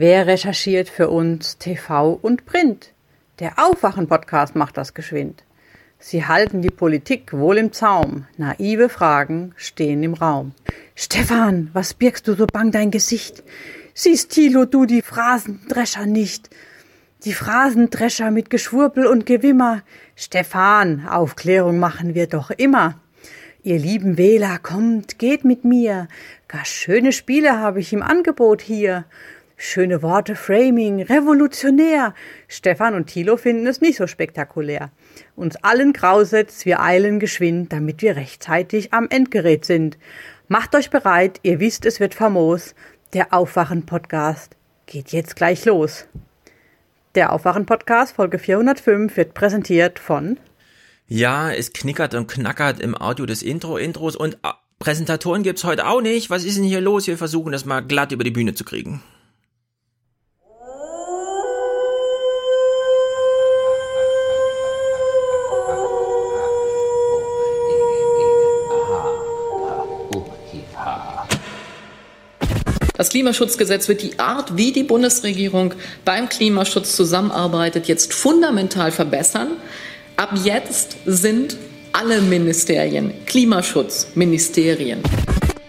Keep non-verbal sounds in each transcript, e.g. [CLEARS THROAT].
Wer recherchiert für uns TV und Print? Der Aufwachen-Podcast macht das geschwind. Sie halten die Politik wohl im Zaum. Naive Fragen stehen im Raum. Stefan, was birgst du so bang dein Gesicht? Siehst Thilo du die Phrasendrescher nicht? Die Phrasendrescher mit Geschwurbel und Gewimmer. Stefan, Aufklärung machen wir doch immer. Ihr lieben Wähler, kommt, geht mit mir. Gar schöne Spiele habe ich im Angebot hier. Schöne Worte, Framing, revolutionär. Stefan und Thilo finden es nicht so spektakulär. Uns allen grausetzt, wir eilen geschwind, damit wir rechtzeitig am Endgerät sind. Macht euch bereit, ihr wisst, es wird famos. Der Aufwachen-Podcast geht jetzt gleich los. Der Aufwachen-Podcast Folge 405 wird präsentiert von Ja, es knickert und knackert im Audio des Intro-Intros und äh, Präsentatoren gibt's heute auch nicht. Was ist denn hier los? Wir versuchen das mal glatt über die Bühne zu kriegen. Das Klimaschutzgesetz wird die Art, wie die Bundesregierung beim Klimaschutz zusammenarbeitet, jetzt fundamental verbessern. Ab jetzt sind alle Ministerien Klimaschutzministerien.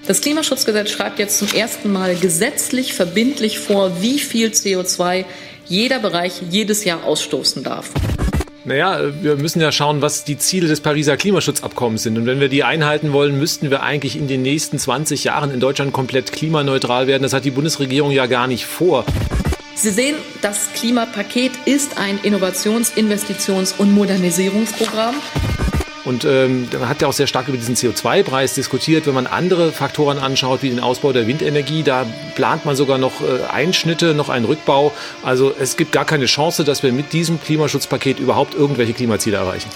Das Klimaschutzgesetz schreibt jetzt zum ersten Mal gesetzlich verbindlich vor, wie viel CO2 jeder Bereich jedes Jahr ausstoßen darf. Naja, wir müssen ja schauen, was die Ziele des Pariser Klimaschutzabkommens sind. Und wenn wir die einhalten wollen, müssten wir eigentlich in den nächsten 20 Jahren in Deutschland komplett klimaneutral werden. Das hat die Bundesregierung ja gar nicht vor. Sie sehen, das Klimapaket ist ein Innovations-, Investitions- und Modernisierungsprogramm. Und ähm, man hat ja auch sehr stark über diesen CO2-Preis diskutiert. Wenn man andere Faktoren anschaut, wie den Ausbau der Windenergie, da plant man sogar noch äh, Einschnitte, noch einen Rückbau. Also es gibt gar keine Chance, dass wir mit diesem Klimaschutzpaket überhaupt irgendwelche Klimaziele erreichen.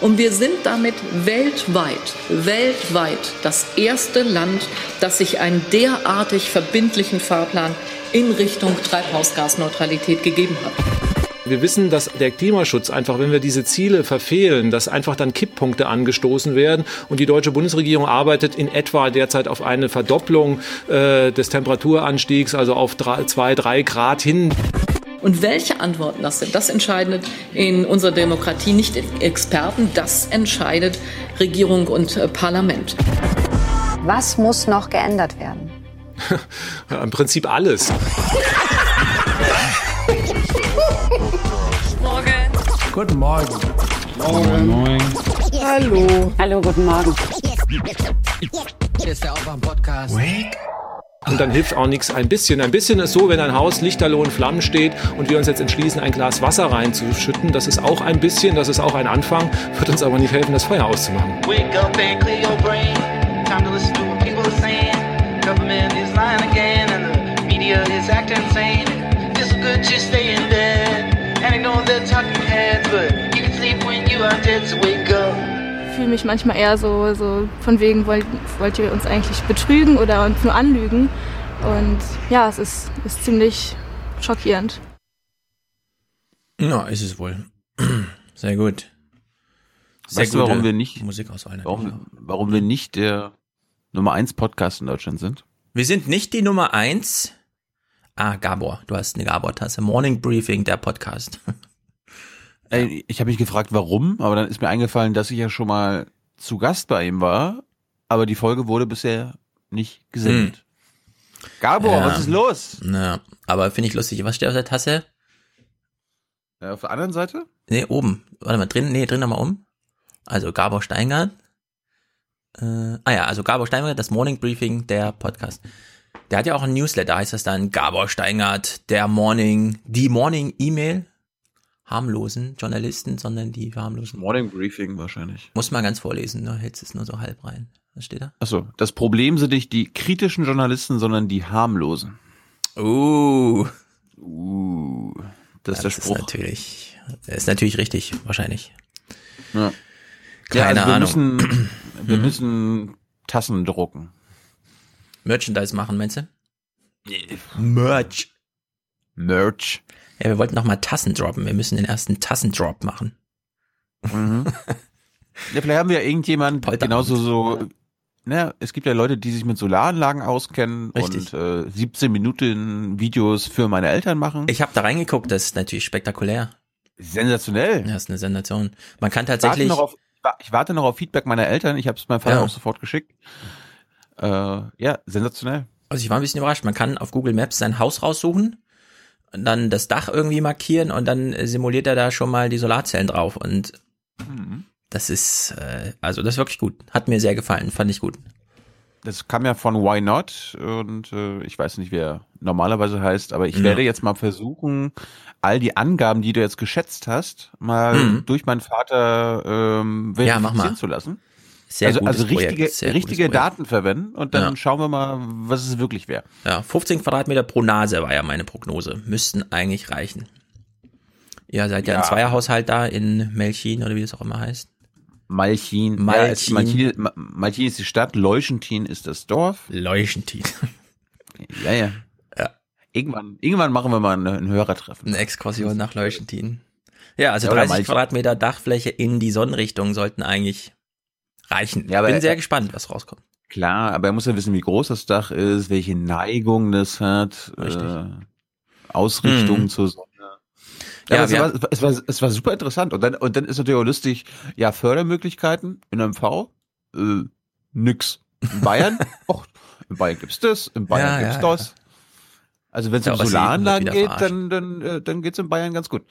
Und wir sind damit weltweit, weltweit das erste Land, das sich einen derartig verbindlichen Fahrplan in Richtung Treibhausgasneutralität gegeben hat. Wir wissen, dass der Klimaschutz einfach, wenn wir diese Ziele verfehlen, dass einfach dann Kipppunkte angestoßen werden. Und die deutsche Bundesregierung arbeitet in etwa derzeit auf eine Verdopplung äh, des Temperaturanstiegs, also auf drei, zwei, drei Grad hin. Und welche Antworten das sind, das entscheiden in unserer Demokratie nicht Experten, das entscheidet Regierung und äh, Parlament. Was muss noch geändert werden? [LAUGHS] Im Prinzip alles. [LAUGHS] Guten Morgen. Morgen. Moin. Hallo. Hallo, guten Morgen. Hier ist der Aufwand-Podcast. Wake. Und dann hilft auch nichts. Ein bisschen. Ein bisschen ist so, wenn ein Haus lichterloh in Flammen steht und wir uns jetzt entschließen, ein Glas Wasser reinzuschütten. Das ist auch ein bisschen, das ist auch ein Anfang, wird uns aber nicht helfen, das Feuer auszumachen. Wake up and clear your brain. Time to listen to what people are saying. Government is lying again, and the media is acting insane. It's good to stay in bed Ich fühle mich manchmal eher so, so von wegen, wollt, wollt ihr uns eigentlich betrügen oder uns nur anlügen? Und ja, es ist, ist ziemlich schockierend. Ja, ist es wohl. [CLEARS THROAT] Sehr gut. Sehr Weißt du, warum wir nicht, Musikauswahl. warum, warum wir nicht der Nummer 1 Podcast in Deutschland sind? Wir sind nicht die Nummer eins. Ah, Gabor, du hast eine Gabor-Tasse. Morning Briefing, der Podcast. [LAUGHS] Ey, ich habe mich gefragt, warum, aber dann ist mir eingefallen, dass ich ja schon mal zu Gast bei ihm war, aber die Folge wurde bisher nicht gesendet. Gabor, Ja. was ist los? Na, aber finde ich lustig. Was steht auf der Tasse? Ja, auf der anderen Seite? Nee, oben. Warte mal, drin, nee, drin nochmal um. Also Gabor Steingart. Äh, ah ja, also Gabor Steingart, das Morning Briefing, der Podcast. Der hat ja auch ein Newsletter, heißt das dann Gabor Steingart, der Morning, die Morning E-Mail. Harmlosen Journalisten, sondern die harmlosen. Morning Briefing wahrscheinlich. Muss mal ganz vorlesen, ne? Hältst es nur so halb rein. Was steht da? Achso, das Problem sind nicht die kritischen Journalisten, sondern die harmlosen. Uh, Uh, das ist der das ist Spruch. natürlich, das ist natürlich richtig, wahrscheinlich. Ja. Keine ja, also wir Ahnung. Müssen, [CLEARS THROAT] wir müssen Tassen drucken. Merchandise machen, meinst du? Merch. Merch. Ja, wir wollten noch mal Tassen droppen. Wir müssen den ersten Tassendrop machen. Mhm. ja, vielleicht haben wir ja irgendjemand genauso so ne, es gibt ja Leute, die sich mit Solaranlagen auskennen Richtig. und äh, 17 Minuten Videos für meine Eltern machen. Ich habe da reingeguckt, das ist natürlich spektakulär. Sensationell. Das ist eine Sensation. Man kann Ich warte, tatsächlich. noch auf, ich warte noch auf Feedback meiner Eltern. Ich habe es meinem Vater Ja. auch sofort geschickt. Äh, ja, sensationell. Also ich war ein bisschen überrascht. Man kann auf Google Maps sein Haus raussuchen, dann das Dach irgendwie markieren und dann äh, simuliert er da schon mal die Solarzellen drauf. Und das ist, äh, also das ist wirklich gut. Hat mir sehr gefallen, fand ich gut. Das kam ja von Why Not und äh, ich weiß nicht, wer normalerweise heißt, aber ich Ja. werde jetzt mal versuchen, all die Angaben, die du jetzt geschätzt hast, mal Mhm. durch meinen Vater ähm, Ja, mach verifizieren mal. zu lassen. Sehr also gutes also richtige, Projekt. Richtige. Daten verwenden und dann Ja. schauen wir mal, was es wirklich wäre. Ja, 15 Quadratmeter pro Nase war ja meine Prognose. Müssten eigentlich reichen. Ihr seid ja, Ja. ein Zweierhaushalt da in Melchin oder wie das auch immer heißt. Malchin. Malchin. Ja, Malchin, Ma- Malchin ist die Stadt, Leuschentin ist das Dorf. Leuchtentin. [LAUGHS] Ja, ja. Ja. Irgendwann, irgendwann machen wir mal ein, ein Hörertreffen. Eine Exkursion nach Leuchtentin. Ja, also Ja, oder 30 Malchin. Quadratmeter Dachfläche in die Sonnenrichtung sollten eigentlich reichen. Ja, aber- Bin sehr gespannt, was rauskommt. Klar, aber er muss ja wissen, wie groß das Dach ist, welche Neigung das hat, Richtig. äh, Ausrichtung Mhm. zur Sonne. Ja, Ja, es, war, es, war, es war super interessant. Und dann, und dann ist natürlich auch lustig, ja, Fördermöglichkeiten in MV, äh, nix. In Bayern, [LAUGHS] och, in Bayern gibt's das, in Bayern Ja, gibt's ja, das. Also wenn es um Solaranlagen geht, dann, dann, äh, dann geht's in Bayern ganz gut.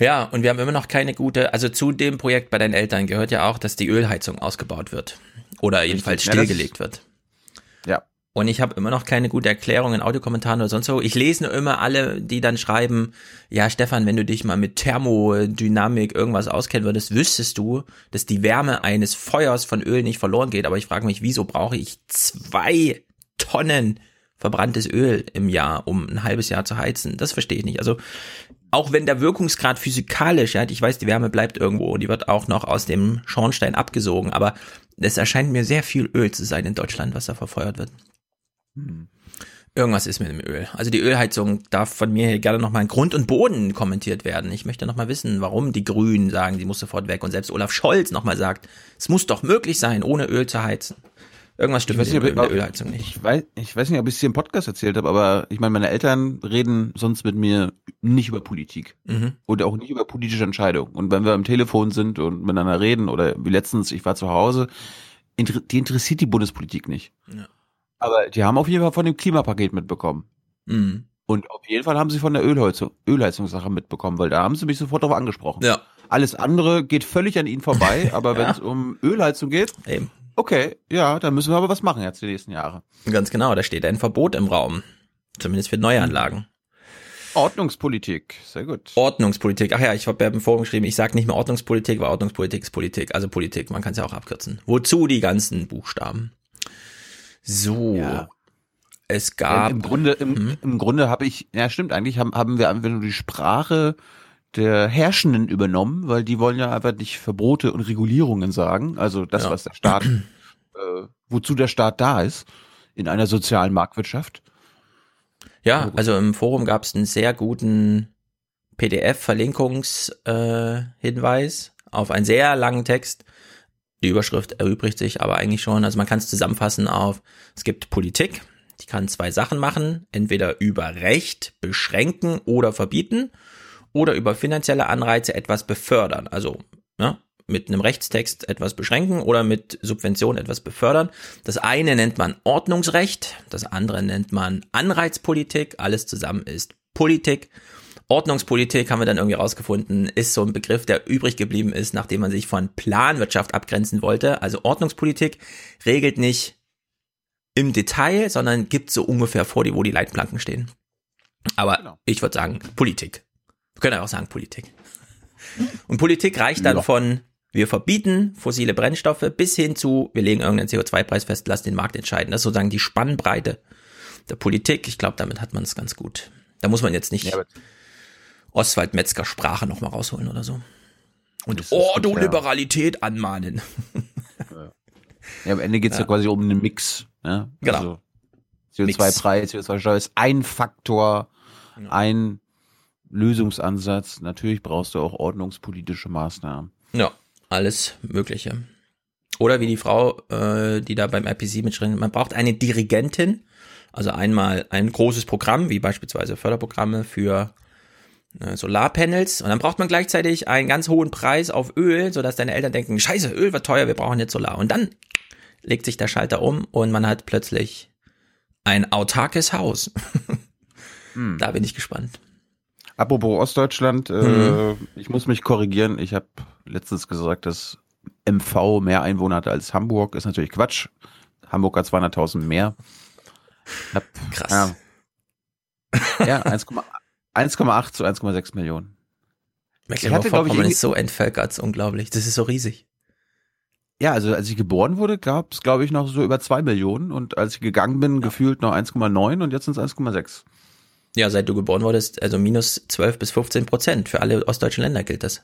Ja, und wir haben immer noch keine gute, also zu dem Projekt bei deinen Eltern gehört ja auch, dass die Ölheizung ausgebaut wird. Oder jedenfalls das- stillgelegt wird. Ja. Und ich habe immer noch keine gute Erklärung in Audiokommentaren oder sonst wo. Ich lese nur immer alle, die dann schreiben, ja Stefan, wenn du dich mal mit Thermodynamik irgendwas auskennen würdest, wüsstest du, dass die Wärme eines Feuers von Öl nicht verloren geht. Aber ich frage mich, wieso brauche ich zwei Tonnen verbranntes Öl im Jahr, um ein halbes Jahr zu heizen? Das verstehe ich nicht. Also auch wenn der Wirkungsgrad physikalisch, ja, ich weiß, die Wärme bleibt irgendwo und die wird auch noch aus dem Schornstein abgesogen, aber es erscheint mir sehr viel Öl zu sein in Deutschland, was da verfeuert wird. Irgendwas ist mit dem Öl. Also die Ölheizung darf von mir hier gerne nochmal in Grund und Boden kommentiert werden. Ich möchte nochmal wissen, warum die Grünen sagen, die muss sofort weg und selbst Olaf Scholz nochmal sagt, es muss doch möglich sein, ohne Öl zu heizen. Irgendwas stimmt nicht, mit der Ölheizung nicht. Ich weiß, ich weiß nicht, ob ich es hier im Podcast erzählt habe, aber ich meine, meine Eltern reden sonst mit mir nicht über Politik Mhm. und auch nicht über politische Entscheidungen. Und wenn wir am Telefon sind und miteinander reden oder wie letztens, ich war zu Hause, die interessiert die Bundespolitik nicht. Ja. Aber die haben auf jeden Fall von dem Klimapaket mitbekommen. Mhm. Und auf jeden Fall haben sie von der Ölheizung, Ölheizungssache mitbekommen, weil da haben sie mich sofort darauf angesprochen. Ja, Alles andere geht völlig an ihnen vorbei, [LAUGHS] aber wenn es um Ölheizung geht, eben. Okay, ja, dann müssen wir aber was machen jetzt die nächsten Jahre. Ganz genau, da steht ein Verbot im Raum. Zumindest für Neuanlagen. Ordnungspolitik, sehr gut. Ordnungspolitik. Ach ja, ich habe ja im Forum geschrieben, ich sage nicht mehr Ordnungspolitik, weil Ordnungspolitik ist Politik. Also Politik, man kann es ja auch abkürzen. Wozu die ganzen Buchstaben? So. Ja. Es gab. Im Grunde, im, Mhm. im Grunde habe ich, ja stimmt, eigentlich haben, haben wir einfach nur die Sprache der Herrschenden übernommen, weil die wollen ja einfach nicht Verbote und Regulierungen sagen, also das, Ja. was der Staat, äh, wozu der Staat da ist, in einer sozialen Marktwirtschaft. Ja, also im Forum gab es einen sehr guten PDF-Verlinkungshinweis äh, auf einen sehr langen Text. Die Überschrift erübrigt sich aber eigentlich schon. Also man kann es zusammenfassen auf, es gibt Politik, die kann zwei Sachen machen, entweder über Recht beschränken oder verbieten oder über finanzielle Anreize etwas befördern. Also ja, mit einem Rechtstext etwas beschränken oder mit Subvention etwas befördern. Das eine nennt man Ordnungsrecht, das andere nennt man Anreizpolitik. Alles zusammen ist Politik. Ordnungspolitik haben wir dann irgendwie rausgefunden, ist so ein Begriff, der übrig geblieben ist, nachdem man sich von Planwirtschaft abgrenzen wollte. Also Ordnungspolitik regelt nicht im Detail, sondern gibt so ungefähr vor, die, wo die Leitplanken stehen. Aber Genau. ich würde sagen Politik. Wir können ja auch sagen Politik. Und Politik reicht dann Ja. von wir verbieten fossile Brennstoffe bis hin zu wir legen irgendeinen CO2-Preis fest, lassen den Markt entscheiden. Das ist sozusagen die Spannbreite der Politik. Ich glaube, damit hat man es ganz gut. Da muss man jetzt nicht Ja, Oswald Metzger Sprache nochmal rausholen oder so. Und Das ist gut, Ordoliberalität anmahnen. ja, am Ende geht's ja. Ja. quasi um einen Mix. Ne? Genau. Also CO2-Preis, CO2-Steuer ist ein Faktor, Genau. ein Lösungsansatz. Natürlich brauchst du auch ordnungspolitische Maßnahmen. Ja, alles Mögliche. Oder wie die Frau, äh, die da beim IPC mitschreibt, man braucht eine Dirigentin, also einmal ein großes Programm, wie beispielsweise Förderprogramme für äh, Solarpanels und dann braucht man gleichzeitig einen ganz hohen Preis auf Öl, sodass deine Eltern denken, scheiße, Öl wird teuer, wir brauchen jetzt Solar. Und dann legt sich der Schalter um und man hat plötzlich ein autarkes Haus. Hm. Da bin ich gespannt. Apropos Ostdeutschland, äh, ich muss mich korrigieren. Ich habe letztens gesagt, dass MV mehr Einwohner hat als Hamburg. Ist natürlich Quatsch. Hamburg hat 200.000 mehr. Hab, Krass. Ja, ja 1,8 1,8 zu 1,6 Millionen. Ich hatte, glaub ich, Mecklenburg-Vorpommern ist so entvölkert, unglaublich. Das ist so riesig. Ja, also als ich geboren wurde, gab es, glaube ich, noch so über 2 Millionen und als ich gegangen bin, gefühlt noch 1,9 und jetzt sind es 1,6. Ja, seit du geboren wurdest, also minus 12 bis 15 Prozent. Für alle ostdeutschen Länder gilt das.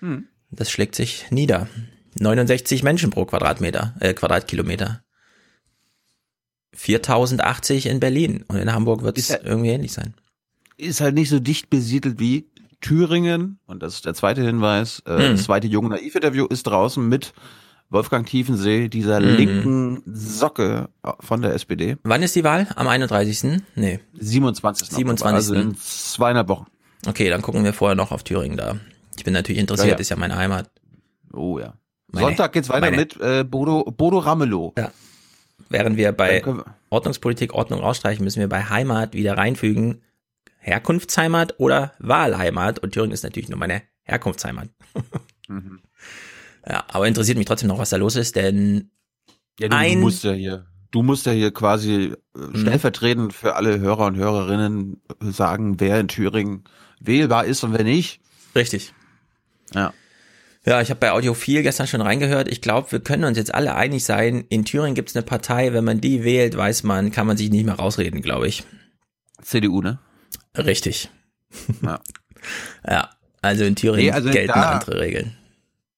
Hm. Das schlägt sich nieder. 69 Menschen pro Quadratmeter, äh, Quadratkilometer. 4080 in Berlin. Und in Hamburg wird es ja- irgendwie ähnlich sein. Ist halt nicht so dicht besiedelt wie Thüringen. Und das ist der zweite Hinweis. Äh, Hm. Das zweite junge Naiv-Interview ist draußen mit Wolfgang Tiefensee, dieser Hm. linken Socke von der SPD. Wann ist die Wahl? Am 31.? Nee. 27. 27.. Also in zweieinhalb Wochen. Okay, dann gucken wir vorher noch auf Thüringen da. Ich bin natürlich interessiert, Ja, ja. ist ja meine Heimat. Oh ja. Meine- Sonntag geht's weiter meine- mit äh, Bodo, Bodo Ramelow. Ja. Während wir bei wir- Ordnungspolitik Ordnung rausstreichen, müssen wir bei Heimat wieder reinfügen. Herkunftsheimat oder Wahlheimat. Und Thüringen ist natürlich nur meine Herkunftsheimat. Mhm. Ja, aber interessiert mich trotzdem noch, was da los ist, denn Ja, du, Ein- du musst ja hier, du musst ja hier quasi äh, stellvertretend für alle Hörer und Hörerinnen sagen, wer in Thüringen wählbar ist und wer nicht. richtig. Ja. Ja, ich habe bei Audio 4 gestern schon reingehört. Ich glaube, wir können uns jetzt alle einig sein. In Thüringen gibt es eine Partei, wenn man die wählt, weiß man, kann man sich nicht mehr rausreden, glaube ich. CDU, ne? Richtig. Ja. [LAUGHS] Ja, also in Thüringen Nee, also gelten da- andere Regeln.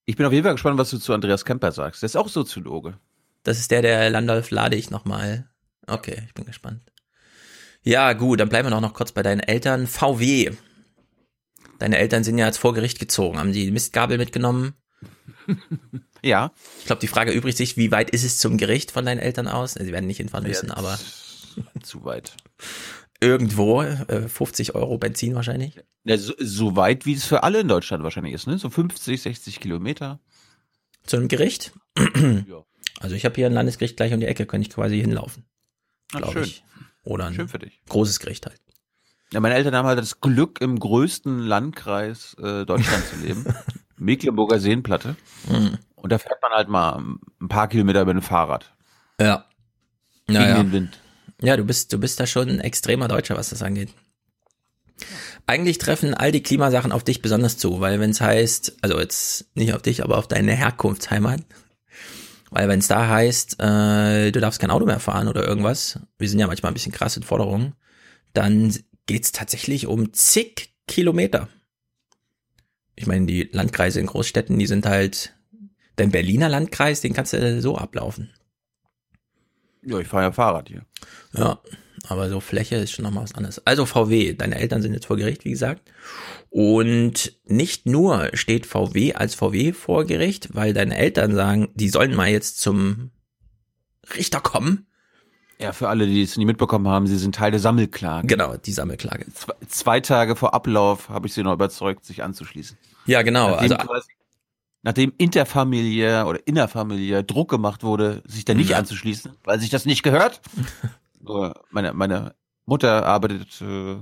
Ich bin auf jeden Fall gespannt, was du zu Andreas Kemper sagst. Der ist auch Soziologe. Das ist der, der Landolf lade ich nochmal. Okay, ich bin gespannt. Ja, gut, dann bleiben wir noch kurz bei deinen Eltern. VW. Deine Eltern sind ja jetzt vor Gericht gezogen. Haben die Mistgabel mitgenommen? [LAUGHS] Ja. Ich glaube, die Frage übrigt sich, wie weit ist es zum Gericht von deinen Eltern aus? Sie werden nicht hinfahren müssen, Ja, aber Zu weit. Irgendwo, äh, 50 Euro Benzin wahrscheinlich. Ja, so, so weit, wie es für alle in Deutschland wahrscheinlich ist, ne? So 50, 60 Kilometer. Zu einem Gericht? Ja. Also ich habe hier ein Landesgericht gleich um die Ecke, könnte ich quasi hinlaufen. Ach, Glaube schön. ich. Oder ein Schön für dich. großes Gericht halt. Ja, meine Eltern haben halt das Glück, im größten Landkreis äh, Deutschlands zu leben. [LAUGHS] Mecklenburger Seenplatte. Mhm. Und da fährt man halt mal ein paar Kilometer mit dem Fahrrad. Ja. Gegen den Wind. Ja, du bist, du bist da schon ein extremer Deutscher, was das angeht. Eigentlich treffen all die Klimasachen auf dich besonders zu, weil wenn es heißt, also jetzt nicht auf dich, aber auf deine Herkunftsheimat, weil wenn es da heißt, äh, du darfst kein Auto mehr fahren oder irgendwas, wir sind ja manchmal ein bisschen krass in Forderungen, dann geht's tatsächlich um zig Kilometer. Ich meine, die Landkreise in Großstädten, die sind halt, dein Berliner Landkreis, den kannst du so ablaufen. Ja, ich fahre ja Fahrrad hier. Ja, aber so Fläche ist schon nochmal was anderes. Also VW, deine Eltern sind jetzt vor Gericht, wie gesagt. Und nicht nur steht VW als VW vor Gericht, weil deine Eltern sagen, die sollen mal jetzt zum Richter kommen. Ja, für alle, die es nie mitbekommen haben, sie sind Teil der Sammelklage. Genau, die Sammelklage. Zwei, zwei Tage vor Ablauf habe ich sie noch überzeugt, sich anzuschließen. Ja, genau. Nachdem, Also quasi, nachdem interfamiliär oder innerfamiliär Druck gemacht wurde, sich da nicht Ja. anzuschließen, weil sich das nicht gehört. Nur [LAUGHS] meine, meine Mutter arbeitet äh,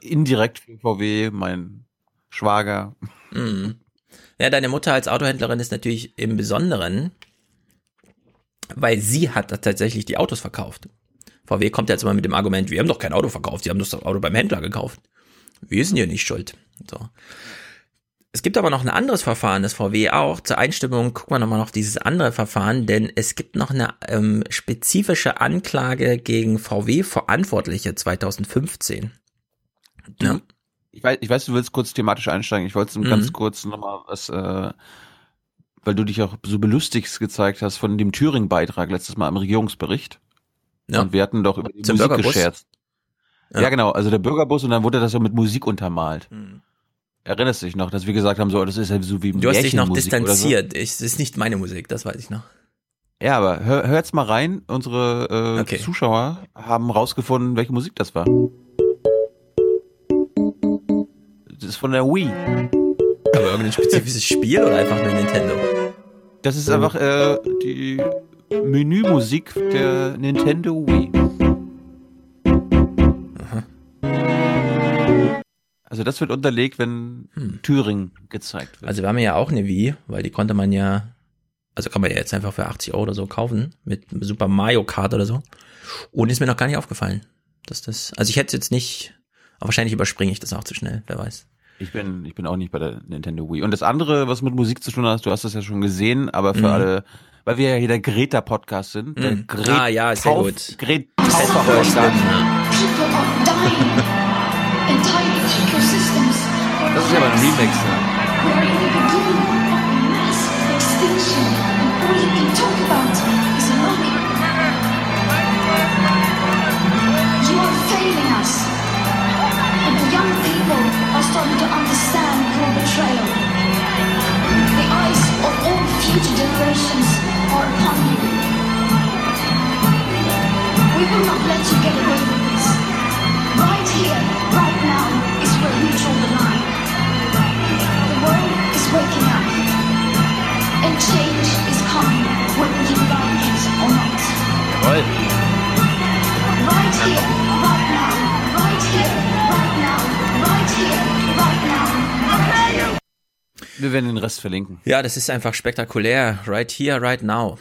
indirekt für VW, mein Schwager. Mhm. Ja, deine Mutter als Autohändlerin ist natürlich im Besonderen, weil sie hat tatsächlich die Autos verkauft. VW kommt jetzt immer mit dem Argument, wir haben doch kein Auto verkauft, sie haben das Auto beim Händler gekauft. Wir sind ja nicht schuld. So. Es gibt aber noch ein anderes Verfahren, das VW auch. Zur Einstimmung gucken wir nochmal noch dieses andere Verfahren, denn es gibt noch eine ähm, spezifische Anklage gegen VW-Verantwortliche 2015. Ja. Ich weiß, ich weiß, du willst kurz thematisch einsteigen. Ich wollte Mhm. ganz kurz nochmal was, äh, weil du dich auch so belustigst gezeigt hast von dem Thüringen-Beitrag letztes Mal im Regierungsbericht. Ja. Und wir hatten doch über die Zum Musik Bürgerbus? gescherzt. Ja. Ja. genau, also der Bürgerbus und dann wurde das so mit Musik untermalt. Mhm. Erinnerst dich noch, dass wir gesagt haben, so, das ist ja so wie Du hast dich noch distanziert. Ich, das ist nicht meine Musik, das weiß ich noch. So. Ja, aber hör, hör jetzt mal rein. Unsere äh, Okay. Zuschauer haben rausgefunden, welche Musik das war. Das ist von der Wii. Aber irgendein spezifisches Spiel oder einfach nur Nintendo? Das ist einfach äh, die Menümusik der Nintendo Wii. Also das wird unterlegt, wenn Thüringen gezeigt wird. Also wir haben ja auch eine Wii, weil die konnte man ja, also kann man ja jetzt einfach für 80 Euro oder so kaufen, mit Super Mario Kart oder so. Und ist mir noch gar nicht aufgefallen, dass das, also ich hätte es jetzt nicht, aber wahrscheinlich überspringe ich das auch zu schnell, wer weiß. Ich bin, ich bin auch nicht bei der Nintendo Wii. Und das andere, was mit Musik zu tun hat, du hast das ja schon gesehen, aber für Mhm. alle, weil wir ja hier der Greta-Podcast sind. Der Mhm. Gret Ah, ja, sehr Tauf- gut. Gret Fest Taufer-Podcast. [LAUGHS] of mass extinction, and all you can talk about is money. You are failing us, and the young people are starting to understand your betrayal. The eyes of all future generations are upon you. We will not let you get away with this. Right here, now. Wir werden den Rest verlinken. Ja, das ist einfach spektakulär. Right here, right now.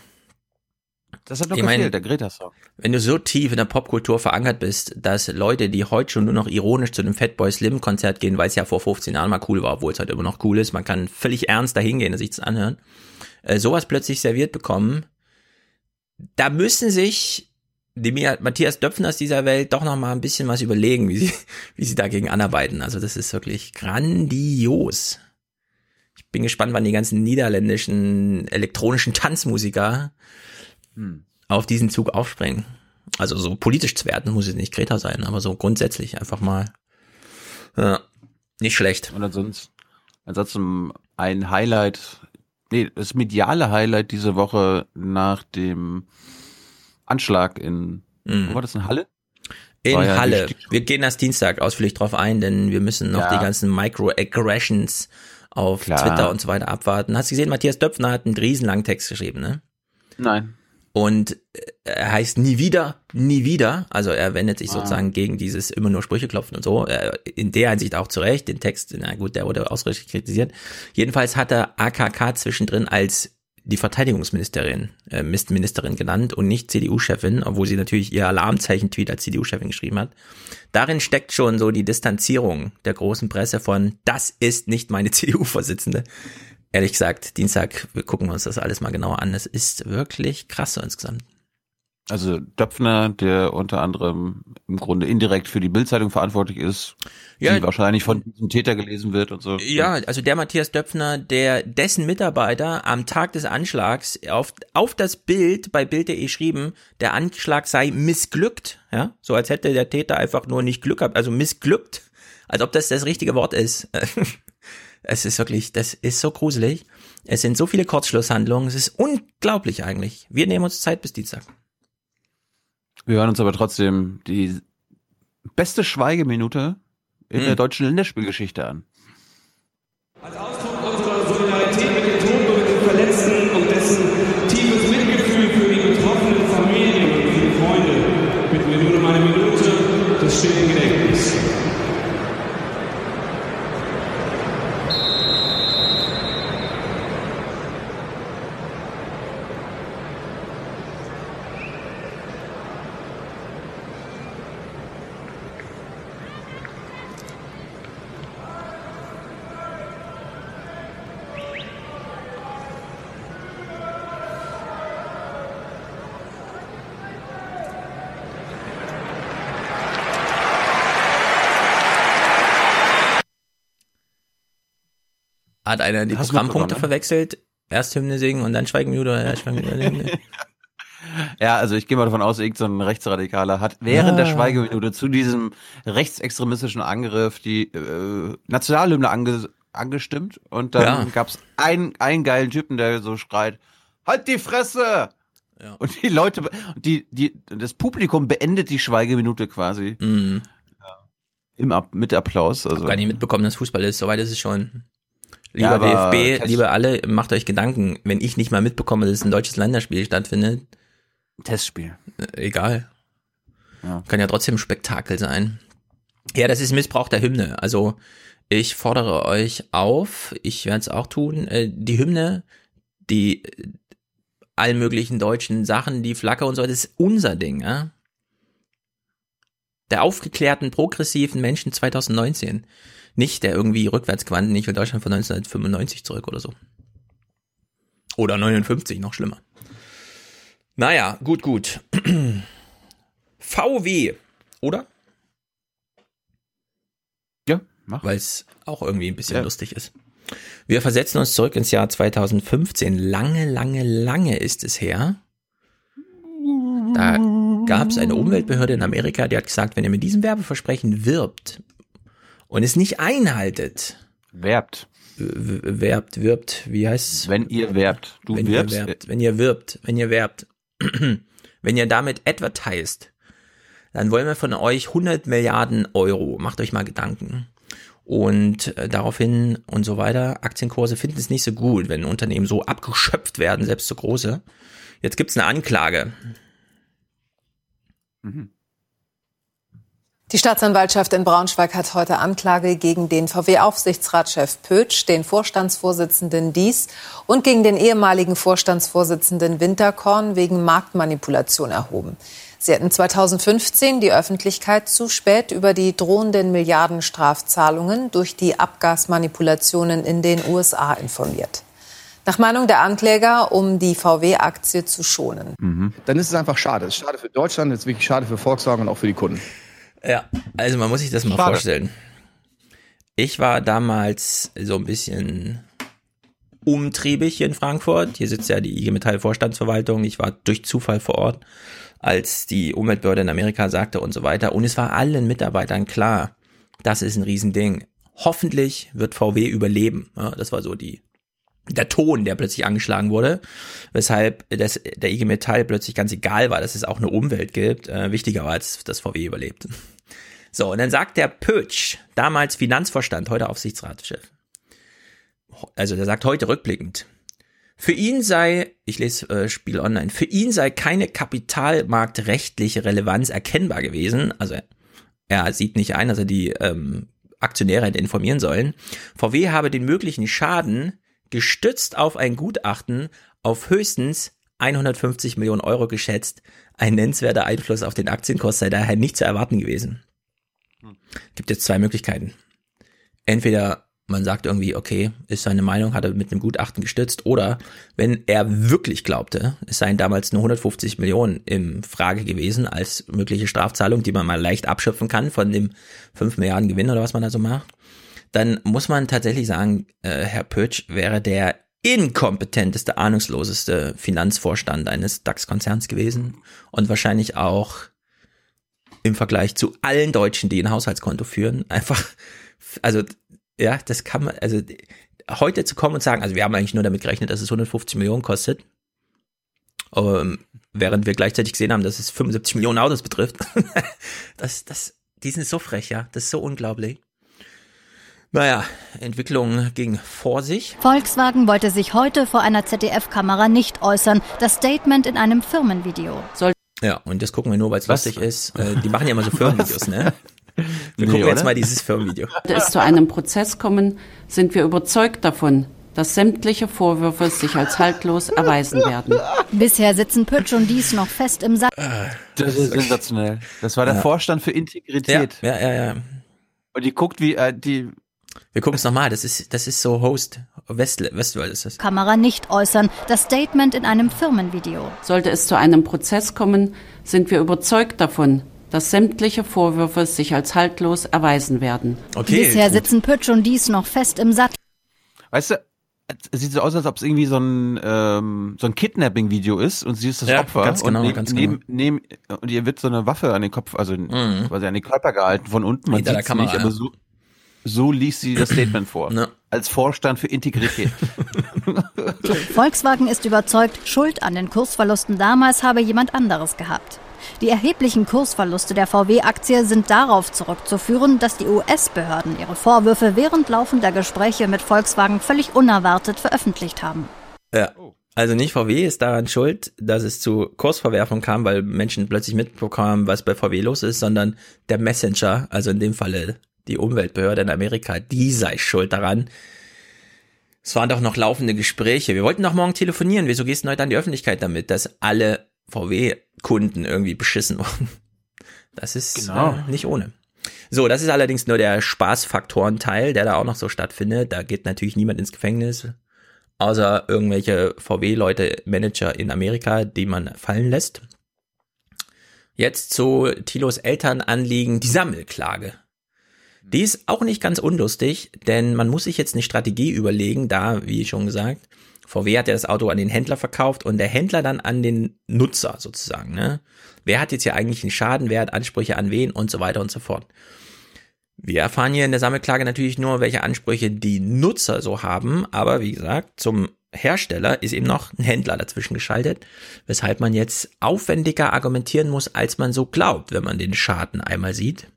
Das hat noch Ich gefehlt, der Greta-Song. Wenn du so tief in der Popkultur verankert bist, dass Leute, die heute schon nur noch ironisch zu einem Fatboy Slim Konzert gehen, weil es ja vor 15 Jahren mal cool war, obwohl es heute immer noch cool ist, man kann völlig ernst dahin gehen und sich das anhören, äh, sowas plötzlich serviert bekommen, da müssen sich die Matthias Döpfners dieser Welt doch noch mal ein bisschen was überlegen, wie sie, [LAUGHS] wie sie dagegen anarbeiten. Also das ist wirklich grandios. Ich bin gespannt, wann die ganzen niederländischen elektronischen Tanzmusiker Hm. auf diesen Zug aufspringen. Also so politisch zu werden, muss es nicht Greta sein, aber so grundsätzlich einfach mal. Ja, nicht schlecht. Und ansonsten, ansonsten ein Highlight, nee, das mediale Highlight diese Woche nach dem Anschlag in, wo war das, in Halle? In ja Halle. Wir gehen das Dienstag ausführlich drauf ein, denn wir müssen noch Ja. die ganzen Microaggressions auf Klar. Twitter und so weiter abwarten. Hast du gesehen, Matthias Döpfner hat einen riesenlangen Text geschrieben, ne? Nein. Und äh, er heißt nie wieder, nie wieder. Also er wendet sich Ah. sozusagen gegen dieses immer nur Sprüche klopfen und so. Äh, In der Hinsicht auch zurecht. Den Text, na gut, der wurde ausreichend kritisiert. Jedenfalls hat er AKK zwischendrin als die Verteidigungsministerin, äh, Ministerin genannt und nicht CDU-Chefin, obwohl sie natürlich ihr Alarmzeichen-Tweet als CDU-Chefin geschrieben hat. Darin steckt schon so die Distanzierung der großen Presse von, das ist nicht meine [LAUGHS] CDU-Vorsitzende. Ehrlich gesagt, Dienstag, wir gucken uns das alles mal genauer an. Es ist wirklich krass so insgesamt. Also Döpfner, der unter anderem im Grunde indirekt für die Bildzeitung verantwortlich ist, Ja. die wahrscheinlich von diesem Täter gelesen wird und so. Ja, also der Matthias Döpfner, der dessen Mitarbeiter am Tag des Anschlags auf, auf das Bild bei Bild.de schrieben, der Anschlag sei missglückt, ja, so als hätte der Täter einfach nur nicht Glück gehabt, also missglückt, als ob das das richtige Wort ist. [LAUGHS] Es ist wirklich, das ist so gruselig. Es sind so viele Kurzschlusshandlungen, es ist unglaublich eigentlich. Wir nehmen uns Zeit bis Dienstag. Wir hören uns aber trotzdem die beste Schweigeminute in Hm. der deutschen Länderspielgeschichte an. unserer Solidarität mit den Toten und mit den Verletzten und dessen tiefes Mitgefühl für die betroffenen Familien und für die Freunde bitten wir nun um eine Minute des stillen Gedenkens. Hat einer die Programmpunkte verwechselt? Erst Hymne singen und dann Schweigeminute, ja, Schweigeminute. [LAUGHS] Hymne. Ja, also ich gehe mal davon aus, irgendein so Rechtsradikaler hat während der Ah. Schweigeminute zu diesem rechtsextremistischen Angriff die äh, Nationalhymne ange angestimmt und dann Ja. gab's einen, einen geilen Typen, der so schreit, halt die Fresse! Und die Leute, die, die, das Publikum beendet die Schweigeminute quasi. Mhm. Im Ab mit Applaus. Also. Gar nicht mitbekommen, dass Fußball ist. Soweit ist es schon. Lieber Ja, DFB, Test- liebe alle, macht euch Gedanken. Wenn ich nicht mal mitbekomme, dass ein deutsches Länderspiel stattfindet, Testspiel. äh, egal. Ja. Kann ja trotzdem ein Spektakel sein. Ja, das ist Missbrauch der Hymne. Also ich fordere euch auf, ich werde es auch tun, äh, die Hymne, die äh, allen möglichen deutschen Sachen, die Flagge und so, das ist unser Ding, ja. Der aufgeklärten, progressiven Menschen 2019. Nicht der irgendwie rückwärtsgewandten, ich will Deutschland von 1995 zurück oder so. Oder 59, noch schlimmer. Naja, gut, gut. [CLEARS THROAT] VW, oder? Ja, mach. Weil es auch irgendwie ein bisschen Ja. lustig ist. Wir versetzen uns zurück ins Jahr 2015. Lange, lange, lange ist es her. Da gab es eine Umweltbehörde in Amerika, die hat gesagt, wenn ihr mit diesem Werbeversprechen wirbt und es nicht einhaltet, Werbt. werbt, wirbt, wie heißt Wenn ihr werbt. Du wenn wirbst. ihr werbt, wenn ihr wirbt, wenn ihr werbt, [CLEARS THROAT] wenn ihr damit advertised, dann wollen wir von euch 100 Milliarden Euro. Macht euch mal Gedanken. Und äh, daraufhin und so weiter. Aktienkurse finden es nicht so gut, wenn Unternehmen so abgeschöpft werden, selbst so große. Jetzt gibt's eine Anklage. Die Staatsanwaltschaft in Braunschweig hat heute Anklage gegen den VW-Aufsichtsratschef Pötsch, den Vorstandsvorsitzenden Dies und gegen den ehemaligen Vorstandsvorsitzenden Winterkorn wegen Marktmanipulation erhoben. Sie hatten 2015 die Öffentlichkeit zu spät über die drohenden Milliardenstrafzahlungen durch die Abgasmanipulationen in den USA informiert. Nach Meinung der Ankläger, um die VW-Aktie zu schonen. Dann ist es einfach schade. Es ist schade für Deutschland, es ist wirklich schade für Volkswagen und auch für die Kunden. Ja, also man muss sich das mal Schade. vorstellen. Ich war damals so ein bisschen umtriebig hier in Frankfurt. Hier sitzt ja die IG Metall Vorstandsverwaltung. Ich war durch Zufall vor Ort, als die Umweltbehörde in Amerika sagte und so weiter. Und es war allen Mitarbeitern klar, das ist ein Riesending. Hoffentlich wird VW überleben. Ja, das war so die der Ton, der plötzlich angeschlagen wurde, weshalb das, der IG Metall plötzlich ganz egal war, dass es auch eine Umwelt gibt. Äh, wichtiger war, als dass VW überlebt. So, und dann sagt der Pötsch, damals Finanzvorstand, heute Aufsichtsratschef, also der sagt heute rückblickend, für ihn sei, ich lese äh, Spiel online, für ihn sei keine kapitalmarktrechtliche Relevanz erkennbar gewesen. Also er sieht nicht ein, dass er die ähm, Aktionäre hätte informieren sollen. VW habe den möglichen Schaden gestützt auf ein Gutachten auf höchstens 150 Millionen Euro geschätzt. Ein nennenswerter Einfluss auf den Aktienkurs sei daher nicht zu erwarten gewesen. Gibt jetzt zwei Möglichkeiten. Entweder man sagt irgendwie, okay, ist seine Meinung, hat er mit einem Gutachten gestützt, oder wenn er wirklich glaubte, es seien damals nur 150 Millionen im Frage gewesen als mögliche Strafzahlung, die man mal leicht abschöpfen kann von dem 5 Milliarden Gewinn oder was man da so macht, dann muss man tatsächlich sagen, äh, Herr Pötsch wäre der inkompetenteste, ahnungsloseste Finanzvorstand eines DAX-Konzerns gewesen und wahrscheinlich auch im Vergleich zu allen Deutschen, die ein Haushaltskonto führen, einfach, also ja, das kann man, also heute zu kommen und sagen, also wir haben eigentlich nur damit gerechnet, dass es 150 Millionen kostet, ähm, während wir gleichzeitig gesehen haben, dass es 75 Millionen Autos betrifft. [LAUGHS] das, das, die sind so frech, ja, das ist so unglaublich. Naja, Entwicklung ging vor sich. Volkswagen wollte sich heute vor einer ZDF-Kamera nicht äußern. Das Statement in einem Firmenvideo. Soll Ja, und das gucken wir nur, weil es lustig ist. Äh, die machen ja immer so [LAUGHS] Firmenvideos, ne? Wir Nee, gucken jetzt oder? mal dieses Firmenvideo. Sollte es zu einem Prozess kommen, sind wir überzeugt davon, dass sämtliche Vorwürfe sich als haltlos erweisen werden. Bisher sitzen Pötsch und Dies noch fest im Sattel. Das ist sensationell. Das war der Ja. Vorstand für Integrität. Ja, ja, ja. ja. Und die guckt, wie äh, die. Wir gucken es nochmal. Das ist, das ist so Host. West, Westworld ist das. Kamera nicht äußern. Das Statement in einem Firmenvideo. Sollte es zu einem Prozess kommen, sind wir überzeugt davon, dass sämtliche Vorwürfe sich als haltlos erweisen werden. Okay. Bisher gut. sitzen Pötsch und Dies noch fest im Sattel. Weißt du, es sieht so aus, als ob es irgendwie so ein, ähm, so ein Kidnapping-Video ist und sie ist das Ja, Opfer. ganz genau, und ne- ganz neben, neben, und ihr wird so eine Waffe an den Kopf, also quasi an den Körper gehalten von unten. Man Mhm. Sieht's Kamera, nicht, aber so, so liest sie das Statement vor. Als Vorstand für Integrität. [LAUGHS] Volkswagen ist überzeugt, Schuld an den Kursverlusten damals habe jemand anderes gehabt. Die erheblichen Kursverluste der VW-Aktie sind darauf zurückzuführen, dass die US-Behörden ihre Vorwürfe während laufender Gespräche mit Volkswagen völlig unerwartet veröffentlicht haben. Ja. Also nicht VW ist daran schuld, dass es zu Kursverwerfung kam, weil Menschen plötzlich mitbekommen, was bei VW los ist, sondern der Messenger, also in dem Falle die Umweltbehörde in Amerika, die sei schuld daran. Es waren doch noch laufende Gespräche. Wir wollten doch morgen telefonieren. Wieso gehst du heute an die Öffentlichkeit damit, dass alle VW-Kunden irgendwie beschissen wurden? Das ist Genau. äh, nicht ohne. So, das ist allerdings nur der Spaßfaktorenteil, der da auch noch so stattfindet. Da geht natürlich niemand ins Gefängnis, außer irgendwelche VW-Leute, Manager in Amerika, die man fallen lässt. Jetzt zu Tilos Elternanliegen, die Sammelklage. Die ist auch nicht ganz unlustig, denn man muss sich jetzt eine Strategie überlegen, da, wie schon gesagt, VW hat ja das Auto an den Händler verkauft und der Händler dann an den Nutzer sozusagen. Ne? Wer hat jetzt hier eigentlich einen Schaden, wer hat Ansprüche an wen und so weiter und so fort. Wir erfahren hier in der Sammelklage natürlich nur, welche Ansprüche die Nutzer so haben, aber wie gesagt, zum Hersteller ist eben noch ein Händler dazwischen geschaltet, weshalb man jetzt aufwendiger argumentieren muss, als man so glaubt, wenn man den Schaden einmal sieht.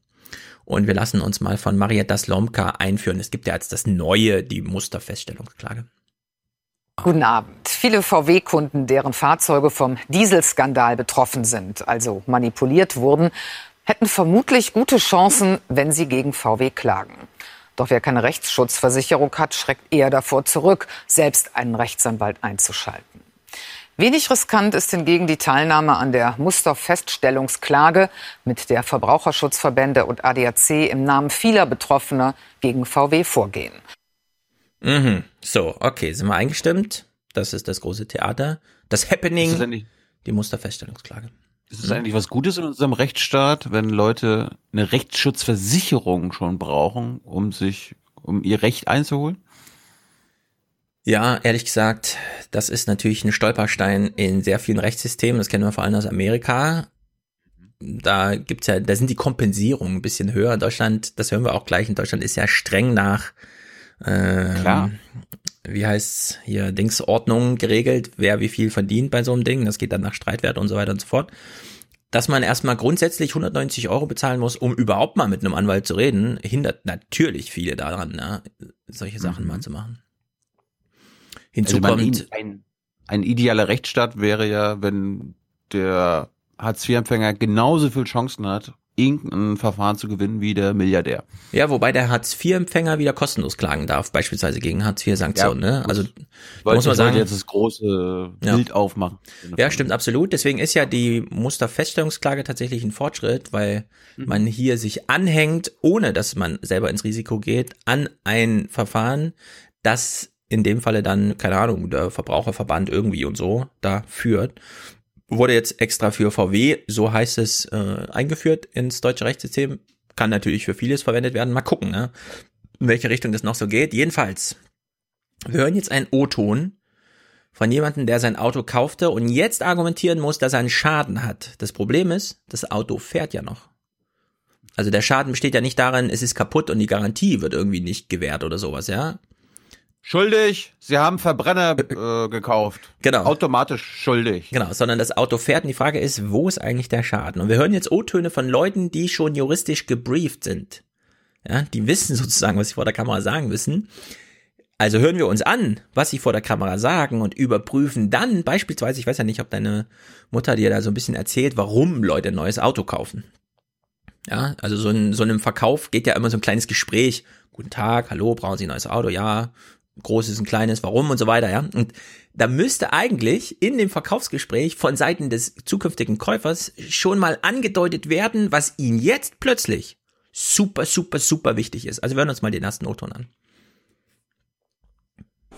Und wir lassen uns mal von Marietta Slomka einführen. Es gibt ja jetzt das Neue, die Musterfeststellungsklage. Guten Abend. Viele VW-Kunden, deren Fahrzeuge vom Dieselskandal betroffen sind, also manipuliert wurden, hätten vermutlich gute Chancen, wenn sie gegen VW klagen. Doch wer keine Rechtsschutzversicherung hat, schreckt eher davor zurück, selbst einen Rechtsanwalt einzuschalten. Wenig riskant ist hingegen die Teilnahme an der Musterfeststellungsklage, mit der Verbraucherschutzverbände und ADAC im Namen vieler Betroffener gegen VW vorgehen. Mhm. So, okay, sind wir eingestimmt? Das ist das große Theater. Das Ist das Happening, eigentlich- die Musterfeststellungsklage. Ist es eigentlich was Gutes in unserem Rechtsstaat, wenn Leute eine Rechtsschutzversicherung schon brauchen, um sich, um ihr Recht einzuholen? Ja, ehrlich gesagt, das ist natürlich ein Stolperstein in sehr vielen Rechtssystemen. Das kennen wir vor allem aus Amerika. Da gibt's ja, da sind die Kompensierungen ein bisschen höher. In Deutschland, das hören wir auch gleich, in Deutschland ist ja streng nach, ähm, Klar. wie heißt's hier, Dingsordnung geregelt, wer wie viel verdient bei so einem Ding. Das geht dann nach Streitwert und so weiter und so fort. Dass man erstmal grundsätzlich 190 Euro bezahlen muss, um überhaupt mal mit einem Anwalt zu reden, hindert natürlich viele daran, ne, solche Sachen mal zu machen. Hinzu Also kommt, ein, ein idealer Rechtsstaat wäre ja, wenn der Hartz-IV-Empfänger genauso viel Chancen hat, irgendein Verfahren zu gewinnen wie der Milliardär. ja, wobei der Hartz-IV-Empfänger wieder kostenlos klagen darf, beispielsweise gegen Hartz-IV-Sanktionen, Ja, ne? Also, muss man sagen, jetzt das große Ja. Bild aufmachen. Ja, stimmt absolut. Deswegen ist ja die Musterfeststellungsklage tatsächlich ein Fortschritt, weil man hier sich anhängt, ohne dass man selber ins Risiko geht, an ein Verfahren, das in dem Falle dann, keine Ahnung, der Verbraucherverband irgendwie und so da führt. Wurde jetzt extra für VW, so heißt es, äh, eingeführt ins deutsche Rechtssystem. Kann natürlich für vieles verwendet werden. Mal gucken, ne? in welche Richtung das noch so geht. Jedenfalls, wir hören jetzt einen O-Ton von jemandem, der sein Auto kaufte und jetzt argumentieren muss, dass er einen Schaden hat. Das Problem ist, das Auto fährt ja noch. Also der Schaden besteht ja nicht darin, es ist kaputt und die Garantie wird irgendwie nicht gewährt oder sowas, ja? Schuldig, Sie haben Verbrenner äh, gekauft. Genau. Automatisch schuldig. Genau, sondern das Auto fährt und die Frage ist, wo ist eigentlich der Schaden? Und wir hören jetzt O-Töne von Leuten, die schon juristisch gebrieft sind. Ja, die wissen sozusagen, was sie vor der Kamera sagen müssen. Also hören wir uns an, was sie vor der Kamera sagen und überprüfen dann beispielsweise, ich weiß ja nicht, ob deine Mutter dir da so ein bisschen erzählt, warum Leute ein neues Auto kaufen. Ja, also so in so einem Verkauf geht ja immer so ein kleines Gespräch. Guten Tag, hallo, brauchen Sie ein neues Auto? Ja, großes, ein kleines, warum und so weiter, ja. Und da müsste eigentlich in dem Verkaufsgespräch von Seiten des zukünftigen Käufers schon mal angedeutet werden, was ihm jetzt plötzlich super, super, super wichtig ist. Also wir hören uns mal den ersten O-Ton an.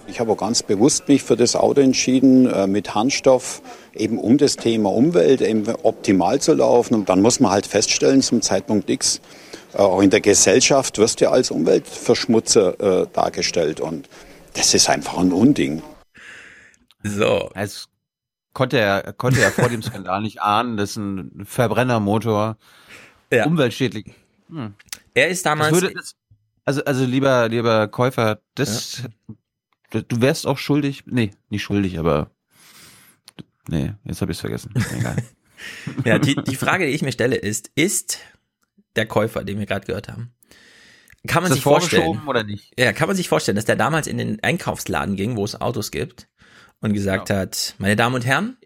Ich habe auch ganz bewusst mich für das Auto entschieden, äh, mit Harnstoff, eben um das Thema Umwelt eben optimal zu laufen. Und dann muss man halt feststellen, zum Zeitpunkt X, äh, auch in der Gesellschaft wirst du ja als Umweltverschmutzer äh, dargestellt. Und Das ist einfach ein Unding. So. Es konnte er, konnte er vor dem Skandal nicht ahnen, dass ein Verbrennermotor Ja. umweltschädlich. Hm. Er ist damals. Das würde, das, also, also lieber, lieber Käufer, das, du wärst auch schuldig, nee, nicht schuldig, aber, nee, jetzt habe ich es vergessen. Egal. [LAUGHS] Ja, die, die Frage, die ich mir stelle, ist, ist der Käufer, den wir gerade gehört haben, kann man sich vorstellen, oder nicht? ja, kann man sich vorstellen, dass der damals in den Einkaufsladen ging, wo es Autos gibt und gesagt hat, meine Damen und Herren,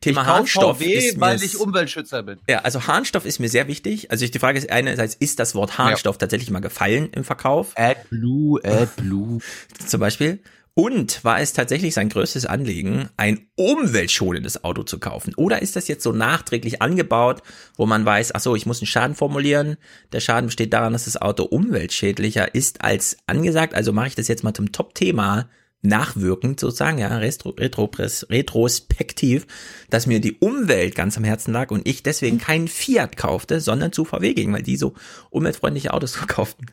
Thema Harnstoff VW, ist mir weil ich Umweltschützer bin. ja, also Harnstoff ist mir sehr wichtig. Also ich, die Frage ist einerseits, ist das Wort Harnstoff tatsächlich mal gefallen im Verkauf? AdBlue, AdBlue. [LAUGHS] Zum Beispiel. Und war es tatsächlich sein größtes Anliegen, ein umweltschonendes Auto zu kaufen? Oder ist das jetzt so nachträglich angebaut, wo man weiß, ach so, ich muss einen Schaden formulieren. Der Schaden besteht daran, dass das Auto umweltschädlicher ist als angesagt. Also mache ich das jetzt mal zum Top-Thema nachwirkend sozusagen, ja, retro, retro, retrospektiv, dass mir die Umwelt ganz am Herzen lag und ich deswegen keinen Fiat kaufte, sondern zu VW ging, weil die so umweltfreundliche Autos [LAUGHS] verkauften.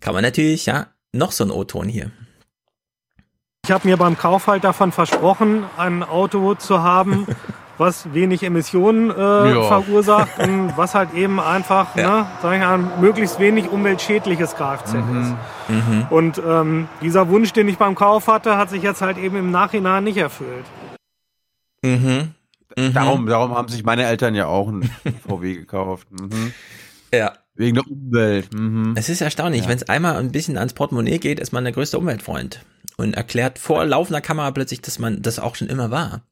Kann man natürlich, ja, noch so ein O-Ton hier. Ich habe mir beim Kauf halt davon versprochen, ein Auto zu haben, [LAUGHS] was wenig Emissionen äh, Ja. verursacht und was halt eben einfach, ne, sag ich mal, möglichst wenig umweltschädliches Kfz ist. Mhm. Und ähm, dieser Wunsch, den ich beim Kauf hatte, hat sich jetzt halt eben im Nachhinein nicht erfüllt. Mhm. Darum, darum haben sich meine Eltern ja auch ein [LAUGHS] VW gekauft. Mhm. Ja. Wegen der Umwelt. Mhm. Es ist erstaunlich, Ja. wenn es einmal ein bisschen ans Portemonnaie geht, ist man der größte Umweltfreund und erklärt vor laufender Kamera plötzlich, dass man das auch schon immer war.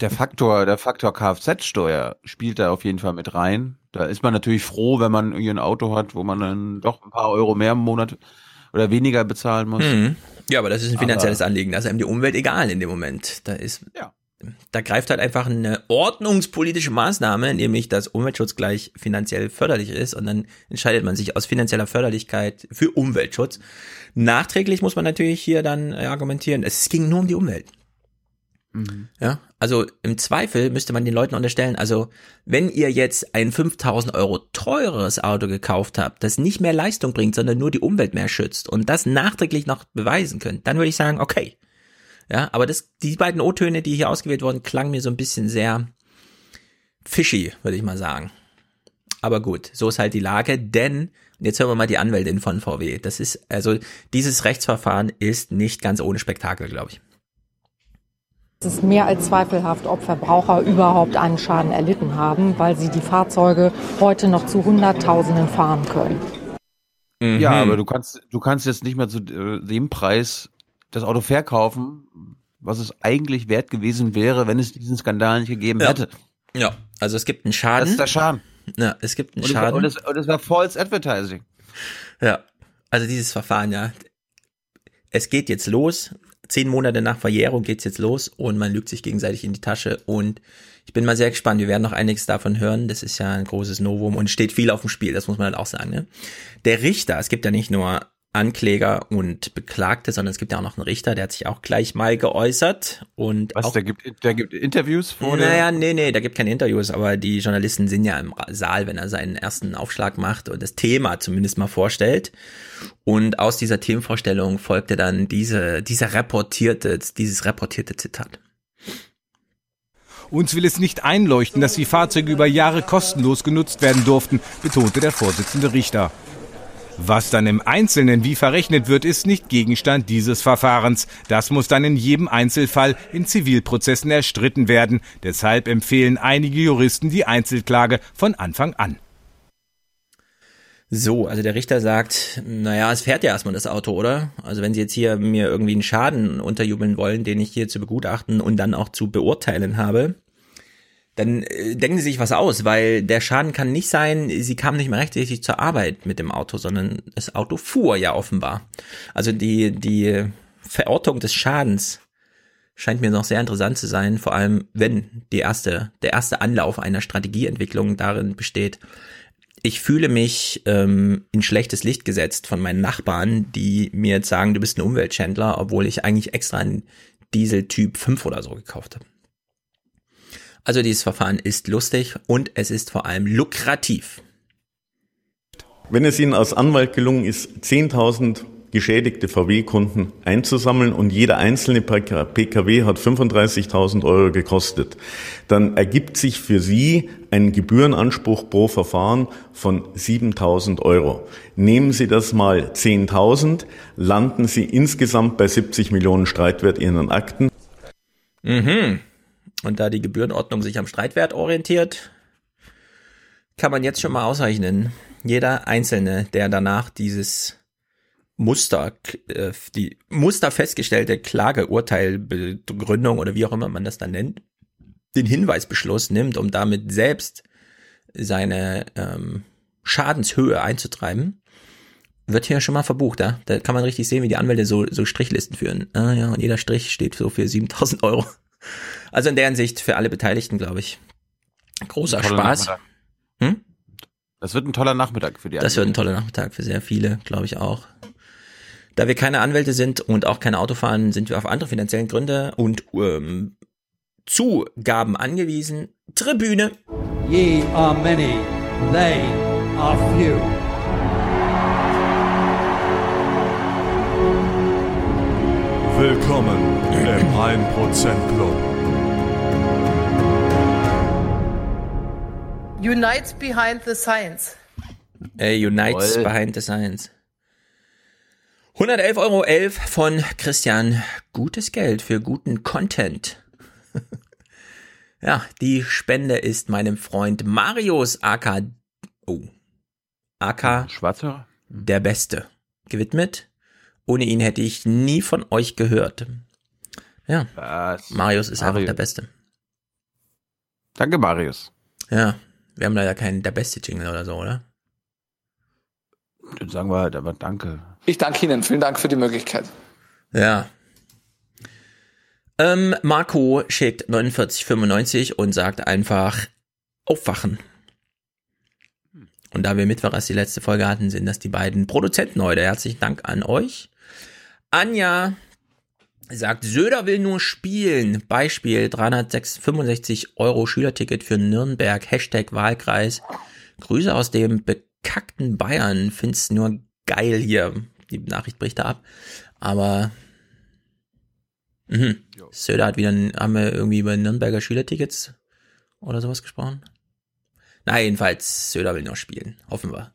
Der Faktor, der Faktor Kfz-Steuer spielt da auf jeden Fall mit rein. Da ist man natürlich froh, wenn man irgendwie ein Auto hat, wo man dann doch ein paar Euro mehr im Monat oder weniger bezahlen muss. Mhm. Ja, aber das ist ein finanzielles Aber- Anliegen. Da ist einem die Umwelt egal in dem Moment. Da ist, Ja. Da greift halt einfach eine ordnungspolitische Maßnahme, nämlich dass Umweltschutz gleich finanziell förderlich ist und dann entscheidet man sich aus finanzieller Förderlichkeit für Umweltschutz. Nachträglich muss man natürlich hier dann äh, argumentieren, es ging nur um die Umwelt. Mhm. Ja, also im Zweifel müsste man den Leuten unterstellen, also wenn ihr jetzt ein 5000 Euro teureres Auto gekauft habt, das nicht mehr Leistung bringt, sondern nur die Umwelt mehr schützt und das nachträglich noch beweisen könnt, dann würde ich sagen, okay. Ja, aber das, die beiden O-Töne, die hier ausgewählt wurden, klangen mir so ein bisschen sehr fishy, würde ich mal sagen. Aber gut, so ist halt die Lage, denn, und jetzt hören wir mal die Anwältin von VW. Das ist, also, dieses Rechtsverfahren ist nicht ganz ohne Spektakel, glaube ich. Es ist mehr als zweifelhaft, ob Verbraucher überhaupt einen Schaden erlitten haben, weil sie die Fahrzeuge heute noch zu Hunderttausenden fahren können. Ja, Mhm. aber du kannst, du kannst jetzt nicht mehr zu äh, dem Preis das Auto verkaufen, was es eigentlich wert gewesen wäre, wenn es diesen Skandal nicht gegeben Ja. hätte. Ja, also es gibt einen Schaden. Das ist der Schaden. Ja, es gibt einen Und es, war- Schaden. und, es, und es war False Advertising. Ja, also dieses Verfahren, ja. Es geht jetzt los. Zehn Monate nach Verjährung geht's jetzt los und man lügt sich gegenseitig in die Tasche und ich bin mal sehr gespannt. Wir werden noch einiges davon hören. Das ist ja ein großes Novum und steht viel auf dem Spiel. Das muss man halt auch sagen. Ne? Der Richter, es gibt ja nicht nur Ankläger und Beklagte, sondern es gibt ja auch noch einen Richter, der hat sich auch gleich mal geäußert und Was, auch der gibt, der gibt Interviews vor naja, nee, nee, da gibt keine Interviews, aber die Journalisten sind ja im Saal, wenn er seinen ersten Aufschlag macht und das Thema zumindest mal vorstellt. Und aus dieser Themenvorstellung folgte dann diese, dieser reportierte, dieses reportierte Zitat. Uns will es nicht einleuchten, dass die Fahrzeuge über Jahre kostenlos genutzt werden durften, betonte der Vorsitzende Richter. Was dann im Einzelnen wie verrechnet wird, ist nicht Gegenstand dieses Verfahrens. Das muss dann in jedem Einzelfall in Zivilprozessen erstritten werden. Deshalb empfehlen einige Juristen die Einzelklage von Anfang an. So, also der Richter sagt, naja, es fährt ja erstmal das Auto, oder? Also wenn Sie jetzt hier mir irgendwie einen Schaden unterjubeln wollen, den ich hier zu begutachten und dann auch zu beurteilen habe, dann äh, denken Sie sich was aus, weil der Schaden kann nicht sein, Sie kamen nicht mehr rechtzeitig zur Arbeit mit dem Auto, sondern das Auto fuhr ja offenbar. Also die, die Verortung des Schadens scheint mir noch sehr interessant zu sein, vor allem wenn die erste, der erste Anlauf einer Strategieentwicklung darin besteht, ich fühle mich ähm, in schlechtes Licht gesetzt von meinen Nachbarn, die mir jetzt sagen, du bist ein Umweltschändler, obwohl ich eigentlich extra einen Diesel Typ 5 oder so gekauft habe. Also dieses Verfahren ist lustig und es ist vor allem lukrativ. Wenn es Ihnen als Anwalt gelungen ist, 10.000 geschädigte VW-Kunden einzusammeln und jeder einzelne PKW hat 35.000 Euro gekostet. Dann ergibt sich für Sie ein Gebührenanspruch pro Verfahren von 7.000 Euro. Nehmen Sie das mal 10.000, landen Sie insgesamt bei 70 Millionen Streitwert Ihren Akten. Mhm. Und da die Gebührenordnung sich am Streitwert orientiert, kann man jetzt schon mal ausrechnen, jeder Einzelne, der danach dieses Muster, äh, die Muster festgestellte Klageurteilbegründung oder wie auch immer man das dann nennt, den Hinweisbeschluss nimmt, um damit selbst seine ähm, Schadenshöhe einzutreiben, wird hier schon mal verbucht. Ja? Da kann man richtig sehen, wie die Anwälte so, so Strichlisten führen. Ah ja, und jeder Strich steht so für 7000 Euro. Also in deren Sicht für alle Beteiligten, glaube ich, großer Spaß. Hm? Das wird ein toller Nachmittag für die Das wird ein toller Nachmittag für sehr viele, glaube ich auch. Da wir keine Anwälte sind und auch keine Autofahren, sind wir auf andere finanziellen Gründe und ähm, Zugaben angewiesen. Tribüne. Ye are many, they are few. Willkommen im 1% Club. Unites behind the science. Äh, unites Voll. behind the science. 111,11 Euro von Christian. Gutes Geld für guten Content. [LAUGHS] ja, die Spende ist meinem Freund Marius AK, oh, AK Schwarzer, der Beste, gewidmet. Ohne ihn hätte ich nie von euch gehört. Ja, Was? Marius ist einfach Marius. der Beste. Danke, Marius. Ja, wir haben leider keinen der beste Jingle oder so, oder? Dann sagen wir halt aber danke. Ich danke Ihnen. Vielen Dank für die Möglichkeit. Ja. Ähm, Marco schickt 49,95 und sagt einfach aufwachen. Und da wir Mittwoch erst die letzte Folge hatten, sind das die beiden Produzenten heute. Herzlichen Dank an euch. Anja sagt, Söder will nur spielen. Beispiel 365 Euro Schülerticket für Nürnberg. Hashtag Wahlkreis. Grüße aus dem bekackten Bayern. Find's nur geil hier. Die Nachricht bricht da ab. Aber mhm. Söder hat wieder, haben wir irgendwie über Nürnberger Schülertickets oder sowas gesprochen? Na, jedenfalls, Söder will noch spielen. Hoffen wir.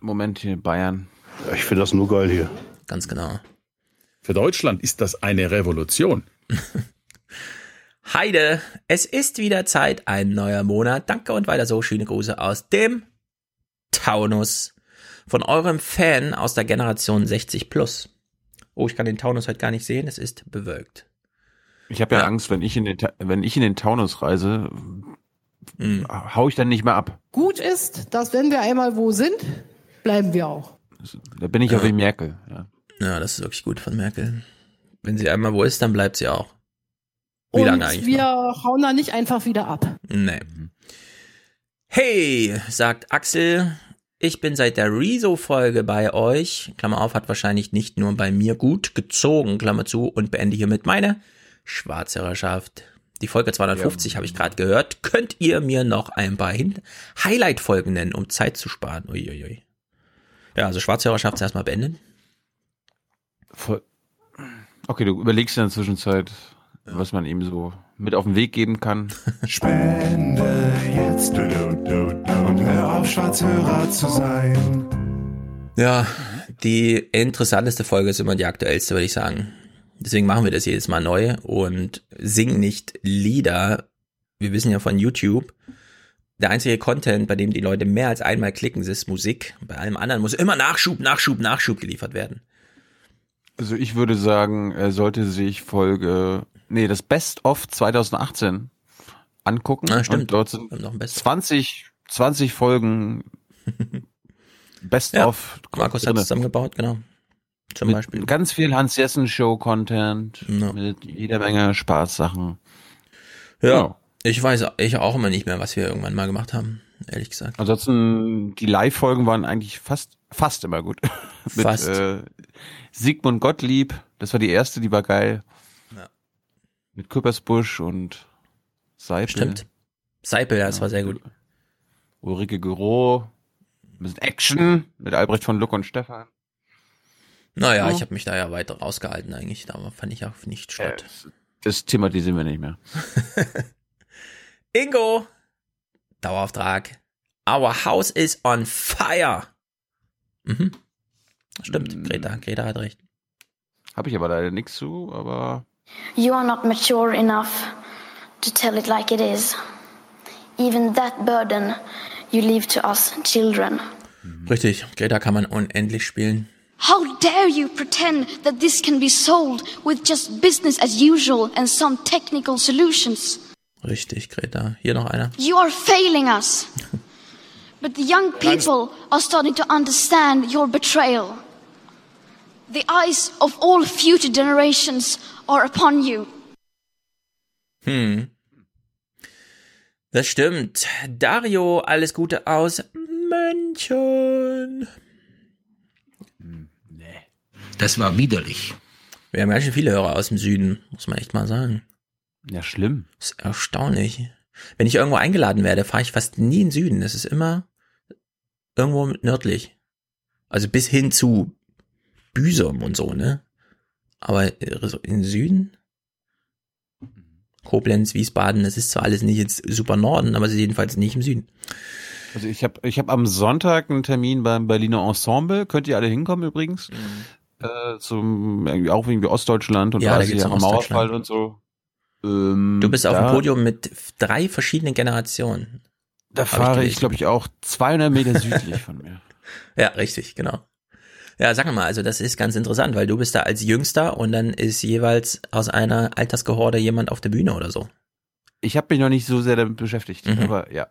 Moment hier, Bayern. Ich finde das nur geil hier. Ganz genau. Für Deutschland ist das eine Revolution. [LAUGHS] Heide, es ist wieder Zeit, ein neuer Monat. Danke und weiter so. Schöne Grüße aus dem Taunus. Von eurem Fan aus der Generation 60 plus. Oh, ich kann den Taunus heute gar nicht sehen. Es ist bewölkt. Ich habe ja, Angst, wenn ich in den wenn ich in den Taunus reise, Hm. hau ich dann nicht mehr ab. Gut ist, dass wenn wir einmal wo sind, bleiben wir auch. Da bin ich ja wie Merkel. Ja. Ja, das ist wirklich gut von Merkel. Wenn sie einmal wo ist, dann bleibt sie auch. Wie Und lange eigentlich? wir hauen da nicht einfach wieder ab. Nee. Hey, sagt Axel, ich bin seit der Rezo-Folge bei euch. Klammer auf, hat wahrscheinlich nicht nur bei mir gut gezogen, Klammer zu, und beende hiermit meine Schwarzhörerschaft. Die Folge 250 habe ich gerade gehört. Könnt ihr mir noch ein paar Highlight-Folgen nennen, um Zeit zu sparen? Uiuiui. Ja, also Schwarzhörerschaft erstmal beenden. Voll. Okay, du überlegst in der Zwischenzeit, was man ihm so mit auf den Weg geben kann. [LAUGHS] Spende jetzt und hör auf, Schwarzhörer zu sein. Ja, die interessanteste Folge ist immer die aktuellste, würde ich sagen. Deswegen machen wir das jedes Mal neu und singen nicht Lieder. Wir wissen ja von YouTube, der einzige Content, bei dem die Leute mehr als einmal klicken, ist Musik. Bei allem anderen muss immer Nachschub, Nachschub, Nachschub geliefert werden. Also ich würde sagen, er sollte sich Folge, nee, das Best of 2018 angucken. Ah, stimmt. Und dort sind noch ein Best of. 20, 20 Folgen [LAUGHS] Best Ja, of. Markus hat drinne. zusammengebaut, genau. Zum mit Beispiel. Ganz viel Hans Jessen Show Content, mit jeder Menge Spaßsachen. Ja. Ich weiß ich auch immer nicht mehr, was wir irgendwann mal gemacht haben, ehrlich gesagt. Ansonsten, die Live-Folgen waren eigentlich fast, fast immer gut. [LAUGHS] Mit, Fast. Äh, Sigmund Gottlieb, das war die erste, die war geil. Ja. Mit Küppersbusch und Seipel. Stimmt. Seipel, ja, das war sehr gut. Ulrike Gero, ein bisschen Action mit Albrecht von Luck und Stefan. Naja, Ja. ich habe mich da ja weiter rausgehalten eigentlich. Da fand ich auch nicht statt. Das thematisieren wir nicht mehr. [LAUGHS] Ingo, Dauerauftrag. Our house is on fire. Mhm. Stimmt, Greta, Greta hat recht. Habe ich aber leider nichts zu, aber You are not mature enough to tell it like it is. Even that burden you leave to us children. Richtig, Greta kann man unendlich spielen. How dare you pretend that this can be solved with just business as usual and some technical solutions? Richtig, Greta. Hier noch einer. You are failing us. But the young people are starting to understand your betrayal. The eyes of all future generations are upon you. Hm. Das stimmt. Dario, alles Gute aus München. Das war widerlich. Wir haben ganz schön viele Hörer aus dem Süden, muss man echt mal sagen. Ja, schlimm. Das ist erstaunlich. Wenn ich irgendwo eingeladen werde, fahre ich fast nie in den Süden. Das ist immer irgendwo nördlich. Also bis hin zu Büsum und so, ne? Aber äh, in den Süden? Koblenz, Wiesbaden, das ist zwar alles nicht jetzt super Norden, aber es ist jedenfalls nicht im Süden. Also ich habe ich hab am Sonntag einen Termin beim Berliner Ensemble. Könnt ihr alle hinkommen übrigens? Äh, zum irgendwie auch irgendwie Ostdeutschland und Mhm. Ja, da 30 geht's Jahre Mauerfall und so. Ähm, Du bist auf dem Podium mit drei verschiedenen Generationen. Da fahre ich, gelesen. glaube ich, auch 200 Meter südlich von mir. [LAUGHS] Ja, richtig, genau. Ja, sag mal, also das ist ganz interessant, weil du bist da als Jüngster und dann ist jeweils aus einer Altersgehorde jemand auf der Bühne oder so. Ich habe mich noch nicht so sehr damit beschäftigt, Mhm. aber ja.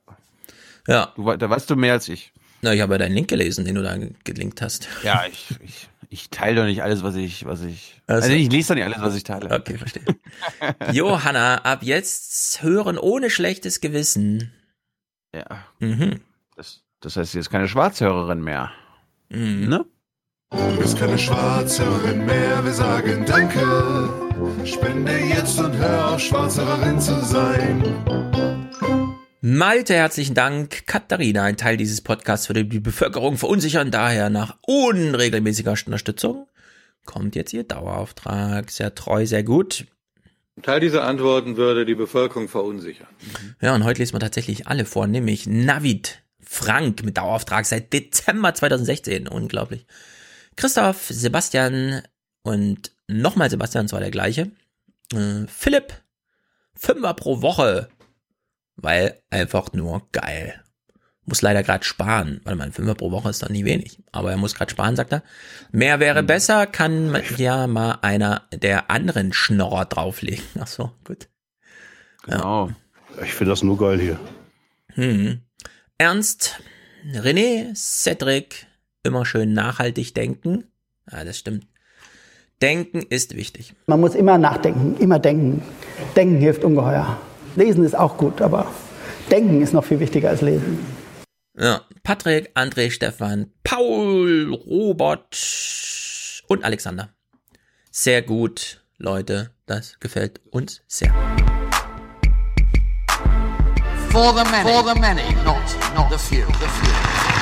Ja. Du, da weißt du mehr als ich. Na, ich habe ja deinen Link gelesen, den du da ge- gelinkt hast. Ja, [LAUGHS] ich, ich, ich teile doch nicht alles, was ich, was ich. Also- Also, ich lese doch nicht alles, was ich teile. Okay, verstehe. Johanna, ab jetzt hören ohne schlechtes Gewissen. Ja. Mhm. Das, das heißt, sie ist keine Schwarzhörerin mehr. Mhm. Ne? Du bist keine Schwarzhörerin mehr, wir sagen Danke. Spende jetzt und hör auf, Schwarzhörerin zu sein. Malte, herzlichen Dank. Katharina, ein Teil dieses Podcasts würde die Bevölkerung verunsichern, daher nach unregelmäßiger Unterstützung kommt jetzt ihr Dauerauftrag. Sehr treu, sehr gut. Teil dieser Antworten würde die Bevölkerung verunsichern. Ja, und heute lesen wir tatsächlich alle vor, nämlich Navid Frank mit Dauerauftrag seit Dezember 2016. Unglaublich. Christoph, Sebastian und nochmal Sebastian, zwar der gleiche. Äh, Philipp, Fünfer pro Woche. Weil einfach nur geil. Muss leider gerade sparen, weil mein Fünfer pro Woche ist doch nie wenig. Aber er muss gerade sparen, sagt er. Mehr wäre besser, kann ja mal einer der anderen Schnorrer drauflegen. Ach so, gut. Genau. Ich finde das nur geil hier. Hm. Ernst, René, Cedric, immer schön nachhaltig denken. Ja, das stimmt. Denken ist wichtig. Man muss immer nachdenken, immer denken. Denken hilft ungeheuer. Lesen ist auch gut, aber denken ist noch viel wichtiger als lesen. Ja, Patrick, André, Stefan, Paul, Robert und Alexander. Sehr gut, Leute. Das gefällt uns sehr. For the many, for the many, not not the few. The few.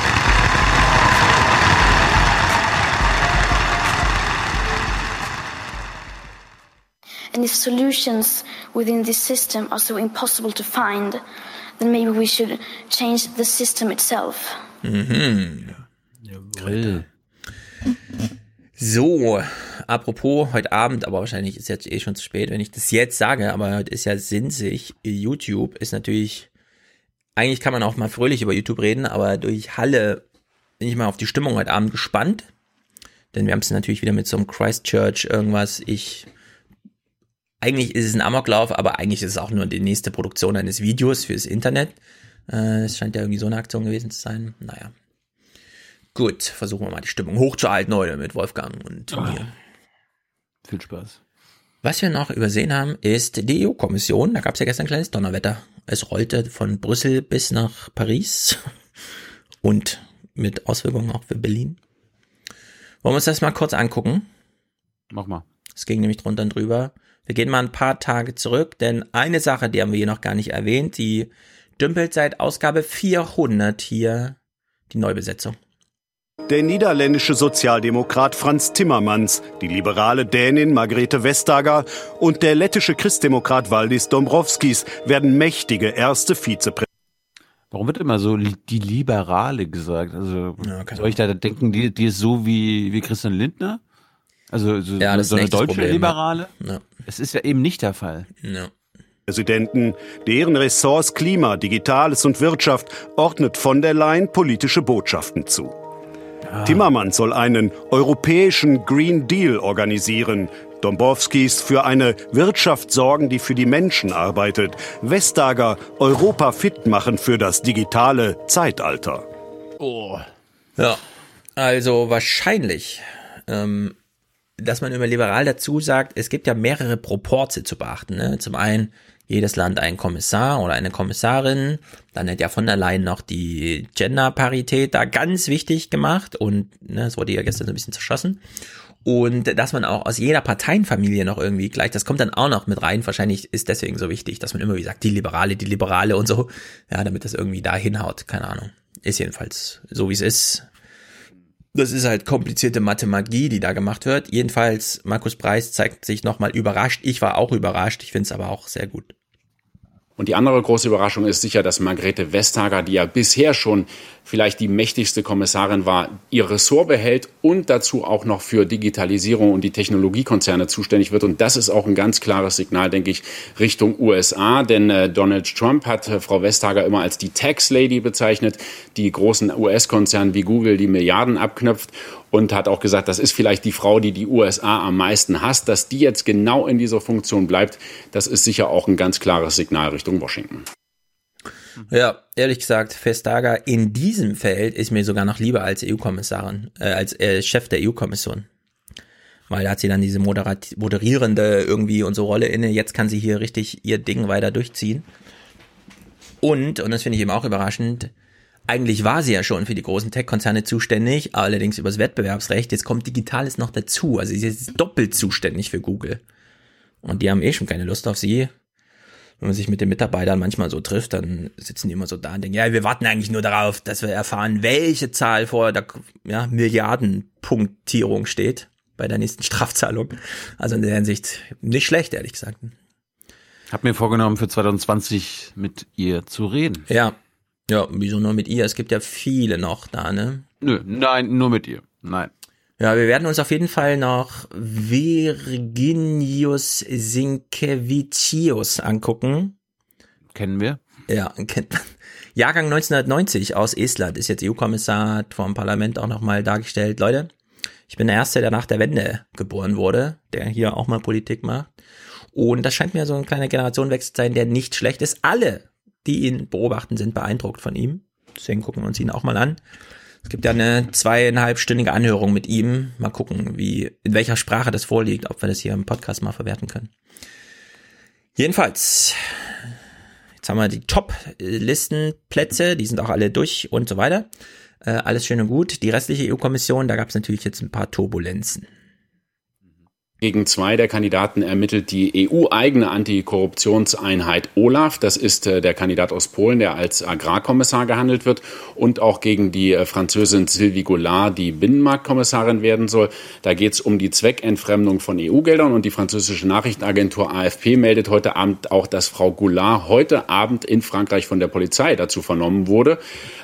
And if solutions within this system are so impossible to find, then maybe we should change the system itself. Mhm. Grill. So, apropos heute Abend, aber wahrscheinlich ist jetzt eh schon zu spät, wenn ich das jetzt sage, aber heute ist ja sinnsig. YouTube ist natürlich, eigentlich kann man auch mal fröhlich über YouTube reden, aber durch Halle bin ich mal auf die Stimmung heute Abend gespannt. Denn wir haben es natürlich wieder mit so einem Christchurch irgendwas. Ich, eigentlich ist es ein Amoklauf, aber eigentlich ist es auch nur die nächste Produktion eines Videos fürs Internet. Äh, Es scheint ja irgendwie so eine Aktion gewesen zu sein. Naja. Gut, versuchen wir mal die Stimmung hochzuhalten heute mit Wolfgang und mir. Viel Spaß. Was wir noch übersehen haben, ist die EU-Kommission. Da gab es ja gestern ein kleines Donnerwetter. Es rollte von Brüssel bis nach Paris [LAUGHS] und mit Auswirkungen auch für Berlin. Wollen wir uns das mal kurz angucken? Mach mal. Es ging nämlich drunter und drüber. Wir gehen mal ein paar Tage zurück, denn eine Sache, die haben wir hier noch gar nicht erwähnt, die dümpelt seit Ausgabe 400 hier die Neubesetzung. Der niederländische Sozialdemokrat Franz Timmermans, die liberale Dänin Margrethe Vestager und der lettische Christdemokrat Valdis Dombrovskis werden mächtige erste Vizepräsidenten. Warum wird immer so die Liberale gesagt? Also Ja, soll ich da denken, die, die ist so wie, wie Christian Lindner? Also so, Ja, das so ist eine das deutsche Problem, ja. Liberale? Ja. Es ist ja eben nicht der Fall. Ja. Präsidenten, deren Ressorts Klima, Digitales und Wirtschaft ordnet von der Leyen politische Botschaften zu. Timmermans soll einen europäischen Green Deal organisieren. Dombrovskis für eine Wirtschaft sorgen, die für die Menschen arbeitet. Vestager Europa fit machen für das digitale Zeitalter. Oh. Ja, also wahrscheinlich, ähm, dass man immer liberal dazu sagt, es gibt ja mehrere Proporze zu beachten. Ne? Zum einen jedes Land ein Kommissar oder eine Kommissarin, dann hat ja von der Leyen noch die Genderparität da ganz wichtig gemacht und ne, es wurde ja gestern so ein bisschen zerschossen. Und dass man auch aus jeder Parteienfamilie noch irgendwie gleich, das kommt dann auch noch mit rein. Wahrscheinlich ist deswegen so wichtig, dass man immer wie sagt, die Liberale, die Liberale und so. Ja, damit das irgendwie da hinhaut. Keine Ahnung. Ist jedenfalls so, wie es ist. Das ist halt komplizierte Mathemagie, die da gemacht wird. Jedenfalls, Markus Preis zeigt sich nochmal überrascht. Ich war auch überrascht. Ich finde es aber auch sehr gut. Und die andere große Überraschung ist sicher, dass Margrethe Vestager, die ja bisher schon vielleicht die mächtigste Kommissarin war, ihr Ressort behält und dazu auch noch für Digitalisierung und die Technologiekonzerne zuständig wird. Und das ist auch ein ganz klares Signal, denke ich, Richtung USA. Denn äh, Donald Trump hat äh, Frau Vestager immer als die Tax Lady bezeichnet, die großen US-Konzerne wie Google die Milliarden abknöpft und hat auch gesagt, das ist vielleicht die Frau, die die USA am meisten hasst. Dass die jetzt genau in dieser Funktion bleibt, das ist sicher auch ein ganz klares Signal Richtung Washington. Ja, ehrlich gesagt, Vestager in diesem Feld ist mir sogar noch lieber als EU-Kommissarin, äh, als äh, Chef der EU-Kommission. Weil da hat sie dann diese moderat moderierende irgendwie und so Rolle inne. Jetzt kann sie hier richtig ihr Ding weiter durchziehen. Und, und das finde ich eben auch überraschend, eigentlich war sie ja schon für die großen Tech-Konzerne zuständig, allerdings übers Wettbewerbsrecht. Jetzt kommt Digitales noch dazu. Also sie ist jetzt doppelt zuständig für Google. Und die haben eh schon keine Lust auf sie. Wenn man sich mit den Mitarbeitern manchmal so trifft, dann sitzen die immer so da und denken, ja, wir warten eigentlich nur darauf, dass wir erfahren, welche Zahl vor der ja, Milliardenpunktierung steht bei der nächsten Strafzahlung. Also in der Hinsicht nicht schlecht, ehrlich gesagt. Hab mir vorgenommen, für 2020 mit ihr zu reden. Ja. Ja, wieso nur mit ihr? Es gibt ja viele noch da, ne? Nö, nein, nur mit ihr. Nein. Ja, wir werden uns auf jeden Fall noch Virginius Sinkevicius angucken. Kennen wir? Ja, [LAUGHS] kennt man. Jahrgang 1990 aus Estland ist jetzt EU-Kommissar, dem Parlament auch nochmal dargestellt. Leute, ich bin der Erste, der nach der Wende geboren wurde, der hier auch mal Politik macht. Und das scheint mir so ein kleiner Generationenwechsel zu sein, der nicht schlecht ist. Alle, die ihn beobachten, sind beeindruckt von ihm. Deswegen gucken wir uns ihn auch mal an. Es gibt ja eine zweieinhalbstündige Anhörung mit ihm. Mal gucken, wie, in welcher Sprache das vorliegt, ob wir das hier im Podcast mal verwerten können. Jedenfalls, jetzt haben wir die Top-Listenplätze, die sind auch alle durch und so weiter. Äh, alles schön und gut. Die restliche EU-Kommission, da gab es natürlich jetzt ein paar Turbulenzen. Gegen zwei der Kandidaten ermittelt die EU-eigene Antikorruptionseinheit OLAF. Das ist äh, der Kandidat aus Polen, der als Agrarkommissar gehandelt wird. Und auch gegen die äh, Französin Sylvie Goulard, die Binnenmarktkommissarin werden soll. Da geht es um die Zweckentfremdung von EU-Geldern. Und die französische Nachrichtenagentur AFP meldet heute Abend auch, dass Frau Goulard heute Abend in Frankreich von der Polizei dazu vernommen wurde.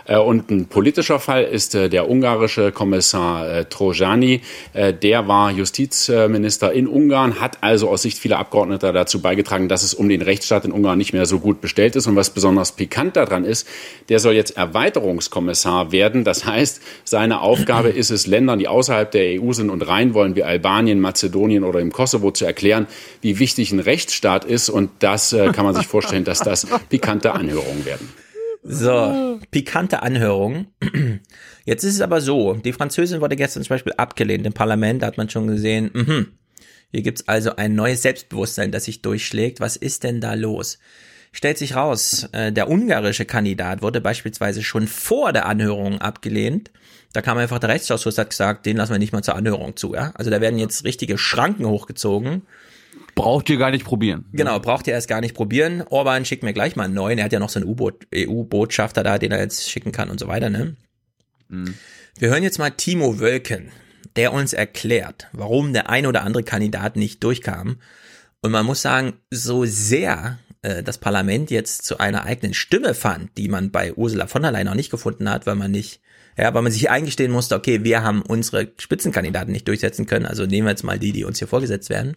Äh, Und ein politischer Fall ist äh, der ungarische Kommissar äh, Trojani. Der war Justizminister in Ungarn, hat also aus Sicht vieler Abgeordneter dazu beigetragen, dass es um den Rechtsstaat in Ungarn nicht mehr so gut bestellt ist. Und was besonders pikant daran ist, der soll jetzt Erweiterungskommissar werden. Das heißt, seine Aufgabe ist es, Ländern, die außerhalb der EU sind und rein wollen, wie Albanien, Mazedonien oder im Kosovo, zu erklären, wie wichtig ein Rechtsstaat ist. Und das kann man sich vorstellen, dass das pikante Anhörungen werden. So, pikante Anhörung. [CLEARS THROAT] Jetzt ist es aber so, die Französin wurde gestern zum Beispiel abgelehnt im Parlament, da hat man schon gesehen, mhm, hier gibt's also ein neues Selbstbewusstsein, das sich durchschlägt. Was ist denn da los? Stellt sich raus, äh, der ungarische Kandidat wurde beispielsweise schon vor der Anhörung abgelehnt. Da kam einfach der Rechtsausschuss, hat gesagt, den lassen wir nicht mal zur Anhörung zu. Ja? Also da werden jetzt richtige Schranken hochgezogen. Braucht ihr gar nicht probieren. Genau, braucht ihr erst gar nicht probieren. Orban schickt mir gleich mal einen neuen. Er hat ja noch so einen EU-Botschafter da, den er jetzt schicken kann und so weiter, ne? Wir hören jetzt mal Timo Wölken, der uns erklärt, warum der ein oder andere Kandidat nicht durchkam. Und man muss sagen, so sehr äh, das Parlament jetzt zu einer eigenen Stimme fand, die man bei Ursula von der Leyen auch nicht gefunden hat, weil man nicht, ja, weil man sich eingestehen musste, okay, wir haben unsere Spitzenkandidaten nicht durchsetzen können, also nehmen wir jetzt mal die, die uns hier vorgesetzt werden.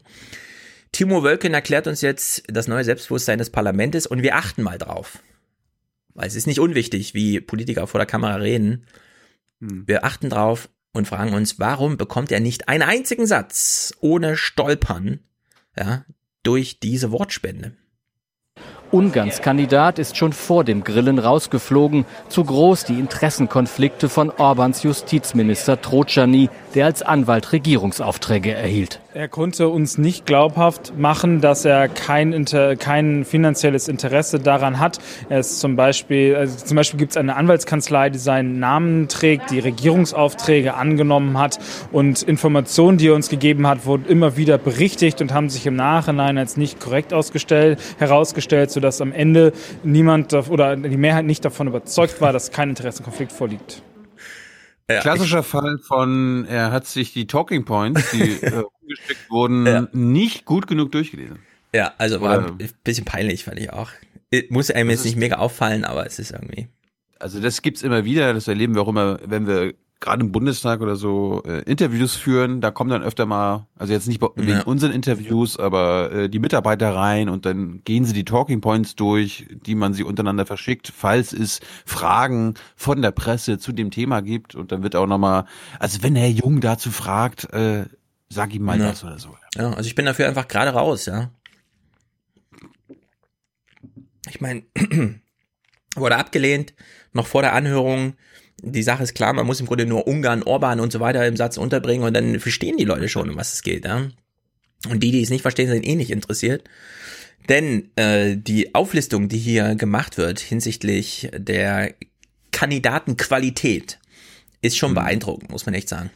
Timo Wölken erklärt uns jetzt das neue Selbstbewusstsein des Parlaments und wir achten mal drauf. Weil es ist nicht unwichtig, wie Politiker vor der Kamera reden. Wir achten drauf und fragen uns, warum bekommt er nicht einen einzigen Satz ohne Stolpern, ja, durch diese Wortspende? Ungarns Kandidat ist schon vor dem Grillen rausgeflogen. Zu groß die Interessenkonflikte von Orbans Justizminister Trocani, der als Anwalt Regierungsaufträge erhielt. Er konnte uns nicht glaubhaft machen, dass er kein, Inter, kein finanzielles Interesse daran hat. Er ist zum Beispiel, also zum Beispiel gibt es eine Anwaltskanzlei, die seinen Namen trägt, die Regierungsaufträge angenommen hat und Informationen, die er uns gegeben hat, wurden immer wieder berichtigt und haben sich im Nachhinein als nicht korrekt ausgestellt, herausgestellt, sodass am Ende niemand oder die Mehrheit nicht davon überzeugt war, dass kein Interessenkonflikt vorliegt. Ja, Klassischer Fall von, er hat sich die Talking Points, die [LAUGHS] äh, umgesteckt wurden, ja. nicht gut genug durchgelesen. Ja, also war Oder, ein bisschen peinlich, fand ich auch. Muss einem jetzt nicht mega auffallen, aber es ist irgendwie. Also das gibt's immer wieder, das erleben wir auch immer, wenn wir gerade im Bundestag oder so äh, Interviews führen, da kommen dann öfter mal, also jetzt nicht wegen ja. unseren Interviews, aber äh, die Mitarbeiter rein und dann gehen sie die Talking Points durch, die man sie untereinander verschickt, falls es Fragen von der Presse zu dem Thema gibt und dann wird auch nochmal, also wenn Herr Jung dazu fragt, äh, sag ihm mal ja. das oder so. Ja, also ich bin dafür einfach gerade raus, ja. Ich meine, [CLEARS THROAT] wurde abgelehnt, noch vor der Anhörung die Sache ist klar, man muss im Grunde nur Ungarn, Orban und so weiter im Satz unterbringen und dann verstehen die Leute schon, um was es geht. Ja? Und die, die es nicht verstehen, sind eh nicht interessiert. Denn äh, die Auflistung, die hier gemacht wird hinsichtlich der Kandidatenqualität, ist schon beeindruckend, muss man echt sagen.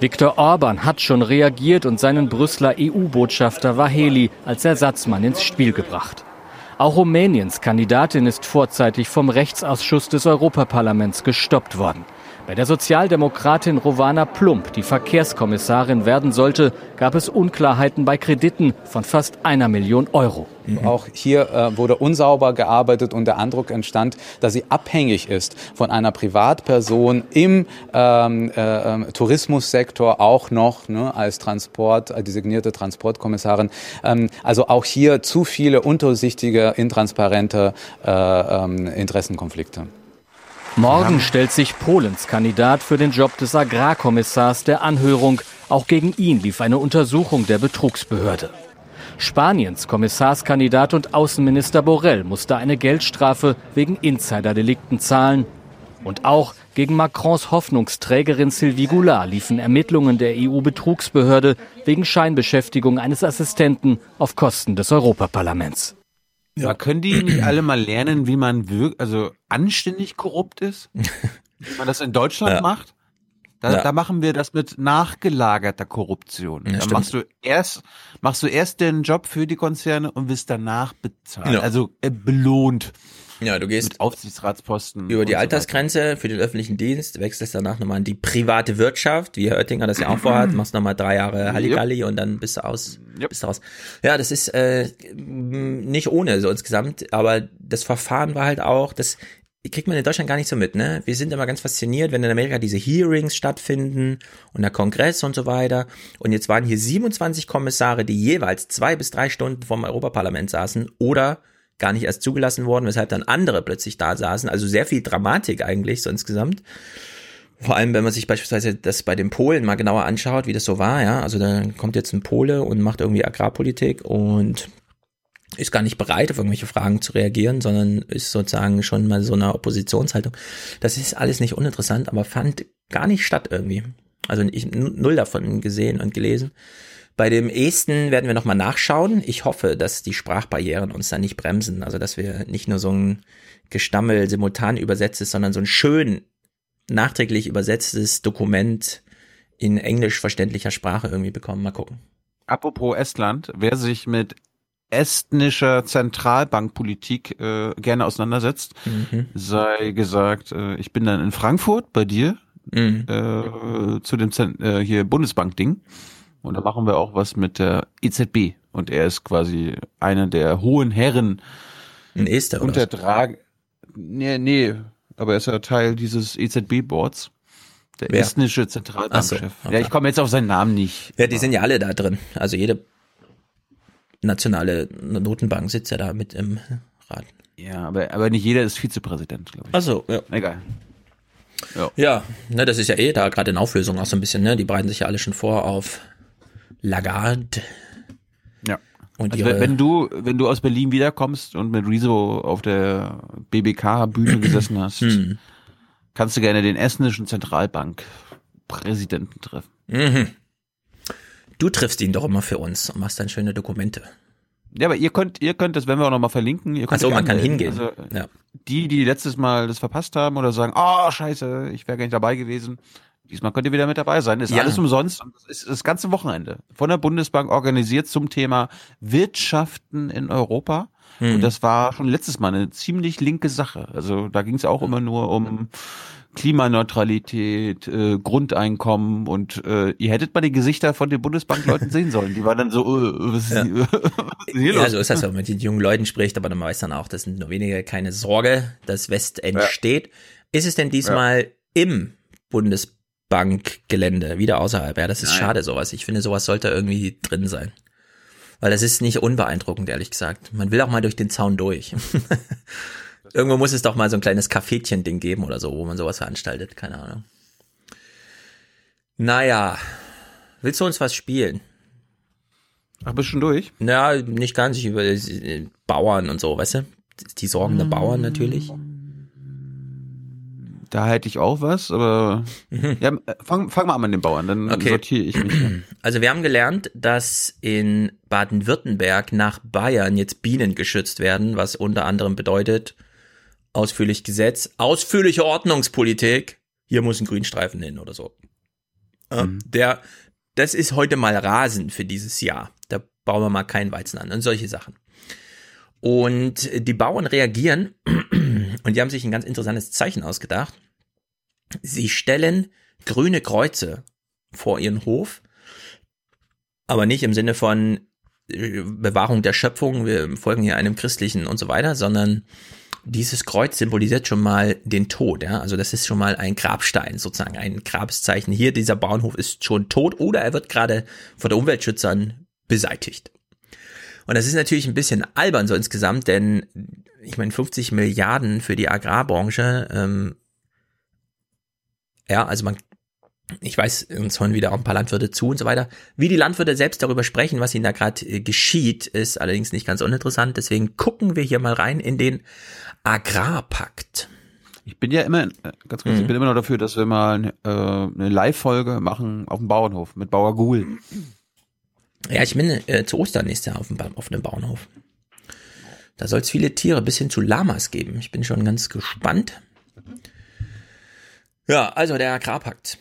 Viktor Orban hat schon reagiert und seinen Brüsseler EU-Botschafter Vaheli als Ersatzmann ins Spiel gebracht. Auch Rumäniens Kandidatin ist vorzeitig vom Rechtsausschuss des Europaparlaments gestoppt worden. Bei der Sozialdemokratin Rovana Plump, die Verkehrskommissarin werden sollte, gab es Unklarheiten bei Krediten von fast einer Million Euro. Mhm. Auch hier äh, wurde unsauber gearbeitet und der Eindruck entstand, dass sie abhängig ist von einer Privatperson im ähm, äh, Tourismussektor auch noch ne, als Transport, äh, designierte Transportkommissarin. Ähm, also auch hier zu viele undurchsichtige, intransparente äh, ähm, Interessenkonflikte. Morgen stellt sich Polens Kandidat für den Job des Agrarkommissars der Anhörung. Auch gegen ihn lief eine Untersuchung der Betrugsbehörde. Spaniens Kommissarskandidat und Außenminister Borrell musste eine Geldstrafe wegen Insiderdelikten zahlen. Und auch gegen Macrons Hoffnungsträgerin Sylvie Goulart liefen Ermittlungen der EU-Betrugsbehörde wegen Scheinbeschäftigung eines Assistenten auf Kosten des Europaparlaments. Ja. Aber können die nicht alle mal lernen, wie man wirklich, also anständig korrupt ist? [LAUGHS] wie man das in Deutschland ja. macht? Da, ja. da, machen wir das mit nachgelagerter Korruption. Ja, da machst du erst, machst du erst den Job für die Konzerne und wirst danach bezahlt. Also äh, belohnt. Ja, du gehst Aufsichtsratsposten über die Altersgrenze so für den öffentlichen Dienst, wechselst danach nochmal in die private Wirtschaft, wie Herr Oettinger das ja auch vorhat, [CLEARS THROAT] machst nochmal drei Jahre Halligalli yep. und dann bist du aus, yep. bist du raus. Ja, das ist äh, nicht ohne so insgesamt, aber das Verfahren war halt auch, das kriegt man in Deutschland gar nicht so mit, ne? Wir sind immer ganz fasziniert, wenn in Amerika diese Hearings stattfinden und der Kongress und so weiter. Und jetzt waren hier 27 Kommissare, die jeweils zwei bis drei Stunden vom Europaparlament saßen oder gar nicht erst zugelassen worden, weshalb dann andere plötzlich da saßen. Also sehr viel Dramatik eigentlich so insgesamt. Vor allem, wenn man sich beispielsweise das bei den Polen mal genauer anschaut, wie das so war, ja. Also da kommt jetzt ein Pole und macht irgendwie Agrarpolitik und ist gar nicht bereit, auf irgendwelche Fragen zu reagieren, sondern ist sozusagen schon mal so eine Oppositionshaltung. Das ist alles nicht uninteressant, aber fand gar nicht statt irgendwie. Also ich null davon gesehen und gelesen. Bei dem Esten werden wir nochmal nachschauen. Ich hoffe, dass die Sprachbarrieren uns da nicht bremsen. Also, dass wir nicht nur so ein Gestammel simultan übersetztes, sondern so ein schön nachträglich übersetztes Dokument in englisch verständlicher Sprache irgendwie bekommen. Mal gucken. Apropos Estland, wer sich mit estnischer Zentralbankpolitik äh, gerne auseinandersetzt, Mhm. sei gesagt, äh, ich bin dann in Frankfurt bei dir Mhm. äh, zu dem Zen äh, hier Bundesbank-Ding und da machen wir auch was mit der EZB und er ist quasi einer der hohen Herren Ein Ester unter? Draghi. Nee, nee, aber er ist ja Teil dieses EZB-Boards. Der Wer? estnische Zentralbankchef. Ach so, Ja, okay. ich komme jetzt auf seinen Namen nicht. Ja, die sind ja alle da drin. Also jede nationale Notenbank sitzt ja da mit im Rat. Ja, aber, aber nicht jeder ist Vizepräsident, glaube ich. Also ja. Egal. Ja. Ja, ne, das ist ja eh da gerade in Auflösung auch so ein bisschen, ne? Die bereiten sich ja alle schon vor auf Lagarde. Ja. Und Also ihre, wenn, du, wenn du aus Berlin wiederkommst und mit Rezo auf der BBK-Bühne [CLEARS THROAT] gesessen hast, Hm. kannst du gerne den estnischen Zentralbank-Präsidenten treffen. Mhm. Du triffst ihn doch immer für uns und machst dann schöne Dokumente. Ja, aber ihr könnt, ihr könnt das, wenn wir auch nochmal verlinken, ihr könnt Ach so, euch man kann hingehen. Also, Ja. die, die letztes Mal das verpasst haben oder sagen, oh, scheiße, ich wäre gar nicht dabei gewesen. Diesmal könnt ihr wieder mit dabei sein. Ist Ja. alles umsonst. Das ist das ganze Wochenende von der Bundesbank organisiert zum Thema Wirtschaften in Europa. Hm. Und das war schon letztes Mal eine ziemlich linke Sache. Also da ging es auch immer nur um Klimaneutralität, äh, Grundeinkommen und äh, ihr hättet mal die Gesichter von den Bundesbankleuten sehen sollen. Die waren dann so, äh, was ist, Ja. [LAUGHS] was ist Ja, so ist das, wenn man mit den jungen Leuten spricht, aber man weiß dann auch, das sind nur wenige, keine Sorge, dass West entsteht. Ist es denn diesmal im Bundesbankgelände, wieder außerhalb? Ja, das ist Nein. schade, sowas. Ich finde, sowas sollte irgendwie drin sein. Weil das ist nicht unbeeindruckend, ehrlich gesagt. Man will auch mal durch den Zaun durch. [LAUGHS] Irgendwo muss es doch mal so ein kleines Cafetchen-Ding geben oder so, wo man sowas veranstaltet. Keine Ahnung. Naja, willst du uns was spielen? Ach, bist schon durch? Ja, nicht ganz. Ich über äh, Bauern und so, weißt du? Die Sorgen der Bauern natürlich. Da hätte ich auch was, aber ja, äh, fang, fang mal an mit den Bauern, dann Mhm. Okay. sortiere ich mich. [CLEARS THROAT] Also wir haben gelernt, dass in Baden-Württemberg nach Bayern jetzt Bienen geschützt werden, was unter anderem bedeutet, ausführlich Gesetz, ausführliche Ordnungspolitik, hier muss ein Grünstreifen hin oder so. Äh, Der, das ist heute mal Rasen für dieses Jahr. Da bauen wir mal keinen Weizen an und solche Sachen. Und die Bauern reagieren und die haben sich ein ganz interessantes Zeichen ausgedacht. Sie stellen grüne Kreuze vor ihren Hof, aber nicht im Sinne von äh, Bewahrung der Schöpfung, wir folgen hier einem christlichen und so weiter, sondern dieses Kreuz symbolisiert schon mal den Tod, ja. Also das ist schon mal ein Grabstein, sozusagen ein Grabszeichen. Hier, dieser Bauernhof ist schon tot oder er wird gerade von der Umweltschützern beseitigt. Und das ist natürlich ein bisschen albern so insgesamt, denn ich meine 50 Milliarden für die Agrarbranche, ähm, ja, also man, ich weiß, uns hören wieder auch ein paar Landwirte zu und so weiter. Wie die Landwirte selbst darüber sprechen, was ihnen da gerade äh, geschieht, ist allerdings nicht ganz uninteressant. Deswegen gucken wir hier mal rein in den Agrarpakt. Ich bin ja immer, äh, ganz kurz, Mhm. ich bin immer noch dafür, dass wir mal äh, eine Live-Folge machen auf dem Bauernhof mit Bauer Gul. Ja, ich bin äh, zu Ostern nächstes Jahr auf dem, auf dem Bauernhof. Da soll es viele Tiere bis hin zu Lamas geben. Ich bin schon ganz gespannt. Ja, also der Agrarpakt.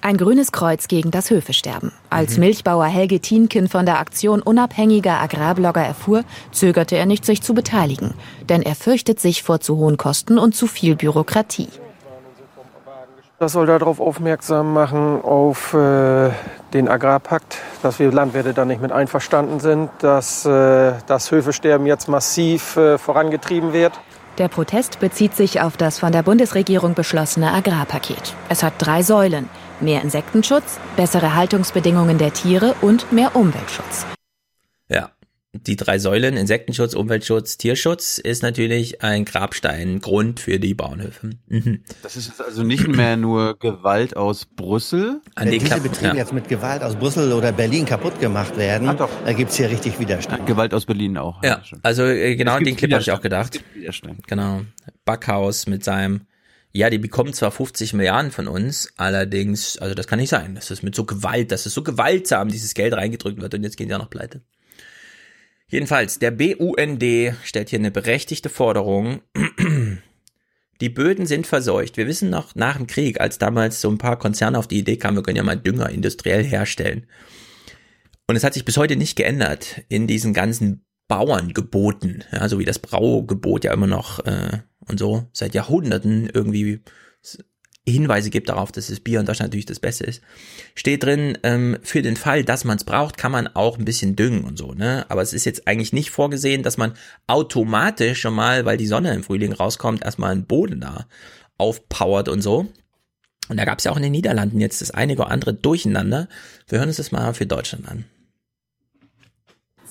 Ein grünes Kreuz gegen das Höfesterben. Als Milchbauer Helge Tienken von der Aktion unabhängiger Agrarblogger erfuhr, zögerte er nicht, sich zu beteiligen. Denn er fürchtet sich vor zu hohen Kosten und zu viel Bürokratie. Das soll darauf aufmerksam machen, auf äh, den Agrarpakt, dass wir Landwirte da nicht mit einverstanden sind, dass äh, das Höfesterben jetzt massiv äh, vorangetrieben wird. Der Protest bezieht sich auf das von der Bundesregierung beschlossene Agrarpaket. Es hat drei Säulen. Mehr Insektenschutz, bessere Haltungsbedingungen der Tiere und mehr Umweltschutz. Ja, die drei Säulen, Insektenschutz, Umweltschutz, Tierschutz, ist natürlich ein Grabsteingrund für die Bauernhöfe. Mhm. Das ist jetzt also nicht mehr nur Gewalt aus Brüssel. An Wenn diese Betriebe ja. jetzt mit Gewalt aus Brüssel oder Berlin kaputt gemacht werden, Ah, da gibt es hier richtig Widerstand. Gewalt aus Berlin auch. Ja, also äh, genau an den Clip habe ich auch gedacht. Genau. Backhaus mit seinem, ja, die bekommen zwar 50 Milliarden von uns, allerdings, also das kann nicht sein. Das ist mit so Gewalt, dass es so gewaltsam dieses Geld reingedrückt wird und jetzt gehen die auch noch pleite. Jedenfalls, der BUND stellt hier eine berechtigte Forderung. [CLEARS THROAT] Die Böden sind verseucht. Wir wissen noch nach dem Krieg, als damals so ein paar Konzerne auf die Idee kamen, wir können ja mal Dünger industriell herstellen. Und es hat sich bis heute nicht geändert in diesen ganzen Bauerngeboten, ja, so wie das Braugebot ja immer noch äh, und so seit Jahrhunderten irgendwie Hinweise gibt darauf, dass das Bier in Deutschland natürlich das Beste ist, steht drin, ähm, für den Fall, dass man es braucht, kann man auch ein bisschen düngen und so, ne? Aber es ist jetzt eigentlich nicht vorgesehen, dass man automatisch schon mal, weil die Sonne im Frühling rauskommt, erstmal einen Boden da aufpowert und so. Und da gab es ja auch in den Niederlanden jetzt das einige oder andere Durcheinander. Wir hören uns das mal für Deutschland an.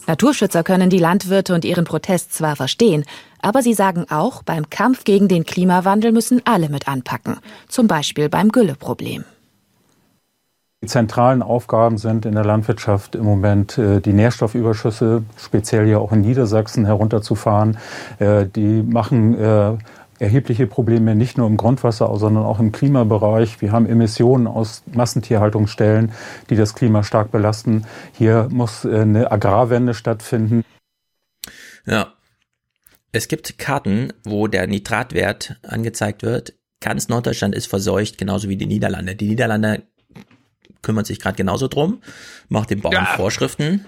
Naturschützer können die Landwirte und ihren Protest zwar verstehen, aber sie sagen auch, beim Kampf gegen den Klimawandel müssen alle mit anpacken, zum Beispiel beim Gülleproblem. Die zentralen Aufgaben sind in der Landwirtschaft im Moment äh, die Nährstoffüberschüsse, speziell ja auch in Niedersachsen herunterzufahren. Äh, die machen äh, erhebliche Probleme nicht nur im Grundwasser, sondern auch im Klimabereich. Wir haben Emissionen aus Massentierhaltungsstellen, die das Klima stark belasten. Hier muss äh, eine Agrarwende stattfinden. Ja. Es gibt Karten, wo der Nitratwert angezeigt wird. Ganz Norddeutschland ist verseucht, genauso wie die Niederlande. Die Niederlande kümmert sich gerade genauso drum, macht den Bauern ja. Vorschriften.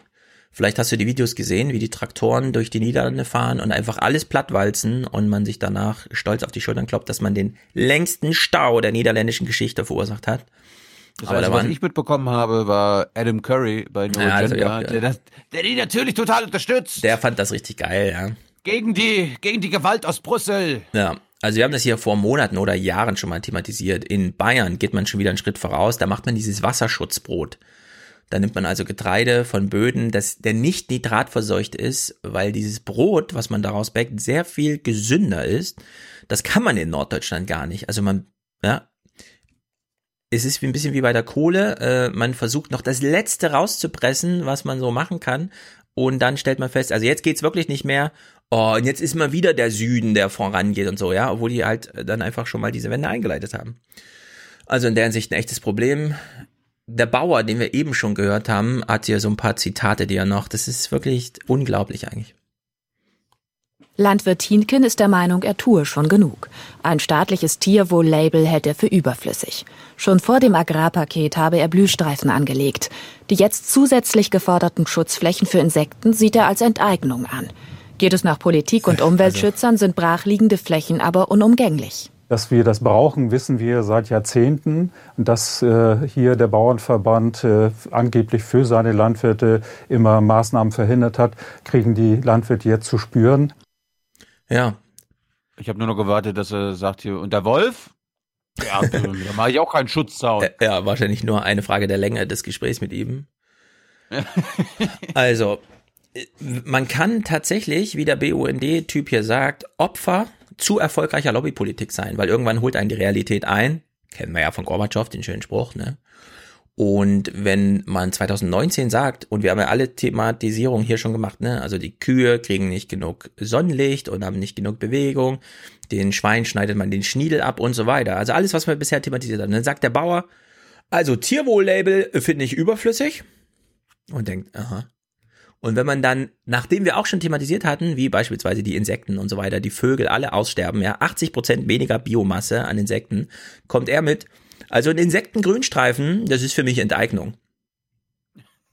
Vielleicht hast du die Videos gesehen, wie die Traktoren durch die Niederlande fahren und einfach alles plattwalzen und man sich danach stolz auf die Schultern kloppt, dass man den längsten Stau der niederländischen Geschichte verursacht hat. Das heißt, was ich mitbekommen habe, war Adam Curry bei No ja, Agenda, der, das, der die natürlich total unterstützt. Der fand das richtig geil, ja. Gegen die, gegen die Gewalt aus Brüssel. Ja, also wir haben das hier vor Monaten oder Jahren schon mal thematisiert. In Bayern geht man schon wieder einen Schritt voraus. Da macht man dieses Wasserschutzbrot. Da nimmt man also Getreide von Böden, das, der nicht nitratverseucht ist, weil dieses Brot, was man daraus backt, sehr viel gesünder ist. Das kann man in Norddeutschland gar nicht. Also man, ja, es ist wie ein bisschen wie bei der Kohle. Äh, man versucht noch das Letzte rauszupressen, was man so machen kann. Und dann stellt man fest, also jetzt geht's wirklich nicht mehr. Oh, und jetzt ist mal wieder der Süden, der vorangeht und so, ja, obwohl die halt dann einfach schon mal diese Wende eingeleitet haben. Also in der Hinsicht ein echtes Problem der Bauer, den wir eben schon gehört haben, hat hier so ein paar Zitate, die er noch, das ist wirklich unglaublich eigentlich. Landwirt Hienken ist der Meinung, er tue schon genug. Ein staatliches Tierwohl-Label hält er für überflüssig. Schon vor dem Agrarpaket habe er Blühstreifen angelegt. Die jetzt zusätzlich geforderten Schutzflächen für Insekten sieht er als Enteignung an. Geht es nach Politik und [LAUGHS] also Umweltschützern, sind brachliegende Flächen aber unumgänglich. Dass wir das brauchen, wissen wir seit Jahrzehnten. Und dass äh, hier der Bauernverband äh, angeblich für seine Landwirte immer Maßnahmen verhindert hat, kriegen die Landwirte jetzt zu spüren. Ja. Ich habe nur noch gewartet, dass er sagt hier, und der Wolf? Ja, [LAUGHS] da mache ich auch keinen Schutzzaun. Ja, wahrscheinlich nur eine Frage der Länge des Gesprächs mit ihm. [LAUGHS] also, man kann tatsächlich, wie der BUND-Typ hier sagt, Opfer zu erfolgreicher Lobbypolitik sein, weil irgendwann holt einen die Realität ein. Kennen wir ja von Gorbatschow, den schönen Spruch, ne? Und wenn man 2019 sagt, und wir haben ja alle Thematisierung hier schon gemacht, ne? Also die Kühe kriegen nicht genug Sonnenlicht und haben nicht genug Bewegung, den Schwein schneidet man den Schniedel ab und so weiter. Also alles, was wir bisher thematisiert haben. Dann sagt der Bauer, also Tierwohl-Label finde ich überflüssig. Und denkt, aha, und wenn man dann, nachdem wir auch schon thematisiert hatten, wie beispielsweise die Insekten und so weiter, die Vögel alle aussterben, ja, 80 Prozent weniger Biomasse an Insekten, kommt er mit. Also ein Insektengrünstreifen, das ist für mich Enteignung.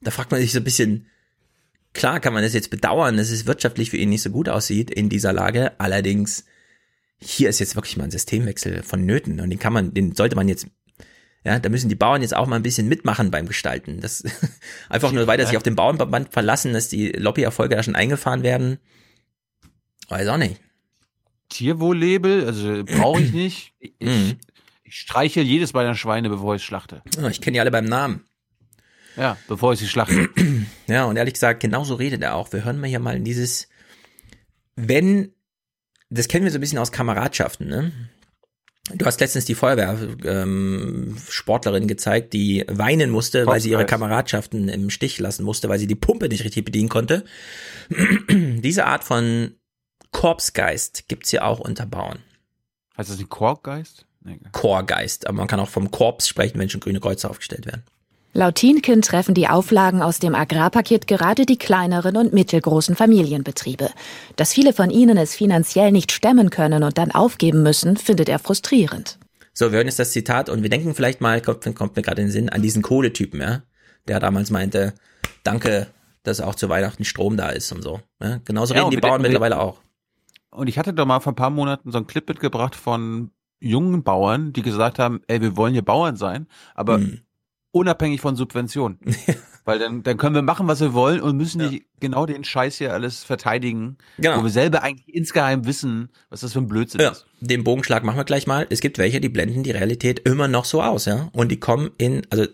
Da fragt man sich so ein bisschen, klar kann man das jetzt bedauern, dass es wirtschaftlich für ihn nicht so gut aussieht in dieser Lage. Allerdings, hier ist jetzt wirklich mal ein Systemwechsel vonnöten und den kann man, den sollte man jetzt ja, da müssen die Bauern jetzt auch mal ein bisschen mitmachen beim Gestalten. Das [LAUGHS] einfach nur weiter sich auf den Bauernverband verlassen, dass die Lobbyerfolge da schon eingefahren werden. Weiß auch nicht. Tierwohl-Label, also brauche ich nicht. [CLEARS THROAT] Ich, mhm. ich streiche jedes bei der Schweine, bevor ich schlachte. Ich kenne die alle beim Namen. Ja, bevor ich sie schlachte. [CLEARS THROAT] Ja, und ehrlich gesagt, genauso redet er auch. Wir hören mal hier mal in dieses, wenn, das kennen wir so ein bisschen aus Kameradschaften, ne? Du hast letztens die Feuerwehr-Sportlerin ähm, gezeigt, die weinen musste, weil sie ihre Kameradschaften im Stich lassen musste, weil sie die Pumpe nicht richtig bedienen konnte. [CLEARS THROAT] Diese Art von Korpsgeist gibt's hier auch unter Bauern. Heißt das ein Korpsgeist? Nee. Chorgeist, aber man kann auch vom Korps sprechen, wenn schon grüne Kreuze aufgestellt werden. Laut Tienken treffen die Auflagen aus dem Agrarpaket gerade die kleineren und mittelgroßen Familienbetriebe. Dass viele von ihnen es finanziell nicht stemmen können und dann aufgeben müssen, findet er frustrierend. So, wir hören jetzt das Zitat und wir denken vielleicht mal, kommt, kommt mir gerade in den Sinn, an diesen Kohletypen, ja, der damals meinte, danke, dass auch zu Weihnachten Strom da ist und so. Ja, genauso Ja, reden die Bauern wir- mittlerweile auch. Und ich hatte doch mal vor ein paar Monaten so einen Clip mitgebracht von jungen Bauern, die gesagt haben, ey, wir wollen hier Bauern sein, aber Hm. Unabhängig von Subventionen. [LAUGHS] Weil dann, dann können wir machen, was wir wollen und müssen nicht genau den Scheiß hier alles verteidigen, Genau. wo wir selber eigentlich insgeheim wissen, was das für ein Blödsinn Ja, ist. den Bogenschlag machen wir gleich mal. Es gibt welche, die blenden die Realität immer noch so aus, ja. Und die kommen in, also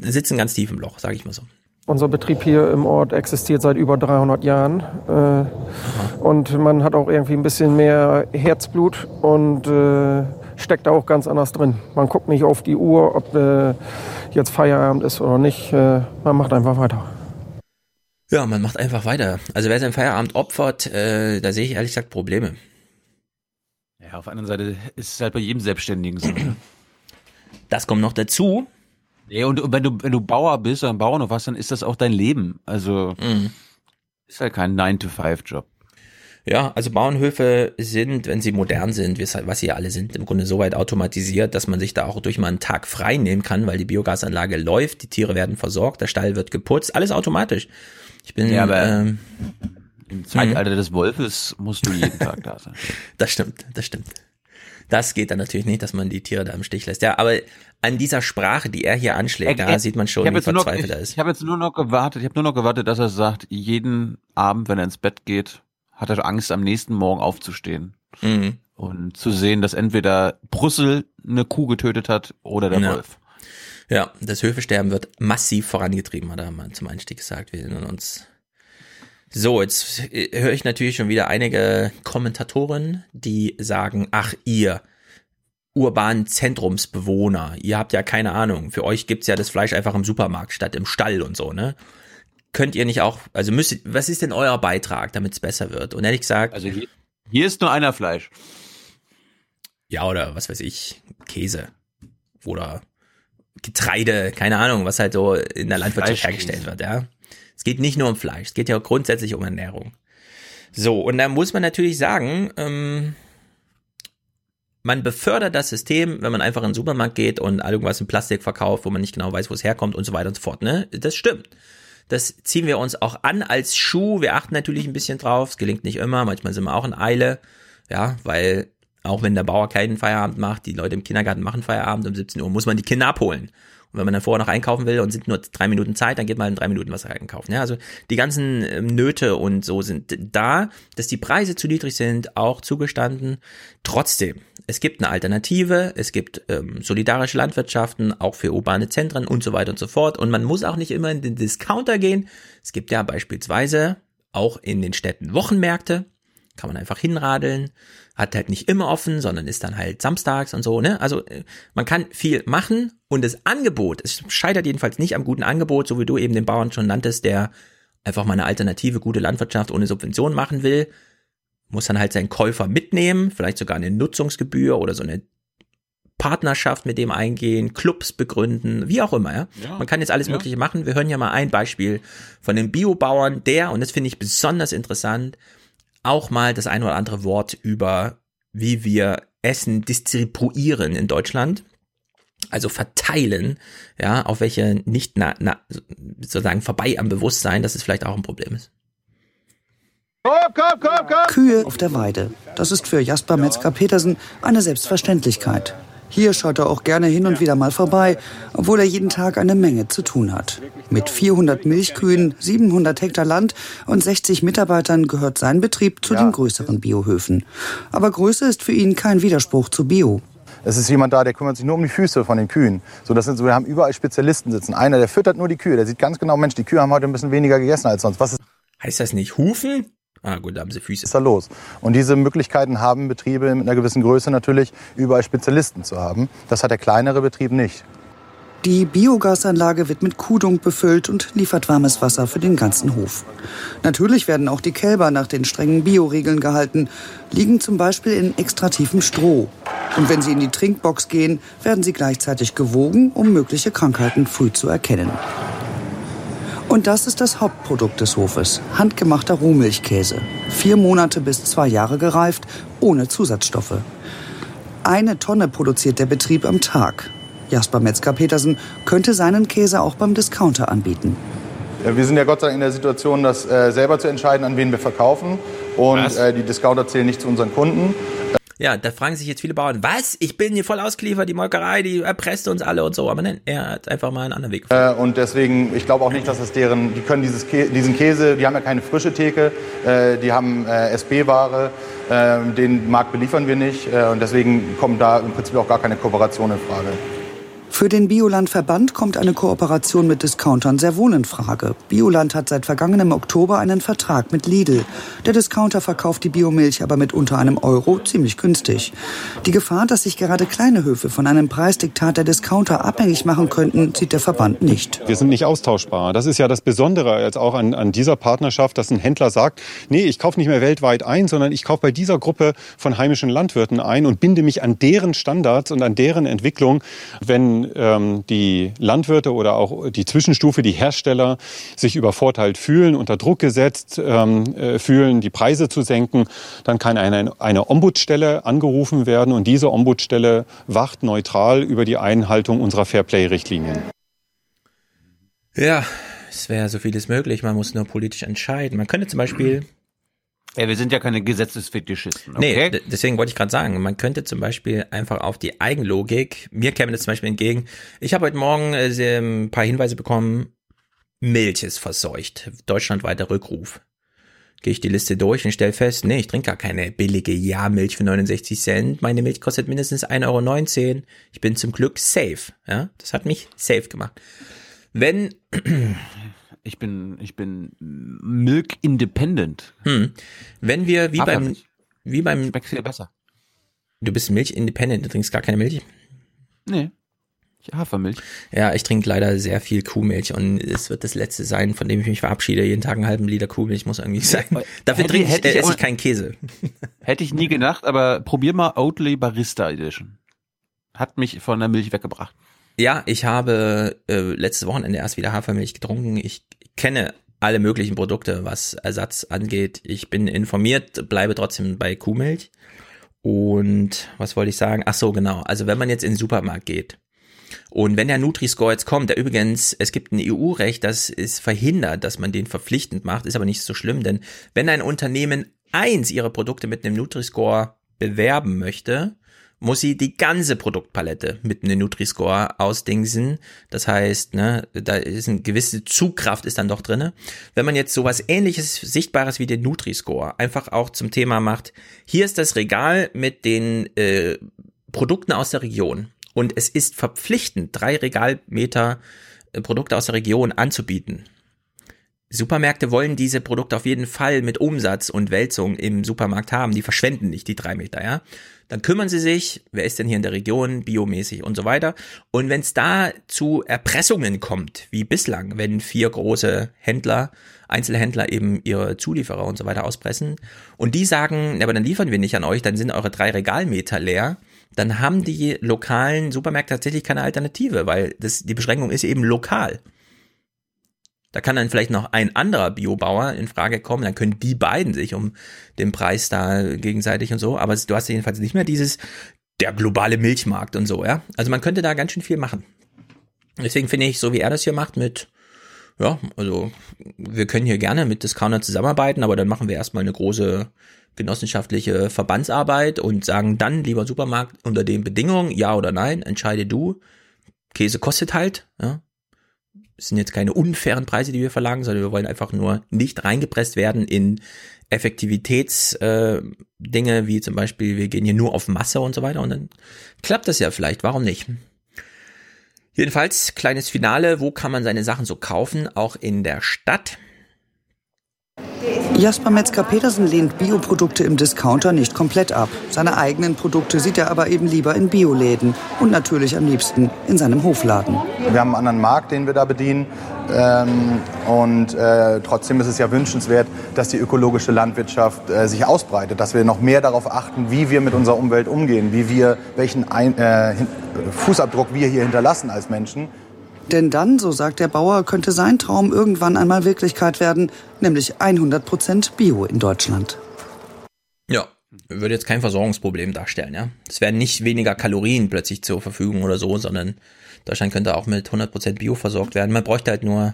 sitzen ganz tief im Loch, sage ich mal so. Unser Betrieb hier im Ort existiert seit über 300 Jahren. Äh, und man hat auch irgendwie ein bisschen mehr Herzblut und äh, steckt da auch ganz anders drin. Man guckt nicht auf die Uhr, ob äh, jetzt Feierabend ist oder nicht. Äh, man macht einfach weiter. Ja, man macht einfach weiter. Also wer seinen Feierabend opfert, äh, da sehe ich ehrlich gesagt Probleme. Ja, auf der anderen Seite ist es halt bei jedem Selbstständigen so. ne? [CLEARS THROAT] Das kommt noch dazu. Ja, und wenn du, wenn du Bauer bist oder ein Bauernhof hast, dann ist das auch dein Leben. Also Mhm. ist halt kein 9-to-5-Job. Ja, also Bauernhöfe sind, wenn sie modern sind, wie- was sie ja alle sind, im Grunde so weit automatisiert, dass man sich da auch durch mal einen Tag frei nehmen kann, weil die Biogasanlage läuft, die Tiere werden versorgt, der Stall wird geputzt, alles automatisch. Ich bin, Ja, aber ähm, Im Zeitalter des Wolfes musst du jeden Tag da sein. [LAUGHS] Das stimmt, das stimmt. Das geht dann natürlich nicht, dass man die Tiere da im Stich lässt. Ja, aber an dieser Sprache, die er hier anschlägt, da sieht man schon, ich wie verzweifelt er ich, ist. ich habe jetzt nur noch gewartet, ich habe nur noch gewartet, dass er sagt, jeden Abend, wenn er ins Bett geht, hat er Angst, am nächsten Morgen aufzustehen. Mhm. Und zu sehen, dass entweder Brüssel eine Kuh getötet hat oder der Ja. Wolf. Ja, das Höfesterben wird massiv vorangetrieben, hat er mal zum Einstieg gesagt. Wir erinnern uns. So, jetzt äh, höre ich natürlich schon wieder einige Kommentatoren, die sagen, ach ihr urbanen Zentrumsbewohner, ihr habt ja keine Ahnung, für euch gibt's ja das Fleisch einfach im Supermarkt statt im Stall und so, ne? Könnt ihr nicht auch, also müsstet, was ist denn euer Beitrag, damit es besser wird? Und ehrlich gesagt, Also hier, hier ist nur einer Fleisch. ja, oder was weiß ich, Käse oder Getreide, keine Ahnung, was halt so in der Landwirtschaft hergestellt wird, ja. Es geht nicht nur um Fleisch, es geht ja grundsätzlich um Ernährung. So, und da muss man natürlich sagen, ähm, man befördert das System, wenn man einfach in den Supermarkt geht und irgendwas in Plastik verkauft, wo man nicht genau weiß, wo es herkommt und so weiter und so fort, ne? Das stimmt. Das ziehen wir uns auch an als Schuh. Wir achten natürlich ein bisschen drauf. Es gelingt nicht immer. Manchmal sind wir auch in Eile. Ja, weil auch wenn der Bauer keinen Feierabend macht, die Leute im Kindergarten machen Feierabend um 17 Uhr, muss man die Kinder abholen. Und wenn man dann vorher noch einkaufen will und sind nur drei Minuten Zeit, dann geht man in drei Minuten was einkaufen. Ja, also die ganzen ähm, Nöte und so sind da, dass die Preise zu niedrig sind, auch zugestanden. Trotzdem, es gibt eine Alternative, es gibt ähm, solidarische Landwirtschaften, auch für urbane Zentren und so weiter und so fort. Und man muss auch nicht immer in den Discounter gehen. Es gibt ja beispielsweise auch in den Städten Wochenmärkte, kann man einfach hinradeln, hat halt nicht immer offen, sondern ist dann halt samstags und so, ne? Also äh, man kann viel machen und das Angebot, es scheitert jedenfalls nicht am guten Angebot, so wie du eben den Bauern schon nanntest, der einfach mal eine alternative gute Landwirtschaft ohne Subvention machen will, muss dann halt seinen Käufer mitnehmen, vielleicht sogar eine Nutzungsgebühr oder so eine Partnerschaft mit dem eingehen, Clubs begründen, wie auch immer, ja. Ja, Man kann jetzt alles ja. Mögliche machen. Wir hören ja mal ein Beispiel von einem Biobauern, der, und das finde ich besonders interessant, auch mal das ein oder andere Wort über, wie wir Essen distribuieren in Deutschland. Also verteilen, ja, auf welche nicht na, na, sozusagen vorbei am Bewusstsein, dass es vielleicht auch ein Problem ist. Kühe auf der Weide. Das ist für Jasper Metzger-Petersen eine Selbstverständlichkeit. Hier schaut er auch gerne hin und wieder mal vorbei, obwohl er jeden Tag eine Menge zu tun hat. Mit 400 Milchkühen, 700 Hektar Land und 60 Mitarbeitern gehört sein Betrieb zu den größeren Biohöfen. Aber Größe ist für ihn kein Widerspruch zu Bio. Es ist jemand da, der kümmert sich nur um die Füße von den Kühen. So, das sind so, wir haben überall Spezialisten sitzen. Einer, der füttert nur die Kühe, der sieht ganz genau, Mensch, die Kühe haben heute ein bisschen weniger gegessen als sonst. Was ist Heißt das nicht Hufen? Ah, gut, da haben sie Füße. da los? Und diese Möglichkeiten haben Betriebe mit einer gewissen Größe natürlich, überall Spezialisten zu haben. Das hat der kleinere Betrieb nicht. Die Biogasanlage wird mit Kuhdung befüllt und liefert warmes Wasser für den ganzen Hof. Natürlich werden auch die Kälber nach den strengen Bioregeln gehalten, liegen zum Beispiel in extra tiefem Stroh. Und wenn sie in die Trinkbox gehen, werden sie gleichzeitig gewogen, um mögliche Krankheiten früh zu erkennen. Und das ist das Hauptprodukt des Hofes, handgemachter Rohmilchkäse. Vier Monate bis zwei Jahre gereift, ohne Zusatzstoffe. Eine Tonne produziert der Betrieb am Tag. Jasper Metzger-Petersen könnte seinen Käse auch beim Discounter anbieten. Wir sind ja Gott sei Dank in der Situation, das äh, selber zu entscheiden, an wen wir verkaufen. Und äh, die Discounter zählen nicht zu unseren Kunden. Ja, da fragen sich jetzt viele Bauern, was? Ich bin hier voll ausgeliefert, die Molkerei, die erpresst uns alle und so. Aber nein, er hat einfach mal einen anderen Weg. Äh, und deswegen, ich glaube auch nicht, dass es deren, die können dieses Kä diesen Käse, die haben ja keine frische Theke, äh, die haben äh, SB-Ware, äh, den Markt beliefern wir nicht. Äh, und deswegen kommt da im Prinzip auch gar keine Kooperation in Frage. Für den Bioland-Verband kommt eine Kooperation mit Discountern sehr wohl in Frage. Bioland hat seit vergangenem Oktober einen Vertrag mit Lidl. Der Discounter verkauft die Biomilch aber mit unter einem Euro ziemlich günstig. Die Gefahr, dass sich gerade kleine Höfe von einem Preisdiktat der Discounter abhängig machen könnten, sieht der Verband nicht. Wir sind nicht austauschbar. Das ist ja das Besondere jetzt auch an, an dieser Partnerschaft, dass ein Händler sagt, nee, ich kaufe nicht mehr weltweit ein, sondern ich kaufe bei dieser Gruppe von heimischen Landwirten ein und binde mich an deren Standards und an deren Entwicklung. Wenn ähm, die Landwirte oder auch die Zwischenstufe, die Hersteller sich übervorteilt fühlen, unter Druck gesetzt ähm, äh, fühlen, die Preise zu senken, dann kann eine, eine Ombudsstelle angerufen werden und diese Ombudsstelle wacht neutral über die Einhaltung unserer Fairplay-Richtlinien. Ja, es wäre so vieles möglich, man muss nur politisch entscheiden. Man könnte zum Beispiel. Ja, wir sind ja keine Gesetzesfetischisten. Okay? Nee, deswegen wollte ich gerade sagen, man könnte zum Beispiel einfach auf die Eigenlogik, mir käme das zum Beispiel entgegen, ich habe heute Morgen äh, ein paar Hinweise bekommen, Milch ist verseucht, deutschlandweiter Rückruf. Gehe ich die Liste durch und stelle fest, nee, ich trinke gar keine billige Ja-Milch für 69 Cent. Meine Milch kostet mindestens 1,19 Euro. Ich bin zum Glück safe. Ja, das hat mich safe gemacht. Wenn ich bin ich bin Milk Independent. Hm. Wenn wir wie beim Hafermilch. wie beim Schmeckt viel besser. Du bist Milch Independent, du trinkst gar keine Milch? Nee. Ich Hafermilch. Ja, ich trinke leider sehr viel Kuhmilch und es wird das letzte sein, von dem ich mich verabschiede. Jeden Tag einen halben Liter Kuhmilch muss irgendwie sein. Dafür Hätte- trinke ich, hätte äh, ich esse ich keinen Käse. Hätte ich nie gedacht, aber probier mal Oatly Barista Edition. Hat mich von der Milch weggebracht. Ja, ich habe äh, letztes Wochenende erst wieder Hafermilch getrunken. Ich kenne alle möglichen Produkte, was Ersatz angeht. Ich bin informiert, bleibe trotzdem bei Kuhmilch. Und was wollte ich sagen? Ach so, genau. Also wenn man jetzt in den Supermarkt geht und wenn der Nutri-Score jetzt kommt, der übrigens, es gibt ein EU-Recht, das es verhindert, dass man den verpflichtend macht, ist aber nicht so schlimm, denn wenn ein Unternehmen eins ihrer Produkte mit einem Nutri-Score bewerben möchte, muss sie die ganze Produktpalette mit einem Nutri-Score ausdingsen. Das heißt, ne, da ist eine gewisse Zugkraft ist dann doch drinne. Wenn man jetzt sowas ähnliches, Sichtbares wie den Nutri-Score einfach auch zum Thema macht, hier ist das Regal mit den äh, Produkten aus der Region. Und es ist verpflichtend, drei Regalmeter äh, Produkte aus der Region anzubieten. Supermärkte wollen diese Produkte auf jeden Fall mit Umsatz und Wälzung im Supermarkt haben. Die verschwenden nicht die drei Meter, ja. Dann kümmern sie sich, wer ist denn hier in der Region, biomäßig und so weiter. Und wenn es da zu Erpressungen kommt, wie bislang, wenn vier große Händler, Einzelhändler eben ihre Zulieferer und so weiter auspressen und die sagen, "Ja, aber dann liefern wir nicht an euch, dann sind eure drei Regalmeter leer, dann haben die lokalen Supermärkte tatsächlich keine Alternative, weil das, die Beschränkung ist eben lokal. Da kann dann vielleicht noch ein anderer Biobauer in Frage kommen, dann können die beiden sich um den Preis da gegenseitig und so, aber du hast jedenfalls nicht mehr dieses, der globale Milchmarkt und so, ja. Also man könnte da ganz schön viel machen. Deswegen finde ich, so wie er das hier macht mit, ja, also wir können hier gerne mit Discounter zusammenarbeiten, aber dann machen wir erstmal eine große genossenschaftliche Verbandsarbeit und sagen dann, lieber Supermarkt, unter den Bedingungen, ja oder nein, entscheide du. Käse kostet halt, ja. Es sind jetzt keine unfairen Preise, die wir verlangen, sondern wir wollen einfach nur nicht reingepresst werden in Effektivitätsdinge, äh, Dinge, wie zum Beispiel, wir gehen hier nur auf Masse und so weiter und dann klappt das ja vielleicht, warum nicht? Jedenfalls, kleines Finale, wo kann man seine Sachen so kaufen? Auch in der Stadt. Jasper Metzger-Petersen lehnt Bioprodukte im Discounter nicht komplett ab. Seine eigenen Produkte sieht er aber eben lieber in Bioläden und natürlich am liebsten in seinem Hofladen. Wir haben einen anderen Markt, den wir da bedienen. Ähm, und äh, trotzdem ist es ja wünschenswert, dass die ökologische Landwirtschaft äh, sich ausbreitet, dass wir noch mehr darauf achten, wie wir mit unserer Umwelt umgehen, wie wir, welchen Ein äh, Fußabdruck wir hier hinterlassen als Menschen. Denn dann, so sagt der Bauer, könnte sein Traum irgendwann einmal Wirklichkeit werden, nämlich 100% Bio in Deutschland. Ja, würde jetzt kein Versorgungsproblem darstellen, ja. Es werden nicht weniger Kalorien plötzlich zur Verfügung oder so, sondern Deutschland könnte auch mit 100% Bio versorgt werden. Man bräuchte halt nur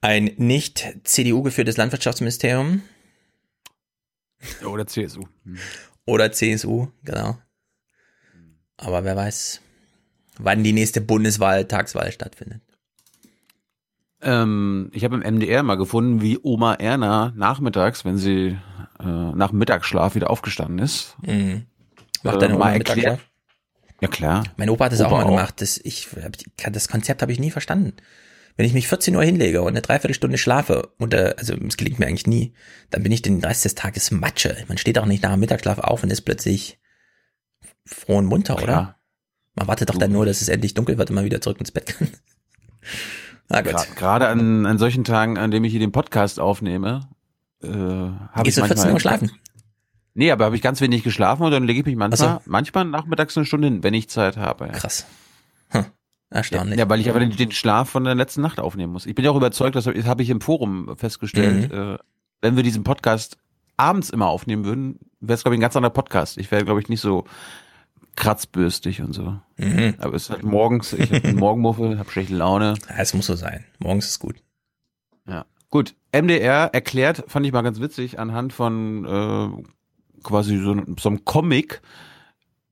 Ein nicht CDU geführtes Landwirtschaftsministerium. Oder CSU. Oder CSU, genau. Aber wer weiß, wann die nächste Bundeswahl, stattfindet. Ähm, ich habe im MDR mal gefunden, wie Oma Erna nachmittags, wenn sie äh, nach Mittagsschlaf wieder aufgestanden ist. Mhm. Macht deine äh, Oma mal Mittagsschlaf? Ja klar. Mein Opa hat das Opa auch mal auch. gemacht. Das, ich, das Konzept habe ich nie verstanden. Wenn ich mich 14 Uhr hinlege und eine Dreiviertelstunde schlafe, und, äh, also es gelingt mir eigentlich nie, dann bin ich den Rest des Tages Matsche. Man steht auch nicht nach dem Mittagsschlaf auf und ist plötzlich froh und munter, oder? Man wartet doch dann nur, dass es endlich dunkel wird und man wieder zurück ins Bett kann. [LAUGHS] Ah, gut. Gerade an, an solchen Tagen, an dem ich hier den Podcast aufnehme, äh, habe ich Gehst du 14 Uhr schlafen? Nee, aber habe ich ganz wenig geschlafen und dann lege ich mich manchmal, Ach manchmal nachmittags eine Stunde hin, wenn ich Zeit habe. Ja. Krass. Hm. Erstaunlich. Ja, weil ich aber den, den Schlaf von der letzten Nacht aufnehmen muss. Ich bin ja auch überzeugt, das habe hab ich im Forum festgestellt, Mhm. äh, wenn wir diesen Podcast abends immer aufnehmen würden, wäre es, glaube ich, ein ganz anderer Podcast. Ich wäre, glaube ich, nicht so kratzbürstig und so. Mhm. Aber es ist halt morgens, ich habe einen [LAUGHS] Morgenmuffel, habe schlechte Laune. Ja, es muss so sein. Morgens ist gut. Ja. Gut, MDR erklärt, fand ich mal ganz witzig, anhand von äh, quasi so, so einem Comic,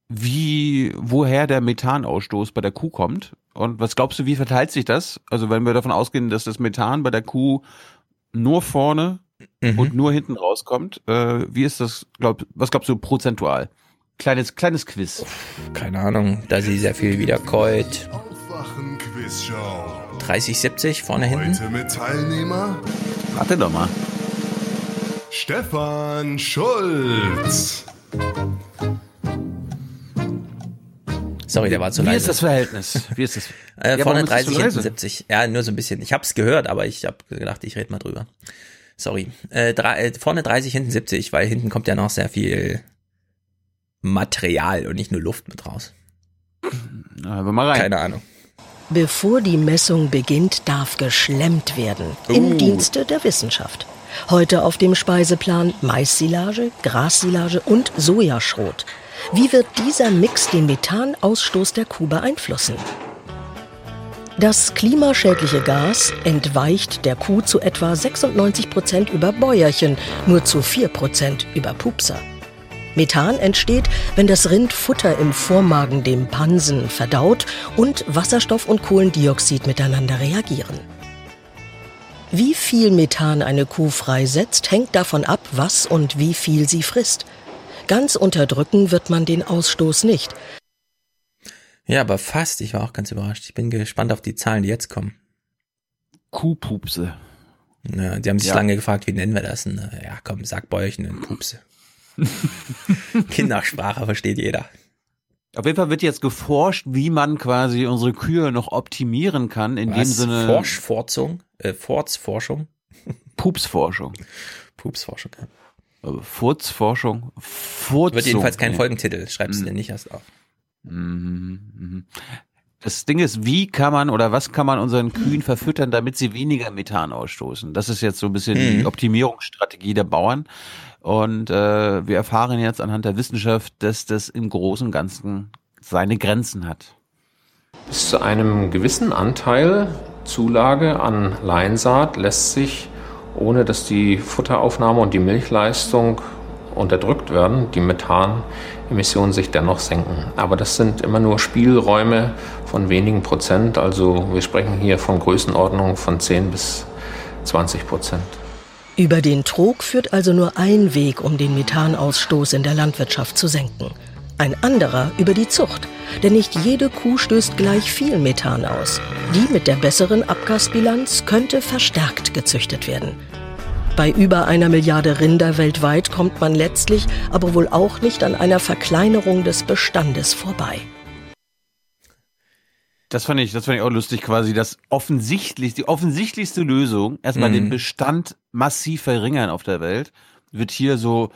wie, woher der Methanausstoß bei der Kuh kommt. Und was glaubst du, wie verteilt sich das? Also wenn wir davon ausgehen, dass das Methan bei der Kuh nur vorne und nur hinten rauskommt, äh, wie ist das, glaub, was glaubst du prozentual? Kleines, kleines Quiz. Keine Ahnung, da sie sehr viel Quizshow. 30, 70 vorne hinten. Heute mit Teilnehmer Warte doch mal. Stefan Schulz. Sorry, der war zu Wie leise. ist das Verhältnis? Wie ist das? [LAUGHS] Äh, Ja, vorne warum ist das 30, so hinten leise? 70. Ja, nur so ein bisschen. Ich habe es gehört, aber ich habe gedacht, ich rede mal drüber. Sorry. Äh, drei, äh, vorne 30, hinten 70, weil hinten kommt ja noch sehr viel Material und nicht nur Luft mit raus. Wir mal rein. Keine Ahnung. Bevor die Messung beginnt, darf geschlemmt werden. Im Uh. Dienste der Wissenschaft. Heute auf dem Speiseplan Maissilage, Grassilage und Sojaschrot. Wie wird dieser Mix den Methanausstoß der Kuh beeinflussen? Das klimaschädliche Gas entweicht der Kuh zu etwa 96 Prozent über Bäuerchen, nur zu 4 Prozent über Pupser. Methan entsteht, wenn das Rind Futter im Vormagen, dem Pansen, verdaut und Wasserstoff und Kohlendioxid miteinander reagieren. Wie viel Methan eine Kuh freisetzt, hängt davon ab, was und wie viel sie frisst. Ganz unterdrücken wird man den Ausstoß nicht. Ja, aber fast. Ich war auch ganz überrascht. Ich bin gespannt auf die Zahlen, die jetzt kommen. Kuhpupse. Ja, die haben sich Ja. lange gefragt, wie nennen wir das? Ja, komm, sag Bäuerchen und Pupse. [LAUGHS] Kindersprache versteht jeder. Auf jeden Fall wird jetzt geforscht, wie man quasi unsere Kühe noch optimieren kann, in dem Was? Sinne Forschforschung? Äh, Forzforschung? [LAUGHS] Pupsforschung. Pupsforschung, ja. Also Furzforschung. Furz Wird jedenfalls kein Folgentitel. Schreib's Mhm. dir nicht erst auf. Mhm, mhm. Das Ding ist, wie kann man oder was kann man unseren Kühen verfüttern, damit sie weniger Methan ausstoßen? Das ist jetzt so ein bisschen die Mhm. Optimierungsstrategie der Bauern. Und äh, wir erfahren jetzt anhand der Wissenschaft, dass das im Großen und Ganzen seine Grenzen hat. Bis zu einem gewissen Anteil Zulage an Leinsaat lässt sich, ohne dass die Futteraufnahme und die Milchleistung unterdrückt werden, die Methanemissionen sich dennoch senken. Aber das sind immer nur Spielräume von wenigen Prozent. Also wir sprechen hier von Größenordnungen von 10 bis 20 Prozent. Über den Trog führt also nur ein Weg, um den Methanausstoß in der Landwirtschaft zu senken. Ein anderer über die Zucht. Denn nicht jede Kuh stößt gleich viel Methan aus. Die mit der besseren Abgasbilanz könnte verstärkt gezüchtet werden. Bei über einer Milliarde Rinder weltweit kommt man letztlich aber wohl auch nicht an einer Verkleinerung des Bestandes vorbei. Das fand ich, das fand ich auch lustig, quasi das offensichtlich, die offensichtlichste Lösung, erstmal Mhm. den Bestand massiv verringern auf der Welt, wird hier so,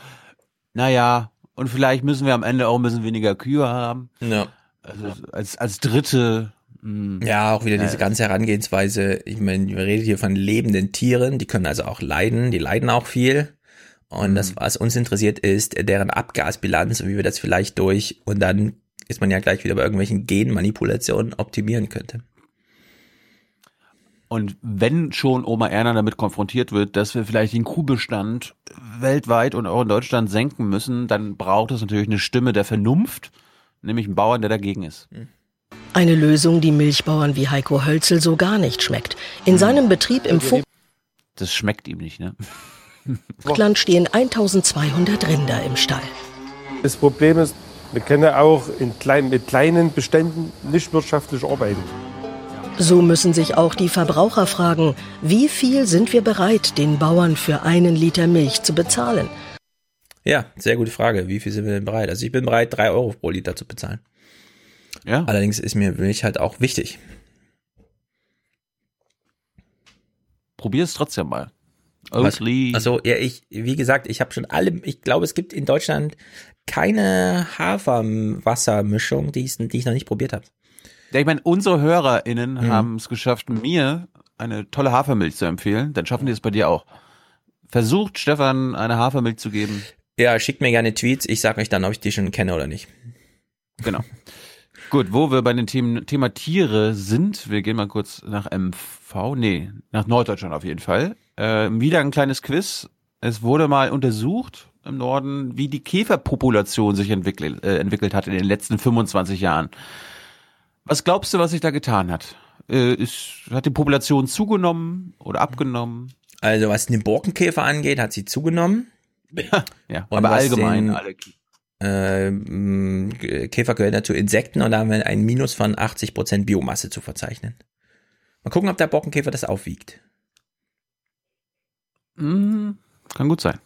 naja, und vielleicht müssen wir am Ende auch ein bisschen weniger Kühe haben. Ja. Also als, als dritte. mh, Ja, auch wieder diese ganze Herangehensweise. Ich meine, wir reden hier von lebenden Tieren, die können also auch leiden, die leiden auch viel. Und Mhm. das, was uns interessiert, ist deren Abgasbilanz und wie wir das vielleicht durch, und dann ist man ja gleich wieder bei irgendwelchen Genmanipulationen optimieren könnte. Und wenn schon Oma Erna damit konfrontiert wird, dass wir vielleicht den Kuhbestand weltweit und auch in Deutschland senken müssen, dann braucht es natürlich eine Stimme der Vernunft, nämlich einen Bauern, der dagegen ist. Eine Lösung, die Milchbauern wie Heiko Hölzel so gar nicht schmeckt. In seinem Betrieb im Das schmeckt ihm nicht, ne? Vogtland stehen 1200 Rinder im Stall. Das Problem ist, wir können auch in klein, mit kleinen Beständen nicht wirtschaftlich arbeiten. So müssen sich auch die Verbraucher fragen, wie viel sind wir bereit, den Bauern für einen Liter Milch zu bezahlen? Ja, sehr gute Frage. Wie viel sind wir denn bereit? Also ich bin bereit, drei Euro pro Liter zu bezahlen. Ja. Allerdings ist mir Milch halt auch wichtig. Probier es trotzdem mal. Oatly. Also ja, ich, wie gesagt, ich habe schon alle, ich glaube, es gibt in Deutschland keine Haferwassermischung, die ich, die ich noch nicht probiert habe. Ja, ich meine, unsere HörerInnen Mhm. haben es geschafft, mir eine tolle Hafermilch zu empfehlen. Dann schaffen die es bei dir auch. Versucht Stefan eine Hafermilch zu geben. Ja, schickt mir gerne Tweets, ich sag euch dann, ob ich die schon kenne oder nicht. Genau. Gut, wo wir bei dem Thema, Thema Tiere sind, wir gehen mal kurz nach MV, nee, nach Norddeutschland auf jeden Fall. Äh, wieder ein kleines Quiz. Es wurde mal untersucht im Norden, wie die Käferpopulation sich entwickelt, äh, entwickelt hat in den letzten 25 Jahren. Was glaubst du, was sich da getan hat? Äh, ist, hat die Population zugenommen oder abgenommen? Also was den Borkenkäfer angeht, hat sie zugenommen. [LAUGHS] Ja, Und aber allgemein den- alle. Äh, Käfer gehören dazu Insekten und da haben wir ein Minus von 80% Biomasse zu verzeichnen. Mal gucken, ob der Borkenkäfer das aufwiegt. Mhm, kann gut sein.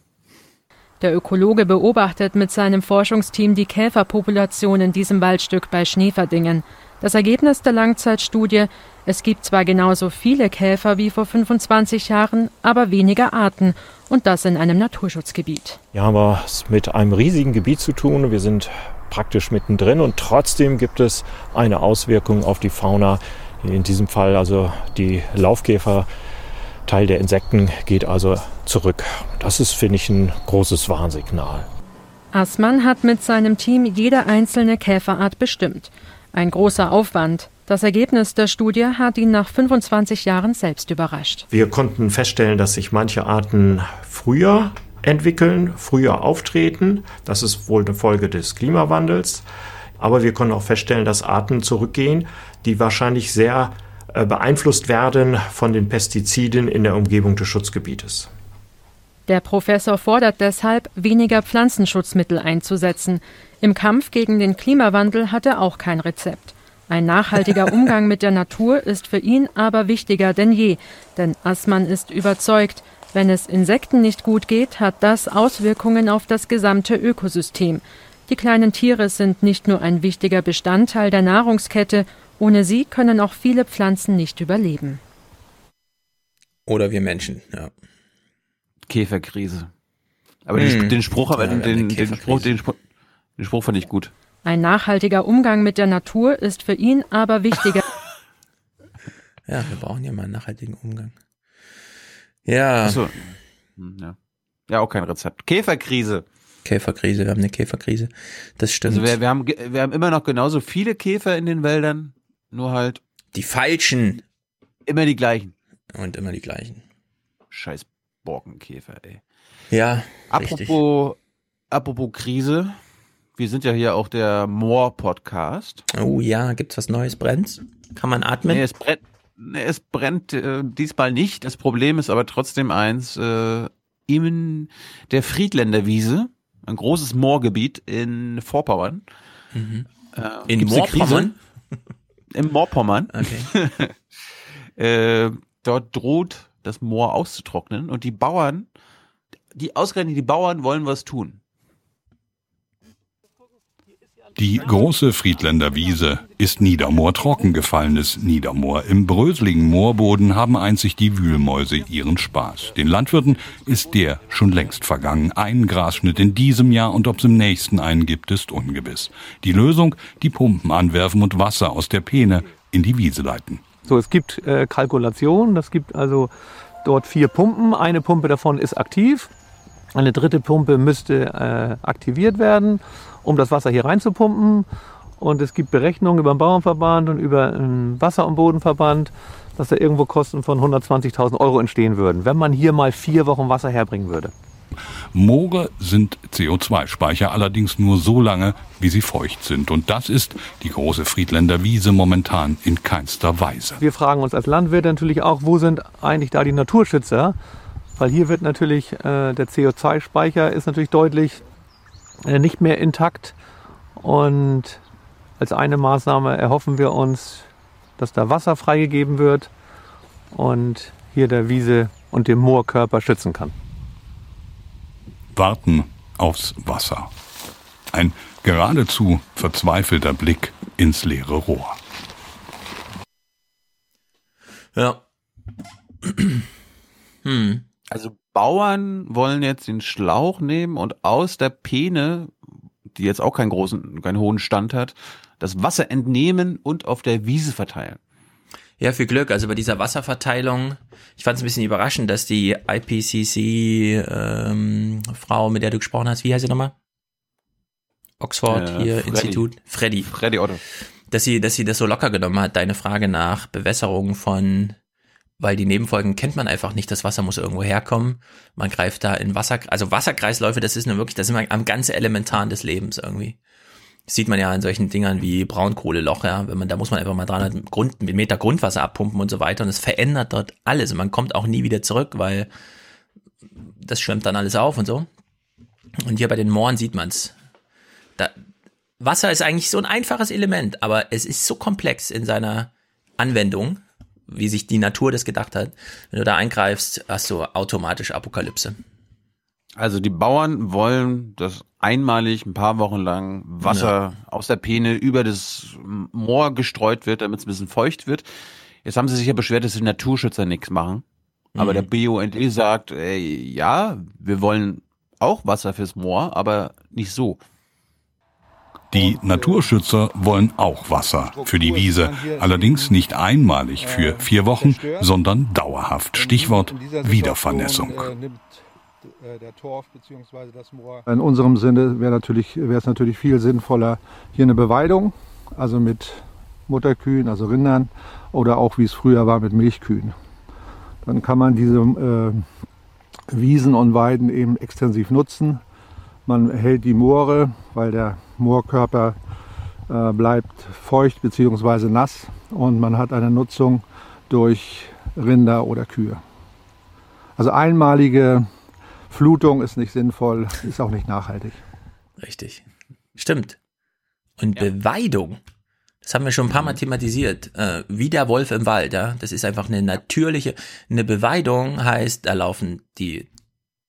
Der Ökologe beobachtet mit seinem Forschungsteam die Käferpopulation in diesem Waldstück bei Schneeverdingen. Das Ergebnis der Langzeitstudie, es gibt zwar genauso viele Käfer wie vor 25 Jahren, aber weniger Arten und das in einem Naturschutzgebiet. Wir haben es mit einem riesigen Gebiet zu tun. Wir sind praktisch mittendrin und trotzdem gibt es eine Auswirkung auf die Fauna. In diesem Fall also die Laufkäfer. Teil der Insekten geht also zurück. Das ist, finde ich, ein großes Warnsignal. Assmann hat mit seinem Team jede einzelne Käferart bestimmt. Ein großer Aufwand. Das Ergebnis der Studie hat ihn nach 25 Jahren selbst überrascht. Wir konnten feststellen, dass sich manche Arten früher entwickeln, früher auftreten. Das ist wohl eine Folge des Klimawandels. Aber wir konnten auch feststellen, dass Arten zurückgehen, die wahrscheinlich sehr äh, beeinflusst werden von den Pestiziden in der Umgebung des Schutzgebietes. Der Professor fordert deshalb, weniger Pflanzenschutzmittel einzusetzen. Im Kampf gegen den Klimawandel hat er auch kein Rezept. Ein nachhaltiger [LAUGHS] Umgang mit der Natur ist für ihn aber wichtiger denn je, denn Assmann ist überzeugt, wenn es Insekten nicht gut geht, hat das Auswirkungen auf das gesamte Ökosystem. Die kleinen Tiere sind nicht nur ein wichtiger Bestandteil der Nahrungskette, ohne sie können auch viele Pflanzen nicht überleben. Oder wir Menschen, ja. Käferkrise. Aber Hm. den, den Spruch, aber Ja, den, den, den. Spruch, den, Spruch, den Spruch fand ich gut. Ein nachhaltiger Umgang mit der Natur ist für ihn aber wichtiger. [LAUGHS] Ja, wir brauchen ja mal einen nachhaltigen Umgang. Ja. Ach so. Hm, Ja. ja, auch kein Rezept. Käferkrise. Käferkrise, wir haben eine Käferkrise. Das stimmt. Also wir, wir, haben, wir haben immer noch genauso viele Käfer in den Wäldern, nur halt die falschen. Immer die gleichen. Und immer die gleichen. Scheiß Borkenkäfer, ey. Ja, richtig. Apropos, apropos Krise. Wir sind ja hier auch der Moor-Podcast. Oh ja, gibt's was Neues? Brennt's? Kann man atmen? Nee, es brennt, nee, es brennt äh, diesmal nicht. Das Problem ist aber trotzdem eins. Äh, in der Friedländer Wiese, ein großes Moorgebiet in Vorpommern. Mhm. Äh, In. Moorpommern? Im Moorpommern. Okay. [LAUGHS] äh, dort droht das Moor auszutrocknen und die Bauern, die ausgerechnet die Bauern wollen was tun. Die große Friedländer Wiese ist Niedermoor trockengefallenes Niedermoor. Im bröseligen Moorboden haben einzig die Wühlmäuse ihren Spaß. Den Landwirten ist der schon längst vergangen. Ein Grasschnitt in diesem Jahr und ob es im nächsten einen gibt, ist ungewiss. Die Lösung, die Pumpen anwerfen und Wasser aus der Peene in die Wiese leiten. So, es gibt äh, Kalkulationen, es gibt also dort vier Pumpen. Eine Pumpe davon ist aktiv. Eine dritte Pumpe müsste äh, aktiviert werden, um das Wasser hier reinzupumpen. Und es gibt Berechnungen über den Bauernverband und über den Wasser- und Bodenverband, dass da irgendwo Kosten von 120.000 Euro entstehen würden, wenn man hier mal vier Wochen Wasser herbringen würde. Moore sind CO2-Speicher allerdings nur so lange, wie sie feucht sind. Und das ist die große Friedländer Wiese momentan in keinster Weise. Wir fragen uns als Landwirte natürlich auch, wo sind eigentlich da die Naturschützer? Weil hier wird natürlich äh, der CO2-Speicher ist natürlich deutlich nicht mehr intakt. Und als eine Maßnahme erhoffen wir uns, dass da Wasser freigegeben wird und hier der Wiese und den Moorkörper schützen kann. Warten aufs Wasser. Ein geradezu verzweifelter Blick ins leere Rohr. Ja. [CLEARS THROAT] hm. Also Bauern wollen jetzt den Schlauch nehmen und aus der Peene, die jetzt auch keinen großen, keinen hohen Stand hat, das Wasser entnehmen und auf der Wiese verteilen. Ja, viel Glück. Also bei dieser Wasserverteilung, ich fand es ein bisschen überraschend, dass die IPCC-Frau, ähm, mit der du gesprochen hast, wie heißt sie nochmal? Oxford Äh, hier Freddy. Institut, Freddy. Freddy Otto. Dass sie, dass sie das so locker genommen hat, deine Frage nach Bewässerung von, weil die Nebenfolgen kennt man einfach nicht, das Wasser muss irgendwo herkommen. Man greift da in Wasser, also Wasserkreisläufe, das ist nur wirklich, das ist immer am ganz elementaren des Lebens irgendwie. Das sieht man ja in solchen Dingern wie Braunkohleloch, ja, wenn man, da muss man einfach mal 300 Grund, Meter Grundwasser abpumpen und so weiter und es verändert dort alles und man kommt auch nie wieder zurück, weil das schwemmt dann alles auf und so. Und hier bei den Mooren sieht man's. Da, Wasser ist eigentlich so ein einfaches Element, aber es ist so komplex in seiner Anwendung, wie sich die Natur das gedacht hat. Wenn du da eingreifst, hast du automatisch Apokalypse. Also die Bauern wollen, dass einmalig ein paar Wochen lang Wasser aus der Peene über das Moor gestreut wird, damit es ein bisschen feucht wird. Jetzt haben sie sich ja beschwert, dass die Naturschützer nichts machen. Aber Mhm. der BUND sagt, ey, ja, wir wollen auch Wasser fürs Moor, aber nicht so. Die Naturschützer wollen auch Wasser für die Wiese, allerdings nicht einmalig für vier Wochen, sondern dauerhaft. Stichwort Wiedervernässung. In unserem Sinne wäre natürlich, es natürlich viel sinnvoller, hier eine Beweidung, also mit Mutterkühen, also Rindern, oder auch wie es früher war mit Milchkühen. Dann kann man diese äh, Wiesen und Weiden eben extensiv nutzen. Man erhält die Moore, weil der Moorkörper äh, bleibt feucht bzw. nass und man hat eine Nutzung durch Rinder oder Kühe. Also einmalige Flutung ist nicht sinnvoll, ist auch nicht nachhaltig. Richtig. Stimmt. Und Beweidung, das haben wir schon ein paar Mal thematisiert, äh, wie der Wolf im Wald, ja. Das ist einfach eine natürliche, eine Beweidung heißt, da laufen die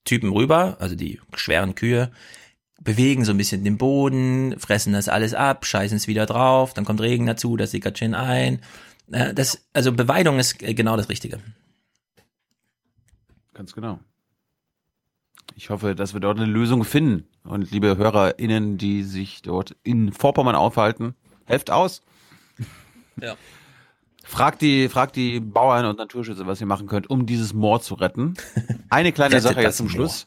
Typen rüber, also die schweren Kühe, bewegen so ein bisschen den Boden, fressen das alles ab, scheißen es wieder drauf, dann kommt Regen dazu, das sickert schön ein. Äh, das, also Beweidung ist äh, genau das Richtige. Ganz genau. Ich hoffe, dass wir dort eine Lösung finden. Und liebe HörerInnen, die sich dort in Vorpommern aufhalten, helft aus. Ja. Fragt die, fragt die Bauern und Naturschützer, was ihr machen könnt, um dieses Moor zu retten. Eine kleine [LAUGHS] Sache jetzt zum. Schluss.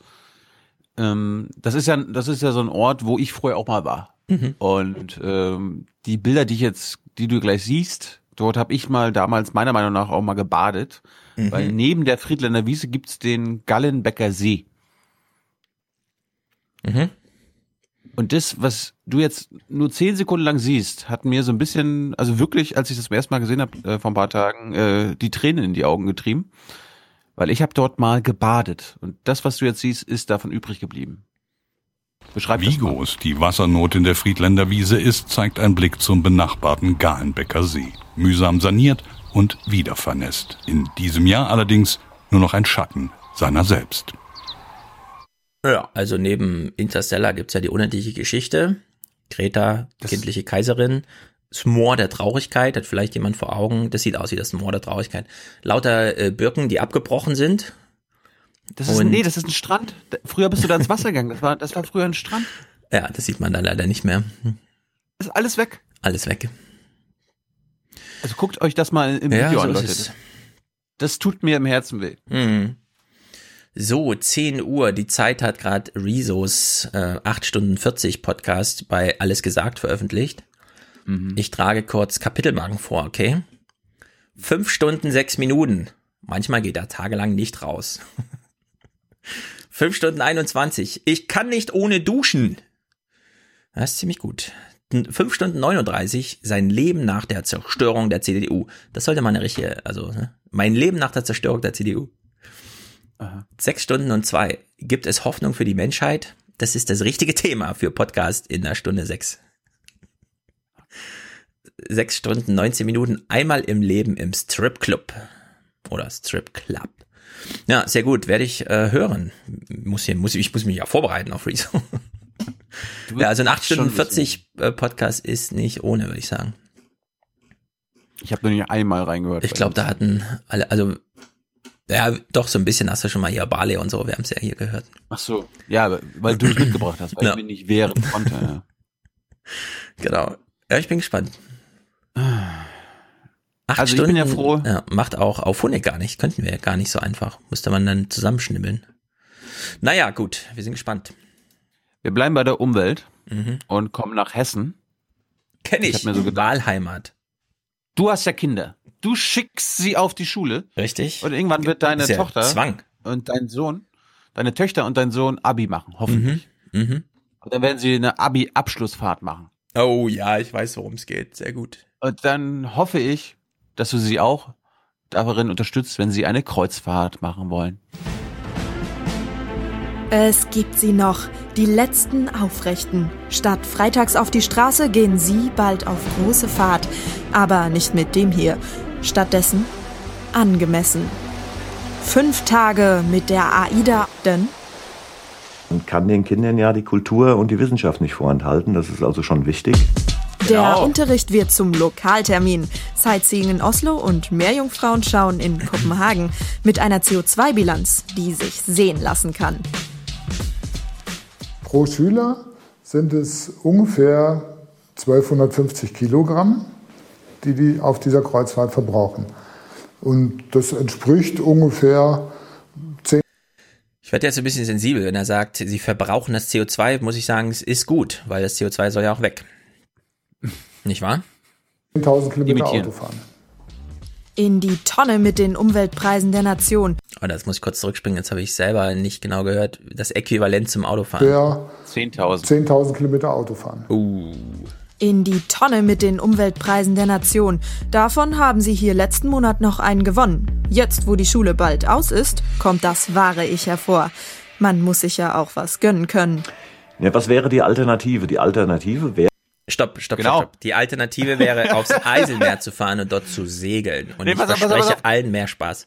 Ähm, das ist ja, das ist ja so ein Ort, wo ich früher auch mal war. Mhm. Und ähm, die Bilder, die ich jetzt, die du gleich siehst, dort habe ich mal damals meiner Meinung nach auch mal gebadet. Mhm. Weil neben der Friedländer Wiese gibt's den Gallenbecker See. Mhm. Und das, was du jetzt nur zehn Sekunden lang siehst, hat mir so ein bisschen, also wirklich, als ich das zum ersten Mal gesehen habe äh, vor ein paar Tagen, äh, die Tränen in die Augen getrieben. Weil ich habe dort mal gebadet. Und das, was du jetzt siehst, ist davon übrig geblieben. Beschreib Wie groß die Wassernot in der Friedländer Wiese ist, zeigt ein Blick zum benachbarten Galenbecker See. Mühsam saniert und wieder vernässt. In diesem Jahr allerdings nur noch ein Schatten seiner selbst. Ja, also neben Interstellar gibt's ja die unendliche Geschichte. Greta, die kindliche Kaiserin. Das Moor der Traurigkeit, hat vielleicht jemand vor Augen. Das sieht aus wie das Moor der Traurigkeit. Lauter äh, Birken, die abgebrochen sind. Das ist, nee, das ist ein Strand. Früher bist du da ins Wasser gegangen. Das war, das war früher ein Strand. Ja, das sieht man da leider nicht mehr. Hm, Das ist alles weg. Alles weg. Also guckt euch das mal im Ja, Video so an, Leute. Das tut mir im Herzen weh. Hm. So, 10 Uhr, die Zeit hat gerade Rezos äh, 8 Stunden 40 Podcast bei Alles Gesagt veröffentlicht. Ich trage kurz Kapitelmarken vor, okay? Fünf Stunden, sechs Minuten. Manchmal geht er tagelang nicht raus. [LAUGHS] Fünf Stunden 21. Ich kann nicht ohne duschen. Das ist ziemlich gut. Fünf Stunden 39. Sein Leben nach der Zerstörung der CDU. Das sollte mal eine richtige, also, ne? mein Leben nach der Zerstörung der CDU. Sechs Stunden und zwei. Gibt es Hoffnung für die Menschheit? Das ist das richtige Thema für Podcast in der Stunde sechs. Sechs Stunden, 19 Minuten, einmal im Leben im Stripclub. Oder Stripclub. Ja, sehr gut, werde ich äh, hören. Muss hier, muss, ich muss mich ja vorbereiten auf Rezo. Ja, also ein 8 Stunden 40 äh, Podcast ist nicht ohne, würde ich sagen. Ich habe nur nicht einmal reingehört. Ich glaube, da hatten alle, also ja, doch so ein bisschen hast du schon mal hier Bale und so, wir haben es ja hier gehört. Ach so, ja, weil du es mitgebracht hast, weil Ja. ich mir nicht wehren konnte. Ja. Genau. Ja, ich bin gespannt. Acht Also ich bin ja froh. Ja, macht auch auf Honig gar nicht. Könnten wir ja gar nicht so einfach. Musste man dann zusammenschnibbeln. Naja, gut, wir sind gespannt. Wir bleiben bei der Umwelt Mhm. und kommen nach Hessen. Kenn ich. hab mir so gedacht, Wahlheimat. du hast ja Kinder. Du schickst sie auf die Schule. Richtig. Und irgendwann wird deine ja Tochter Zwang. und dein Sohn, deine Töchter und dein Sohn Abi machen, hoffentlich. Mhm. Und dann werden sie eine Abi-Abschlussfahrt machen. Oh ja, ich weiß, worum es geht. Sehr gut. Und dann hoffe ich, dass du sie auch darin unterstützt, wenn sie eine Kreuzfahrt machen wollen. Es gibt sie noch, die letzten Aufrechten. Statt freitags auf die Straße gehen sie bald auf große Fahrt. Aber nicht mit dem hier. Stattdessen angemessen. Fünf Tage mit der AIDA, denn Man kann den Kindern ja die Kultur und die Wissenschaft nicht vorenthalten. Das ist also schon wichtig. der Unterricht wird zum Lokaltermin. Sightseeing in Oslo und Meerjungfrauenschauen in Kopenhagen. Mit einer CO2-Bilanz, die sich sehen lassen kann. Pro Schüler sind es ungefähr 1250 Kilogramm, die die auf dieser Kreuzfahrt verbrauchen. Und das entspricht ungefähr 10 Ich werde jetzt ein bisschen sensibel, wenn er sagt, sie verbrauchen das CO2, muss ich sagen, es ist gut, weil das CO2 soll ja auch weg. Nicht wahr? 10.000 Kilometer Imitieren. Autofahren. In die Tonne mit den Umweltpreisen der Nation. Oh, das muss ich kurz zurückspringen, jetzt habe ich selber nicht genau gehört. Das Äquivalent zum Autofahren. Der 10.000. 10.000 Kilometer Autofahren. Uh. In die Tonne mit den Umweltpreisen der Nation. Davon haben sie hier letzten Monat noch einen gewonnen. Jetzt, wo die Schule bald aus ist, kommt das wahre Ich hervor. Man muss sich ja auch was gönnen können. Ja, was wäre die Alternative? Die Alternative wäre. Stopp, stopp, Genau. stopp, stopp. Die Alternative wäre, [LAUGHS] aufs Eiselmeer zu fahren und dort zu segeln. Und Nee, ich auf, pass auf, verspreche pass auf. allen mehr Spaß.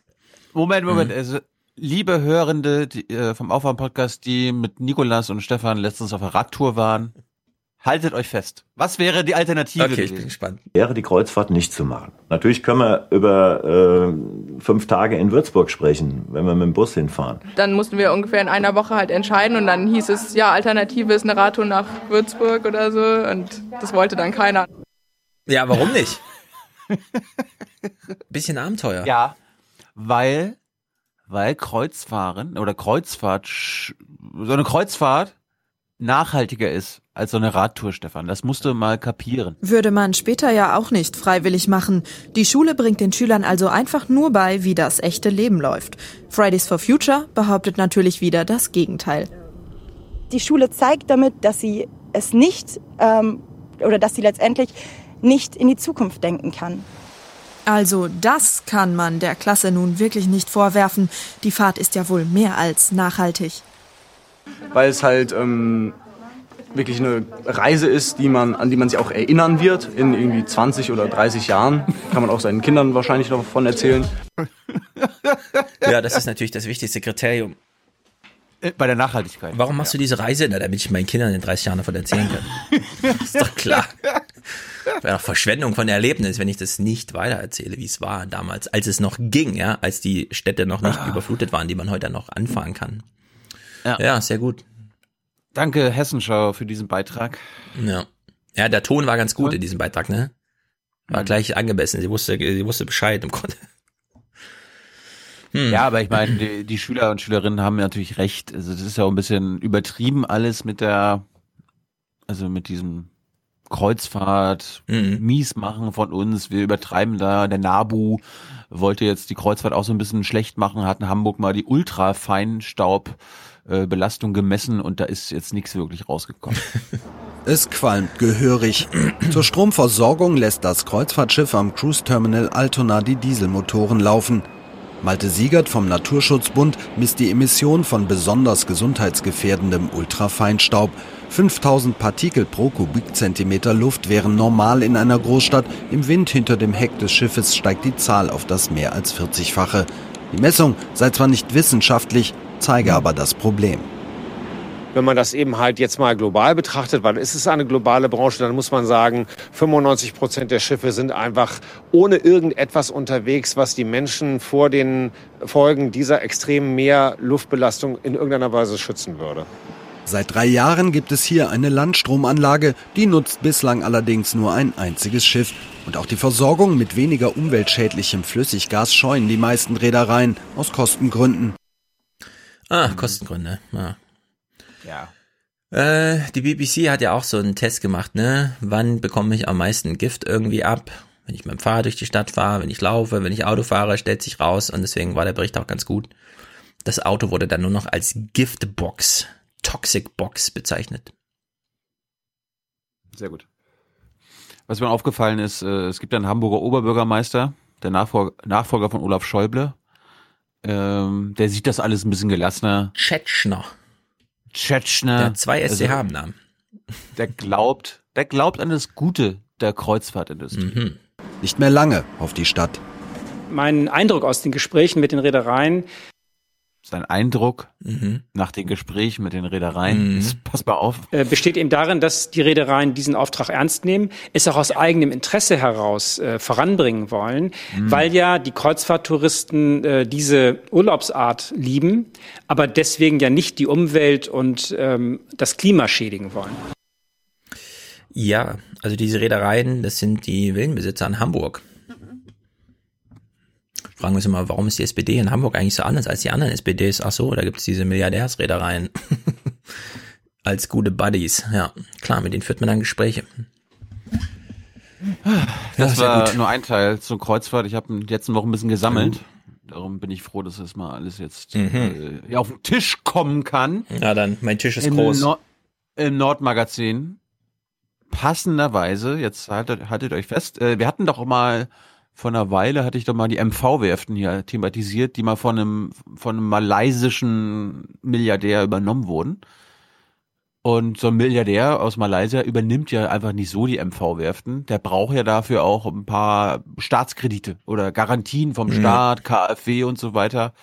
Moment, Moment. Mhm. Also, liebe Hörende die, äh, vom Aufwärm-Podcast, die mit Nikolas und Stefan letztens auf der Radtour waren, haltet euch fest. Was wäre die Alternative? Okay, ich bin gespannt. wäre die Kreuzfahrt nicht zu machen. Natürlich können wir über äh, fünf Tage in Würzburg sprechen, wenn wir mit dem Bus hinfahren. Dann mussten wir ungefähr in einer Woche halt entscheiden und dann hieß es, ja, Alternative ist eine Radtour nach Würzburg oder so und das wollte dann keiner. Ja, warum nicht? [LAUGHS] Bisschen Abenteuer. Ja, weil, weil Kreuzfahren oder Kreuzfahrt, so eine Kreuzfahrt nachhaltiger ist als so eine Radtour, Stefan. Das musst du mal kapieren. Würde man später ja auch nicht freiwillig machen. Die Schule bringt den Schülern also einfach nur bei, wie das echte Leben läuft. Fridays for Future behauptet natürlich wieder das Gegenteil. die Schule zeigt damit, dass sie es nicht ähm, oder dass sie letztendlich nicht in die Zukunft denken kann. Also das kann man der Klasse nun wirklich nicht vorwerfen. Die Fahrt ist ja wohl mehr als nachhaltig. weil es halt ähm, wirklich eine Reise ist, die man, an die man sich auch erinnern wird in irgendwie 20 oder 30 Jahren. Kann man auch seinen Kindern wahrscheinlich noch davon erzählen. [LAUGHS] Ja, das ist natürlich das wichtigste Kriterium. Äh, Bei der Nachhaltigkeit. Warum machst du diese Reise? Na, damit ich meinen Kindern in 30 Jahren davon erzählen kann. [LAUGHS] ist doch klar. Wäre doch Verschwendung von Erlebnis, wenn ich das nicht weitererzähle, wie es war damals, als es noch ging, ja, als die Städte noch nicht überflutet waren, die man heute noch anfahren kann. Ja. ja, sehr gut. Danke, Hessenschau, für diesen Beitrag. Ja. Ja, der Ton war ganz gut in diesem Beitrag, ne? War gleich angemessen. Sie wusste, sie wusste Bescheid im Grunde. [LAUGHS] Hm. Ja, aber ich meine, die, die Schüler und Schülerinnen haben natürlich recht. Also das ist ja auch ein bisschen übertrieben alles mit der, also mit diesem Kreuzfahrt mies machen von uns. Wir übertreiben da. Der Nabu wollte jetzt die Kreuzfahrt auch so ein bisschen schlecht machen, hat in Hamburg mal die Ultrafeinstaubbelastung gemessen und da ist jetzt nichts wirklich rausgekommen. [LAUGHS] Es qualmt gehörig. [CLEARS THROAT] Zur Stromversorgung lässt das Kreuzfahrtschiff am Cruise Terminal Altona die Dieselmotoren laufen. Malte Siegert vom Naturschutzbund misst die Emission von besonders gesundheitsgefährdendem Ultrafeinstaub. 5000 Partikel pro Kubikzentimeter Luft wären normal in einer Großstadt. Im Wind hinter dem Heck des Schiffes steigt die Zahl auf das mehr als 40-fache. Die Messung sei zwar nicht wissenschaftlich, zeige aber das Problem. Wenn man das eben halt jetzt mal global betrachtet, weil es ist eine globale Branche, dann muss man sagen, 95 Prozent der Schiffe sind einfach ohne irgendetwas unterwegs, was die Menschen vor den Folgen dieser extremen Meerluftbelastung in irgendeiner Weise schützen würde. Seit drei Jahren gibt es hier eine Landstromanlage, die nutzt bislang allerdings nur ein einziges Schiff. Und auch die Versorgung mit weniger umweltschädlichem Flüssiggas scheuen die meisten Reedereien aus Kostengründen. Ah, Kostengründe. Ja. Ja. Äh, die BBC hat ja auch so einen Test gemacht, ne? Wann bekomme ich am meisten Gift irgendwie ab? Wenn ich mit dem Fahrrad durch die Stadt fahre, wenn ich laufe, wenn ich Auto fahre, stellt sich raus und deswegen war der Bericht auch ganz gut. Das Auto wurde dann nur noch als Giftbox, Toxic Box bezeichnet. Sehr gut. Was mir aufgefallen ist, äh, es gibt einen Hamburger Oberbürgermeister, der Nachfolger, Nachfolger von Olaf Schäuble. Ähm, der sieht das alles ein bisschen gelassener. Tschetschner. Tschetschner. Der hat zwei Also, SCH im Namen. Der glaubt, der glaubt an das Gute der Kreuzfahrtindustrie. Nicht mehr lange auf die Stadt. Mein Eindruck aus den Gesprächen mit den Reedereien, Sein Eindruck nach den Gesprächen mit den Reedereien, ist, pass mal auf, äh, besteht eben darin, dass die Reedereien diesen Auftrag ernst nehmen, es auch aus eigenem Interesse heraus äh, voranbringen wollen, Mhm. weil ja die Kreuzfahrttouristen äh, diese Urlaubsart lieben, aber deswegen ja nicht die Umwelt und ähm, das Klima schädigen wollen. Ja, also diese Reedereien, das sind die Villenbesitzer in Hamburg. Fragen wir uns immer, warum ist die SPD in Hamburg eigentlich so anders als die anderen SPDs? Ach so, da gibt es diese Milliardärsreedereien [LAUGHS] als gute Buddies. Ja, klar, mit denen führt man dann Gespräche. das sehr war gut. nur ein Teil zur Kreuzfahrt. Ich habe in den letzten Wochen ein bisschen gesammelt. Darum bin ich froh, dass das mal alles jetzt Mhm. äh, auf den Tisch kommen kann. Ja, dann, mein Tisch ist Im, groß. Nord Im Nordmagazin. Passenderweise, jetzt haltet, haltet euch fest, äh, wir hatten doch mal vor einer Weile hatte ich doch mal die MV-Werften hier thematisiert, die mal von einem, von einem malaysischen Milliardär übernommen wurden. Und so ein Milliardär aus Malaysia übernimmt ja einfach nicht so die MV-Werften. Der braucht ja dafür auch ein paar Staatskredite oder Garantien vom Mhm. Staat, KfW und so weiter.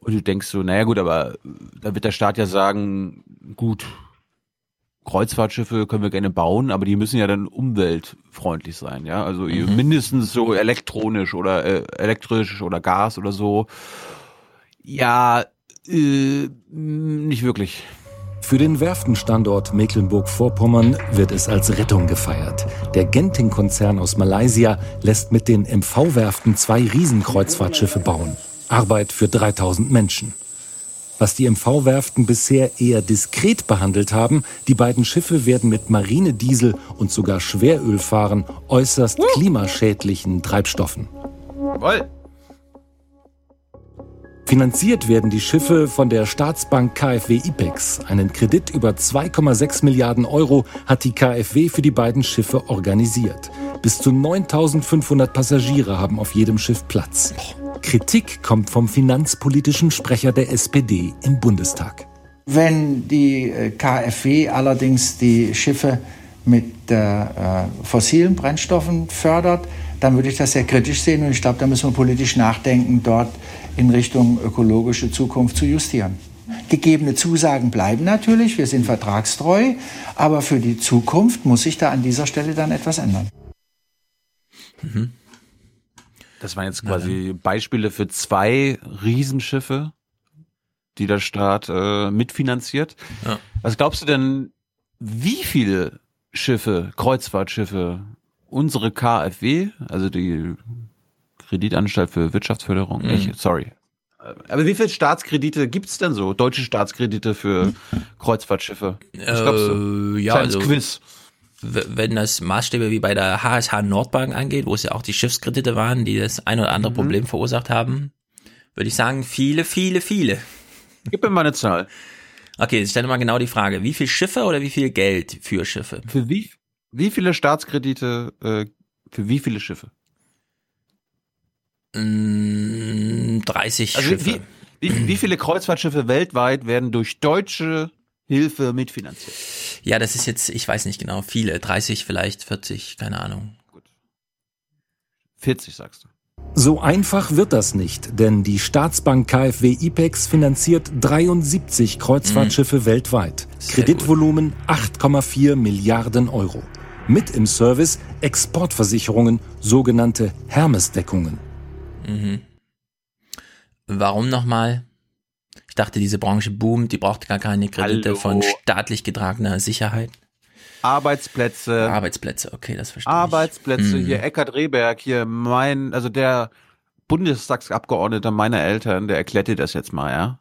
Und du denkst so, naja gut, aber da wird der Staat ja sagen, gut, Kreuzfahrtschiffe können wir gerne bauen, aber die müssen ja dann umweltfreundlich sein, ja. Also Mhm. mindestens so elektronisch oder äh, elektrisch oder Gas oder so. Ja, äh, nicht wirklich. Für den Werftenstandort Mecklenburg-Vorpommern wird es als Rettung gefeiert. Der Genting-Konzern aus Malaysia lässt mit den MV-Werften zwei Riesenkreuzfahrtschiffe bauen. Arbeit für 3000 Menschen. Was die MV-Werften bisher eher diskret behandelt haben, die beiden Schiffe werden mit Marinediesel und sogar Schweröl fahren, äußerst klimaschädlichen Treibstoffen. Jawohl. Finanziert werden die Schiffe von der Staatsbank KfW IPEX. Einen Kredit über 2,6 Milliarden Euro hat die KfW für die beiden Schiffe organisiert. Bis zu 9500 Passagiere haben auf jedem Schiff Platz. Kritik kommt vom finanzpolitischen Sprecher der SPD im Bundestag. Wenn die äh, KfW allerdings die Schiffe mit äh, fossilen Brennstoffen fördert, dann würde ich das sehr kritisch sehen und ich glaube, da müssen wir politisch nachdenken, dort in Richtung ökologische Zukunft zu justieren. Gegebene Zusagen bleiben natürlich, wir sind vertragstreu, aber für die Zukunft muss sich da an dieser Stelle dann etwas ändern. Das waren jetzt quasi Beispiele für zwei Riesenschiffe, die der Staat äh, mitfinanziert. Ja. Was glaubst du denn, wie viele Schiffe, Kreuzfahrtschiffe, unsere KfW, also die Kreditanstalt für Wirtschaftsförderung, Mhm. ich, sorry. Aber wie viele Staatskredite gibt's denn so? Deutsche Staatskredite für Kreuzfahrtschiffe? Was glaubst du? Äh, ja, Kleines also- Quiz. Wenn das Maßstäbe wie bei der HSH Nordbank angeht, wo es ja auch die Schiffskredite waren, die das ein oder andere mhm. Problem verursacht haben, würde ich sagen, viele, viele, viele. Gib mir mal eine Zahl. Okay, ich stelle mal genau die Frage, wie viel Schiffe oder wie viel Geld für Schiffe? Für wie, wie viele Staatskredite, äh, für wie viele Schiffe? 30 mm, also Schiffe. Wie, wie, wie viele Kreuzfahrtschiffe weltweit werden durch deutsche Hilfe mitfinanziert? Ja, das ist jetzt, ich weiß nicht genau, viele, 30 vielleicht, 40, keine Ahnung. Gut. 40 sagst du. So einfach wird das nicht, denn die Staatsbank KfW IPEX finanziert 73 Kreuzfahrtschiffe mhm. weltweit. Sehr Kreditvolumen 8,4 Milliarden Euro. Mit im Service Exportversicherungen, sogenannte Hermesdeckungen. Mhm. Warum nochmal? Ich dachte, diese Branche boomt, die braucht gar keine Kredite Hallo. von staatlich getragener Sicherheit. Arbeitsplätze. Arbeitsplätze, okay, das verstehe Arbeitsplätze, ich. Arbeitsplätze, hier Eckart Rehberg, hier mein, also der Bundestagsabgeordnete meiner Eltern, der erklärt dir das jetzt mal, ja?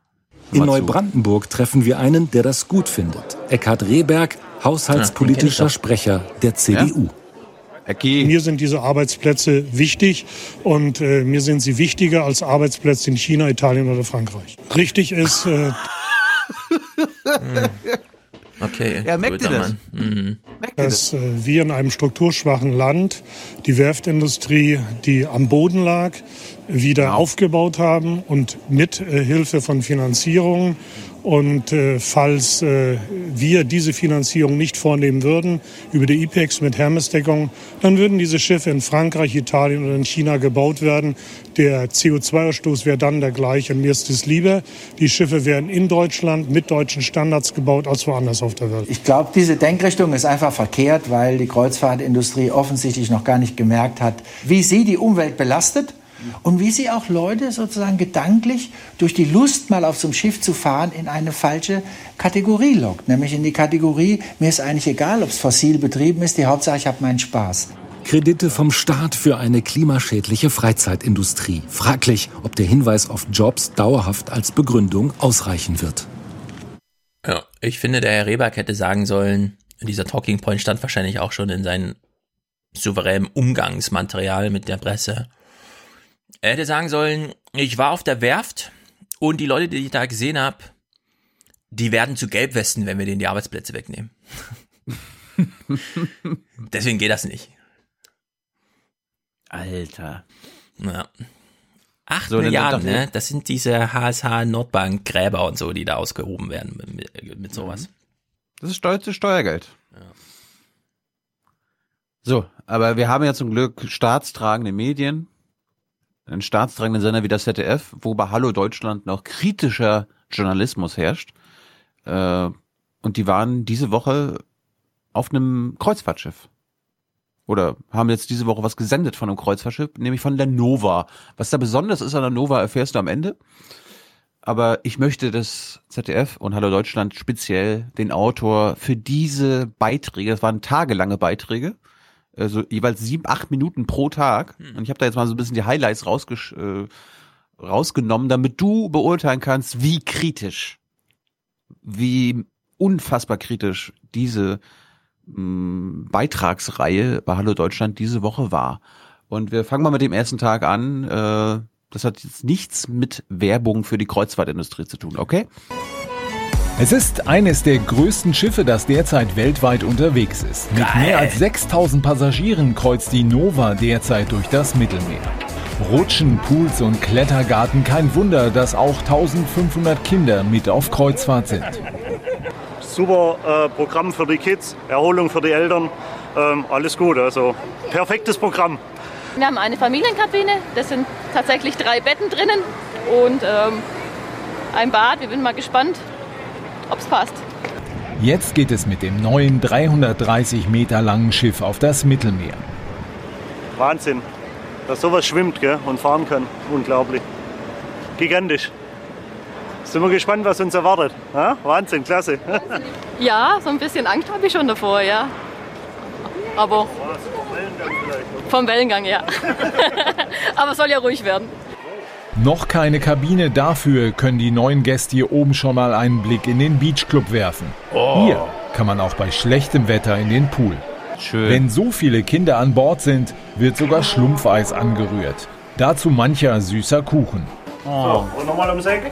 In Neubrandenburg treffen wir einen, der das gut findet. Eckhard Rehberg, haushaltspolitischer ja, Sprecher der CDU. Ja? Mir sind diese Arbeitsplätze wichtig und äh, mir sind sie wichtiger als Arbeitsplätze in China, Italien oder Frankreich. Richtig ist. Äh, [LAUGHS] Okay. Ja, merkt ihr das? Mhm. Dass äh, wir in einem strukturschwachen Land die Werftindustrie, die am Boden lag, wieder genau. aufgebaut haben und mit äh, Hilfe von Finanzierung und äh, falls äh, wir diese Finanzierung nicht vornehmen würden über die IPEX mit Hermesdeckung, dann würden diese Schiffe in Frankreich, Italien oder in China gebaut werden. Der CO2-Ausstoß wäre dann der gleiche. Und mir ist es lieber, die Schiffe werden in Deutschland mit deutschen Standards gebaut als woanders auf der Welt. Ich glaube, diese Denkrichtung ist einfach verkehrt, weil die Kreuzfahrtindustrie offensichtlich noch gar nicht gemerkt hat, wie sie die Umwelt belastet und wie sie auch Leute sozusagen gedanklich durch die Lust, mal auf so einem Schiff zu fahren, in eine falsche Kategorie lockt. Nämlich in die Kategorie, mir ist eigentlich egal, ob es fossil betrieben ist, die Hauptsache, ich habe meinen Spaß. Kredite vom Staat für eine klimaschädliche Freizeitindustrie. Fraglich, ob der Hinweis auf Jobs dauerhaft als Begründung ausreichen wird. Ja, ich finde, der Herr Rehberg hätte sagen sollen, dieser Talking Point stand wahrscheinlich auch schon in seinem souveränen Umgangsmaterial mit der Presse. Er hätte sagen sollen, ich war auf der Werft und die Leute, die ich da gesehen habe, die werden zu Gelbwesten, wenn wir denen die Arbeitsplätze wegnehmen. [LAUGHS] Deswegen geht das nicht. Alter. Ja. Acht so, Milliarden, ne? Das sind diese HSH Nordbank Gräber und so, die da ausgehoben werden mit, mit sowas. Das ist Steu Steuergeld. Ja. So, aber wir haben ja zum Glück staatstragende Medien, einen staatstragenden Sender wie das ZDF, wo bei Hallo Deutschland noch kritischer Journalismus herrscht. Äh, und die waren diese Woche auf einem Kreuzfahrtschiff. Oder haben jetzt diese Woche was gesendet von einem Kreuzfahrtschiff, nämlich von der. Was da besonders ist an der erfährst du am Ende. Aber ich möchte das ZDF und Hallo Deutschland speziell den Autor für diese Beiträge, das waren tagelange Beiträge, also jeweils sieben, acht Minuten pro Tag. Hm. Und ich habe da jetzt mal so ein bisschen die Highlights rausgesch äh, rausgenommen, damit du beurteilen kannst, wie kritisch, wie unfassbar kritisch diese mh, mm, Beitragsreihe bei Hallo Deutschland diese Woche war. Und wir fangen mal mit dem ersten Tag an. Äh, das hat jetzt nichts mit Werbung für die Kreuzfahrtindustrie zu tun, okay? Es ist eines der größten Schiffe, das derzeit weltweit unterwegs ist. Mit Geil. mehr als 6000 Passagieren kreuzt die Nova derzeit durch das Mittelmeer. Rutschen, Pools und Klettergarten, kein Wunder, dass auch 1500 Kinder mit auf Kreuzfahrt sind. Super äh, Programm für die Kids, Erholung für die Eltern, ähm, alles gut, also perfektes Programm. Wir haben eine Familienkabine, das sind tatsächlich drei Betten drinnen und ähm, ein Bad. Wir sind mal gespannt, ob es passt. Jetzt geht es mit dem neuen 330 Meter langen Schiff auf das Mittelmeer. Wahnsinn, dass sowas schwimmt gell, und fahren kann. Unglaublich. Gigantisch. Sind wir gespannt, was uns erwartet. Ja? Wahnsinn, klasse. [LAUGHS] Ja, so ein bisschen Angst habe ich schon davor, ja. Aber vom Wellengang, ja. [LAUGHS] Aber soll ja ruhig werden. Noch keine Kabine, dafür können die neuen Gäste hier oben schon mal einen Blick in den Beachclub werfen. Oh. Hier kann man auch bei schlechtem Wetter in den Pool. Schön. Wenn so viele Kinder an Bord sind, wird sogar Schlumpfeis angerührt. Dazu mancher süßer Kuchen. So, und nochmal ums Eck.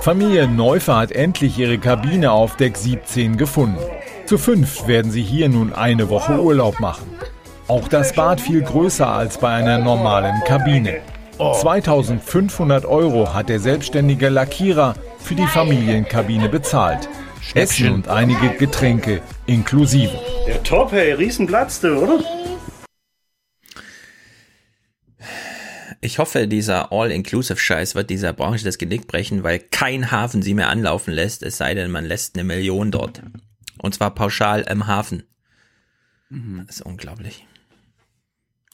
Familie Neufer hat endlich ihre Kabine auf Deck 17 gefunden. Zu fünf werden sie hier nun eine Woche Urlaub machen. Auch das Bad viel größer als bei einer normalen Kabine. 2500 Euro hat der selbstständige Lackierer für die Familienkabine bezahlt. Essen und einige Getränke inklusive. Ja, top, hey, Riesenplatz, du, oder? Ich hoffe, dieser All-Inclusive-Scheiß wird dieser Branche das Genick brechen, weil kein Hafen sie mehr anlaufen lässt, es sei denn, man lässt eine Million dort. Und zwar pauschal im Hafen. Das ist unglaublich.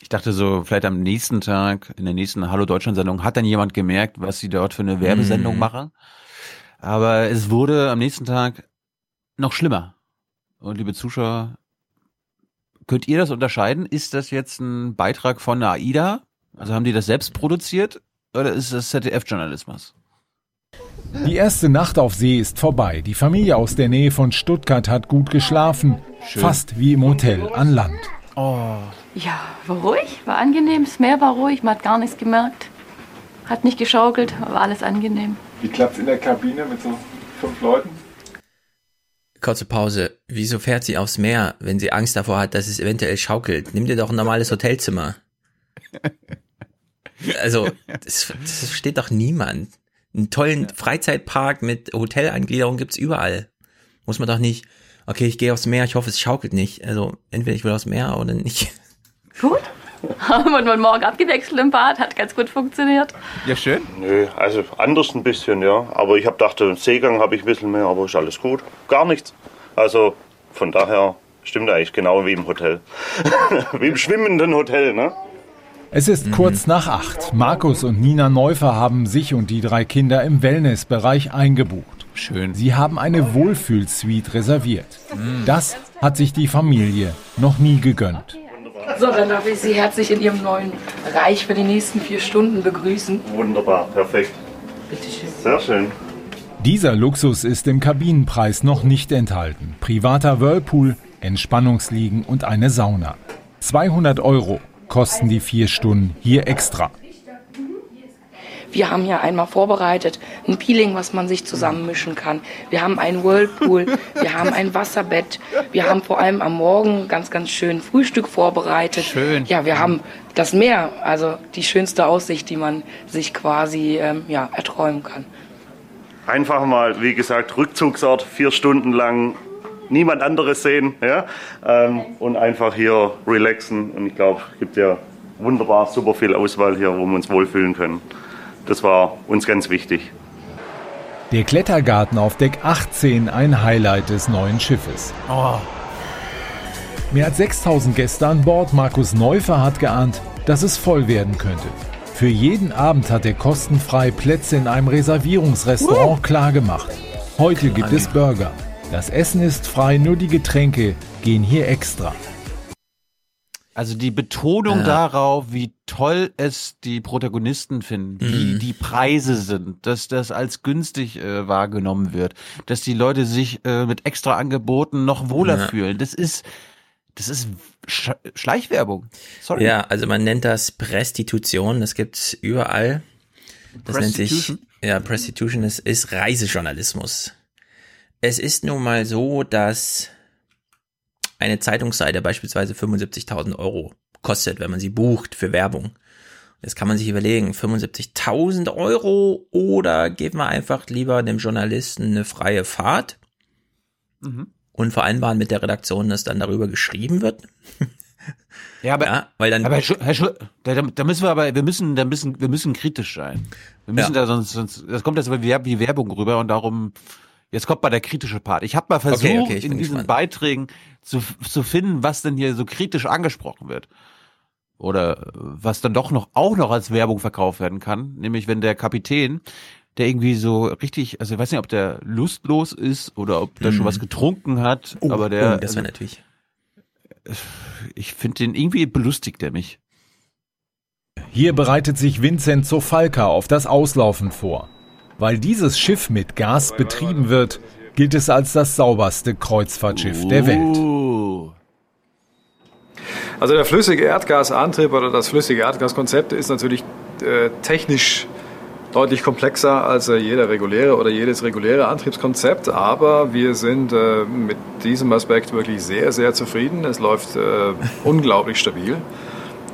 Ich dachte so, vielleicht am nächsten Tag, in der nächsten Hallo Deutschland-Sendung, hat dann jemand gemerkt, was sie dort für eine Werbesendung Mhm. machen. Aber es wurde am nächsten Tag noch schlimmer. Und liebe Zuschauer, könnt ihr das unterscheiden? Ist das jetzt ein Beitrag von der AIDA? Also haben die das selbst produziert? Oder ist das ZDF-Journalismus? Die erste Nacht auf See ist vorbei. Die Familie aus der Nähe von Stuttgart hat gut geschlafen. Schön. Fast wie im Hotel an Land. Oh. Ja, war ruhig, war angenehm. Das Meer war ruhig, man hat gar nichts gemerkt. Hat nicht geschaukelt, war alles angenehm. Wie klappt's in der Kabine mit so fünf Leuten? Kurze Pause. Wieso fährt sie aufs Meer, wenn sie Angst davor hat, dass es eventuell schaukelt? Nimm dir doch ein normales Hotelzimmer. [LAUGHS] Also, das, das versteht doch niemand. Einen tollen Freizeitpark mit Hotelangliederung gibt's überall. Muss man doch nicht, okay, ich gehe aufs Meer, ich hoffe, es schaukelt nicht. Also, entweder ich will aufs Meer oder nicht. Gut. Haben wir heute Morgen abgewechselt im Bad, hat ganz gut funktioniert. Ja, schön. Nö, also anders ein bisschen, ja. Aber ich habe gedacht, einen Seegang habe ich ein bisschen mehr, aber ist alles gut. Gar nichts. Also von daher stimmt eigentlich genau wie im Hotel. [LAUGHS] wie im schwimmenden Hotel, ne? Es ist kurz nach acht. Markus und Nina Neufer haben sich und die drei Kinder im Wellnessbereich eingebucht. Schön. Sie haben eine Wohlfühlsuite reserviert. Das hat sich die Familie noch nie gegönnt. So, dann darf ich Sie herzlich in Ihrem neuen Reich für die nächsten vier Stunden begrüßen. Wunderbar, perfekt. Bitte schön. Sehr schön. Dieser Luxus ist im Kabinenpreis noch nicht enthalten. Privater Whirlpool, Entspannungsliegen und eine Sauna. 200 Euro kosten die vier Stunden hier extra. Wir haben hier einmal vorbereitet ein Peeling, was man sich zusammenmischen kann. Wir haben einen Whirlpool, [LAUGHS] wir haben ein Wasserbett, wir haben vor allem am Morgen ganz, ganz schön Frühstück vorbereitet. Schön. Ja, wir haben das Meer, also die schönste Aussicht, die man sich quasi ähm, ja, erträumen kann. Einfach mal, wie gesagt, Rückzugsort, vier Stunden lang niemand anderes sehen ja? ähm, und einfach hier relaxen. Und ich glaube, es gibt ja wunderbar super viel Auswahl hier, wo wir uns wohlfühlen können. Das war uns ganz wichtig. Der Klettergarten auf Deck 18 ein Highlight des neuen Schiffes. Oh. Mehr als 6000 Gäste an Bord. Markus Neufer hat geahnt, dass es voll werden könnte. Für jeden Abend hat er kostenfrei Plätze in einem Reservierungsrestaurant klargemacht. Heute gibt es Burger. Das Essen ist frei, nur die Getränke gehen hier extra. Also die Betonung Ja. darauf, wie toll es die Protagonisten finden, wie Mhm. die Preise sind, dass das als günstig äh, wahrgenommen wird, dass die Leute sich äh, mit extra Angeboten noch wohler Ja. fühlen. Das ist, das ist Sch Schleichwerbung. Sorry. Ja, also man nennt das Prestitution, das gibt's überall. Das nennt sich, Prostitution? ja, Prestitution ist, ist Reisejournalismus. Es ist nun mal so, dass eine Zeitungsseite beispielsweise 75.000 Euro kostet, wenn man sie bucht für Werbung. Jetzt kann man sich überlegen, 75.000 Euro oder geben wir einfach lieber dem Journalisten eine freie Fahrt Mhm. und vereinbaren mit der Redaktion, dass dann darüber geschrieben wird. [LAUGHS] Ja, aber, Ja, weil dann- aber Herr Schu Herr Schu da, da müssen wir aber, wir müssen, da müssen, wir müssen kritisch sein. Wir müssen Ja. da sonst, sonst, das kommt jetzt wie Werbung rüber und darum, jetzt kommt mal der kritische Part. Ich habe mal versucht, Okay, okay, in diesen. Beiträgen zu, zu finden, was denn hier so kritisch angesprochen wird. Oder was dann doch noch, auch noch als Werbung verkauft werden kann. Nämlich, wenn der Kapitän, der irgendwie so richtig, also ich weiß nicht, ob der lustlos ist oder ob der schon Mhm. was getrunken hat, Oh, aber der, oh, das wäre also, natürlich. ich finde den irgendwie belustigt er mich. Hier bereitet sich Vincent Zofalka auf das Auslaufen vor. Weil dieses Schiff mit Gas betrieben wird, gilt es als das sauberste Kreuzfahrtschiff der Welt. Uh. Also der flüssige Erdgasantrieb oder das flüssige Erdgaskonzept ist natürlich äh, technisch deutlich komplexer als äh, jeder reguläre oder jedes reguläre Antriebskonzept, aber wir sind äh, mit diesem Aspekt wirklich sehr, sehr zufrieden. Es läuft äh, [LAUGHS] unglaublich stabil.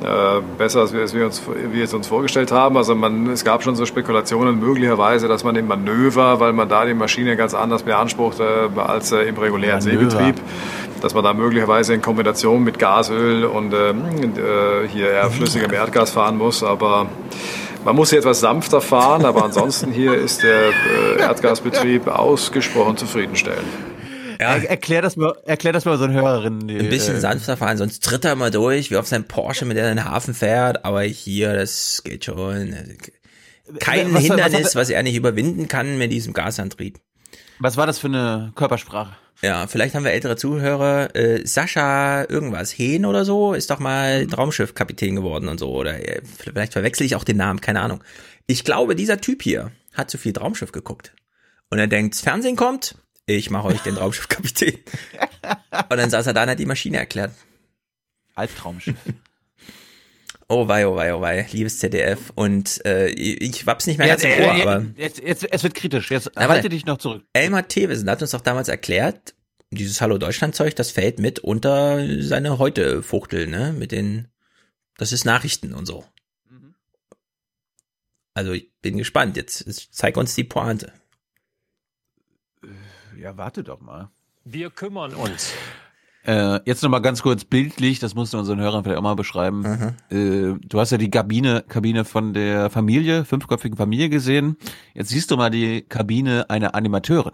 Äh, besser, als wir, als wir, uns, wir es uns vorgestellt haben. Also man, es gab schon so Spekulationen möglicherweise, dass man im Manöver, weil man da die Maschine ganz anders beansprucht äh, als äh, im regulären Manöver. Seebetrieb, dass man da möglicherweise in Kombination mit Gasöl und ähm, äh, hier eher flüssigem Erdgas fahren muss. Aber man muss hier etwas sanfter fahren, aber ansonsten hier ist der äh, Erdgasbetrieb ausgesprochen zufriedenstellend. Er, erklär das mal, erklär das mal so einen Hörerinnen. Ein bisschen äh, sanfter fahren, sonst tritt er mal durch, wie auf seinem Porsche, mit der er in den Hafen fährt. Aber hier, das geht schon. Kein Was- was- Hindernis, was- was er nicht überwinden kann mit diesem Gasantrieb. Was war das für eine Körpersprache? Ja, vielleicht haben wir ältere Zuhörer. Äh, Sascha irgendwas, Hehn oder so, ist doch mal Traumschiffkapitän geworden und so. Oder äh, vielleicht verwechsel ich auch den Namen, keine Ahnung. Ich glaube, dieser Typ hier hat zu viel Traumschiff geguckt. Und er denkt, das Fernsehen kommt, ich mache euch den Traumschiffkapitän. [LAUGHS] und dann saß er da und hat die Maschine erklärt. Albtraumschiff. Oh wei, oh wei, oh wei, liebes ZDF. Und äh, ich hab's nicht mehr Jetzt, ganz im Ohr, äh, aber... jetzt, jetzt, es wird kritisch. Jetzt Na, warte. halte dich noch zurück. Elmar Thewesen hat uns doch damals erklärt, dieses Hallo Deutschland Zeug, das fällt mit unter seine heute Fuchtel, ne, mit den, das ist Nachrichten und so. Also ich bin gespannt. Jetzt jetzt zeig uns die Pointe. Ja, warte doch mal. Wir kümmern uns. Äh, jetzt noch mal ganz kurz bildlich, das musst du unseren Hörern vielleicht auch mal beschreiben. Äh, du hast ja die Kabine, Kabine von der Familie, fünfköpfigen Familie gesehen. Jetzt siehst du mal die Kabine einer Animateurin.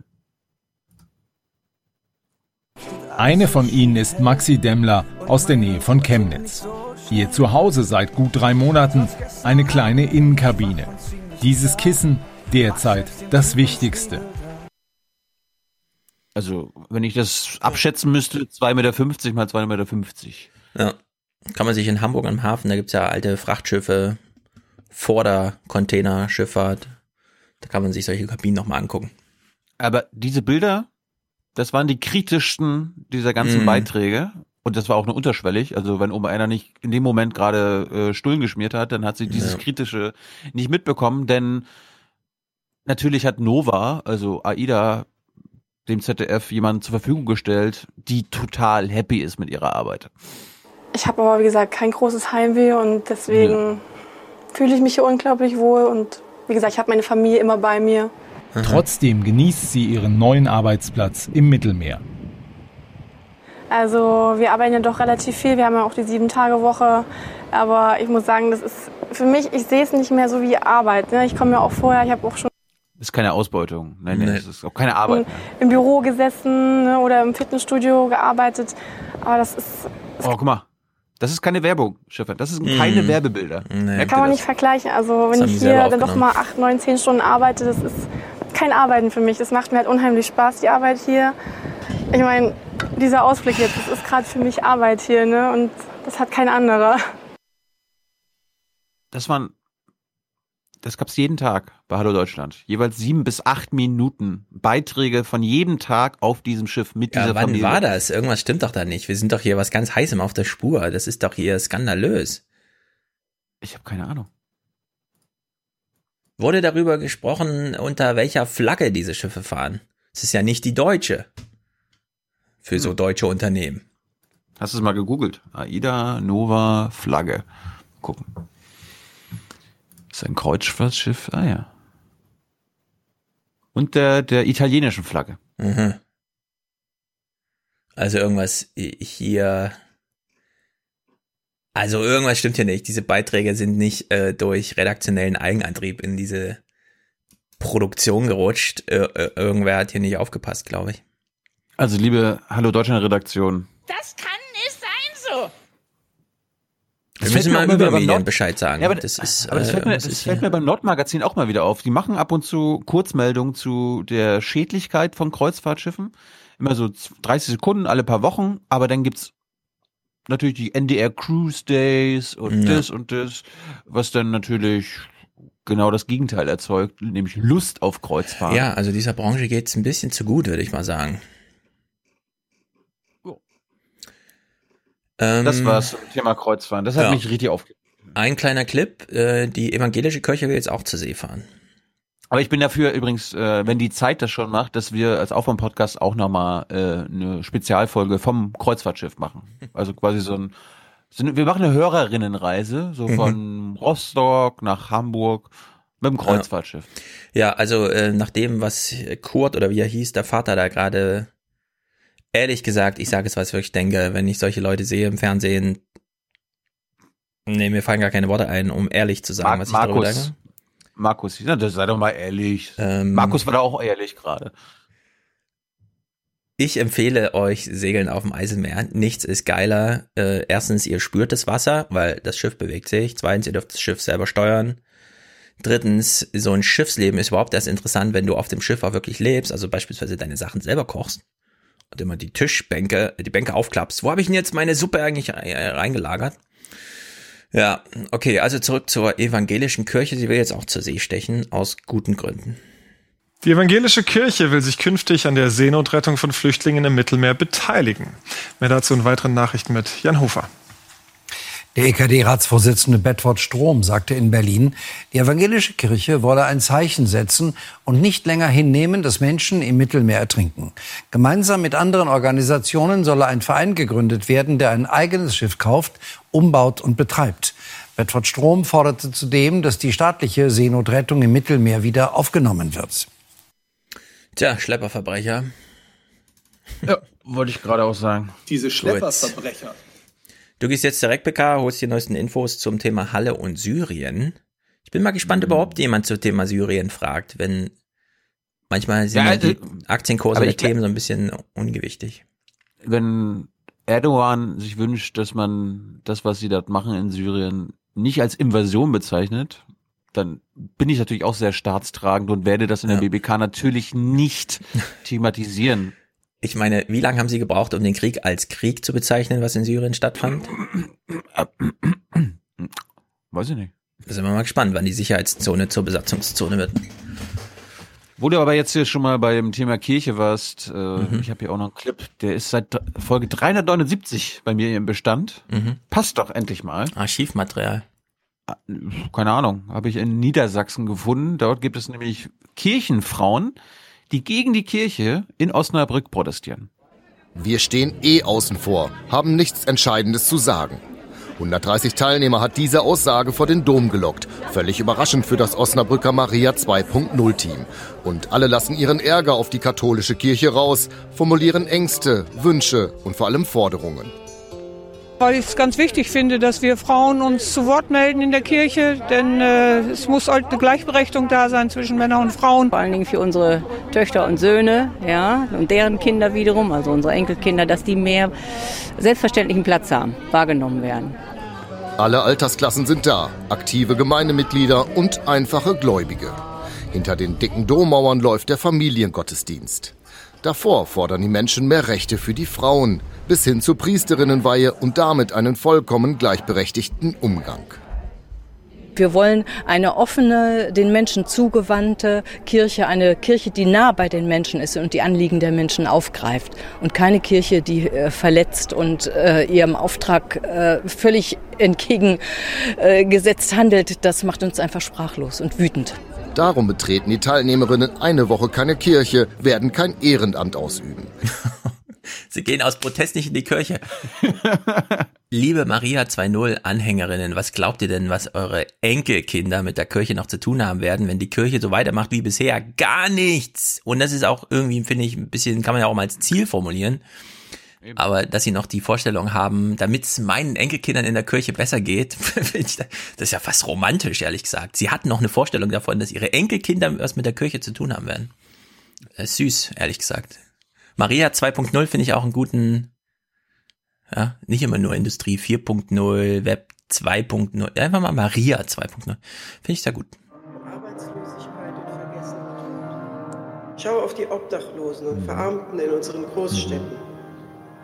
Eine von ihnen ist Maxi Demmler aus der Nähe von Chemnitz. Ihr Zuhause seit gut drei Monaten eine kleine Innenkabine. Dieses Kissen derzeit das Wichtigste. Also, wenn ich das abschätzen müsste, 2,50 Meter mal 2,50 Meter. Ja. Kann man sich in Hamburg am Hafen, da gibt's ja alte Frachtschiffe, Vordercontainerschifffahrt. Da kann man sich solche Kabinen nochmal angucken. Aber diese Bilder, das waren die kritischsten dieser ganzen Mhm. Beiträge. Und das war auch nur unterschwellig. Also wenn oben einer nicht in dem Moment gerade äh, Stullen geschmiert hat, dann hat sie dieses Ja. Kritische nicht mitbekommen. Denn natürlich hat Nova, also AIDA, dem ZDF jemanden zur Verfügung gestellt, die total happy ist mit ihrer Arbeit. Ich habe aber, wie gesagt, kein großes Heimweh und deswegen fühle ich mich hier unglaublich wohl. Und wie gesagt, ich habe meine Familie immer bei mir. Trotzdem genießt sie ihren neuen Arbeitsplatz im Mittelmeer. Also wir arbeiten ja doch relativ viel. Wir haben ja auch die Sieben-Tage-Woche. Aber ich muss sagen, das ist für mich, ich sehe es nicht mehr so wie Arbeit. Ne? Ich komme ja auch vorher, ich habe auch schon ist keine Ausbeutung. Nein, nein, das ist auch keine Arbeit. mehr. im Büro gesessen ne? oder im Fitnessstudio gearbeitet. Aber das ist, Oh, guck mal. Das ist keine Werbung, Stefan. Das sind keine Mhm. Werbebilder. Merkt kann man das? nicht vergleichen. Also Das wenn haben ich hier dann doch mal acht, neun, zehn Stunden arbeite, das ist kein Arbeiten für mich. Das macht mir halt unheimlich Spaß, die Arbeit hier. Ich meine, dieser Ausblick jetzt, das ist gerade für mich Arbeit hier, ne? Und das hat kein anderer. Das waren, das gab's jeden Tag bei Hallo Deutschland. Jeweils sieben bis acht Minuten Beiträge von jedem Tag auf diesem Schiff mit Ja, dieser wann Familie. war das? Irgendwas stimmt doch da nicht. Wir sind doch hier was ganz Heißem auf der Spur. Das ist doch hier skandalös. Ich habe keine Ahnung. Wurde darüber gesprochen, unter welcher Flagge diese Schiffe fahren? Es ist ja nicht die deutsche. Für so deutsche Unternehmen. Hast du es mal gegoogelt? AIDA Nova Flagge. Gucken. Ist ein Kreuzfahrtschiff? Ah ja. Und der, der italienischen Flagge. Mhm. Also irgendwas hier. Also irgendwas stimmt hier nicht. Diese Beiträge sind nicht äh, durch redaktionellen Eigenantrieb in diese Produktion gerutscht. Äh, äh, irgendwer hat hier nicht aufgepasst, glaube ich. Also liebe Hallo Deutschland Redaktion. Das kann. Wir fällt müssen mir mal über Medien Nord- Bescheid sagen. Ja, aber das ist, aber das äh, fällt, mir, irgendwas das ist fällt mir beim Nordmagazin auch mal wieder auf. Die machen ab und zu Kurzmeldungen zu der Schädlichkeit von Kreuzfahrtschiffen. Immer so 30 Sekunden alle paar Wochen, aber dann gibt's natürlich die NDR Cruise Days und Ja. das und das, was dann natürlich genau das Gegenteil erzeugt, nämlich Lust auf Kreuzfahrt. Ja, also dieser Branche geht's ein bisschen zu gut, würde ich mal sagen. Ähm, Das war's zum Thema Kreuzfahren. Das hat ja. mich richtig aufgeregt. Ein kleiner Clip, äh, die evangelische Kirche will jetzt auch zur See fahren. Aber ich bin dafür übrigens, äh, wenn die Zeit das schon macht, dass wir als Aufwärm-Podcast auch nochmal äh, eine Spezialfolge vom Kreuzfahrtschiff machen. Also quasi so ein, so eine wir machen eine Hörerinnenreise, so Mhm. von Rostock nach Hamburg mit dem Kreuzfahrtschiff. Ja, also äh, nach dem, was Kurt oder wie er hieß, der Vater da gerade, ehrlich gesagt, ich sage es, was ich wirklich denke, wenn ich solche Leute sehe im Fernsehen, nee, mir fallen gar keine Worte ein, um ehrlich zu sagen, Mar was ich darüber Markus, denke. Markus, ja, das sei doch mal ehrlich. Ähm, Markus war da auch ehrlich gerade. Ich empfehle euch Segeln auf dem Eiselmeer. Nichts ist geiler. Äh, erstens, ihr spürt das Wasser, weil das Schiff bewegt sich. Zweitens, ihr dürft das Schiff selber steuern. Drittens, so ein Schiffsleben ist überhaupt erst interessant, wenn du auf dem Schiff auch wirklich lebst, also beispielsweise deine Sachen selber kochst und immer die Tischbänke, die Bänke aufklappst. Wo habe ich denn jetzt meine Suppe eigentlich äh, reingelagert? Ja, okay, also zurück zur evangelischen Kirche. Sie will jetzt auch zur See stechen, aus guten Gründen. Die evangelische Kirche will sich künftig an der Seenotrettung von Flüchtlingen im Mittelmeer beteiligen. Mehr dazu in weiteren Nachrichten mit Jan Hofer. Der EKD-Ratsvorsitzende Bedford Strom sagte in Berlin, die evangelische Kirche wolle ein Zeichen setzen und nicht länger hinnehmen, dass Menschen im Mittelmeer ertrinken. Gemeinsam mit anderen Organisationen solle ein Verein gegründet werden, der ein eigenes Schiff kauft, umbaut und betreibt. Bedford Strom forderte zudem, dass die staatliche Seenotrettung im Mittelmeer wieder aufgenommen wird. Tja, Schlepperverbrecher. Ja, wollte ich gerade auch sagen. Diese Schlepperverbrecher. Du gehst jetzt direkt PK, holst die neuesten Infos zum Thema Halle und Syrien. Ich bin mal gespannt, überhaupt jemand zum Thema Syrien fragt, wenn manchmal sind Ja, ja, die äh, Aktienkurse der Themen so ein bisschen ungewichtig. Wenn Erdogan sich wünscht, dass man das, was sie dort machen in Syrien, nicht als Invasion bezeichnet, dann bin ich natürlich auch sehr staatstragend und werde das in der BBK natürlich nicht [LAUGHS] thematisieren. Ich meine, wie lange haben Sie gebraucht, um den Krieg als Krieg zu bezeichnen, was in Syrien stattfand? Weiß ich nicht. Da sind wir mal gespannt, wann die Sicherheitszone zur Besatzungszone wird. Wo du aber jetzt hier schon mal bei dem Thema Kirche warst, äh, Mhm. ich habe hier auch noch einen Clip, der ist seit Folge 379 bei mir im Bestand. Mhm. Passt doch endlich mal. Archivmaterial. Keine Ahnung, habe ich in Niedersachsen gefunden. Dort gibt es nämlich Kirchenfrauen, die gegen die Kirche in Osnabrück protestieren. Wir stehen eh außen vor, haben nichts Entscheidendes zu sagen. 130 Teilnehmer hat diese Aussage vor den Dom gelockt. Völlig überraschend für das Osnabrücker Maria 2.0 Team. Und alle lassen ihren Ärger auf die katholische Kirche raus, formulieren Ängste, Wünsche und vor allem Forderungen. Weil ich es ganz wichtig finde, dass wir Frauen uns zu Wort melden in der Kirche, denn äh, es muss halt eine Gleichberechtigung da sein zwischen Männern und Frauen. Vor allen Dingen für unsere Töchter und Söhne, ja, und deren Kinder wiederum, also unsere Enkelkinder, dass die mehr selbstverständlichen Platz haben, wahrgenommen werden. Alle Altersklassen sind da, aktive Gemeindemitglieder und einfache Gläubige. Hinter den dicken Dommauern läuft der Familiengottesdienst. Davor fordern die Menschen mehr Rechte für die Frauen, bis hin zur Priesterinnenweihe und damit einen vollkommen gleichberechtigten Umgang. Wir wollen eine offene, den Menschen zugewandte Kirche, eine Kirche, die nah bei den Menschen ist und die Anliegen der Menschen aufgreift und keine Kirche, die äh, verletzt und äh, ihrem Auftrag äh, völlig entgegengesetzt handelt. Das macht uns einfach sprachlos und wütend. Darum betreten die Teilnehmerinnen eine Woche keine Kirche, werden kein Ehrenamt ausüben. [LAUGHS] Sie gehen aus Protest nicht in die Kirche. [LAUGHS] Liebe Maria 2.0 Anhängerinnen, was glaubt ihr denn, was eure Enkelkinder mit der Kirche noch zu tun haben werden, wenn die Kirche so weitermacht wie bisher? Gar nichts. Und das ist auch irgendwie, finde ich, ein bisschen, kann man ja auch mal als Ziel formulieren. Aber dass sie noch die Vorstellung haben, damit es meinen Enkelkindern in der Kirche besser geht, [LAUGHS] finde ich, das ist ja fast romantisch, ehrlich gesagt. Sie hatten noch eine Vorstellung davon, dass ihre Enkelkinder was mit der Kirche zu tun haben werden. Das ist süß, ehrlich gesagt. Maria 2.0 finde ich auch einen guten, ja, nicht immer nur Industrie 4.0, Web 2.0, einfach mal Maria 2.0. Finde ich sehr gut. Arbeitslosigkeit und Vergessenheit. Schau auf die Obdachlosen und Verarmten in unseren Großstädten.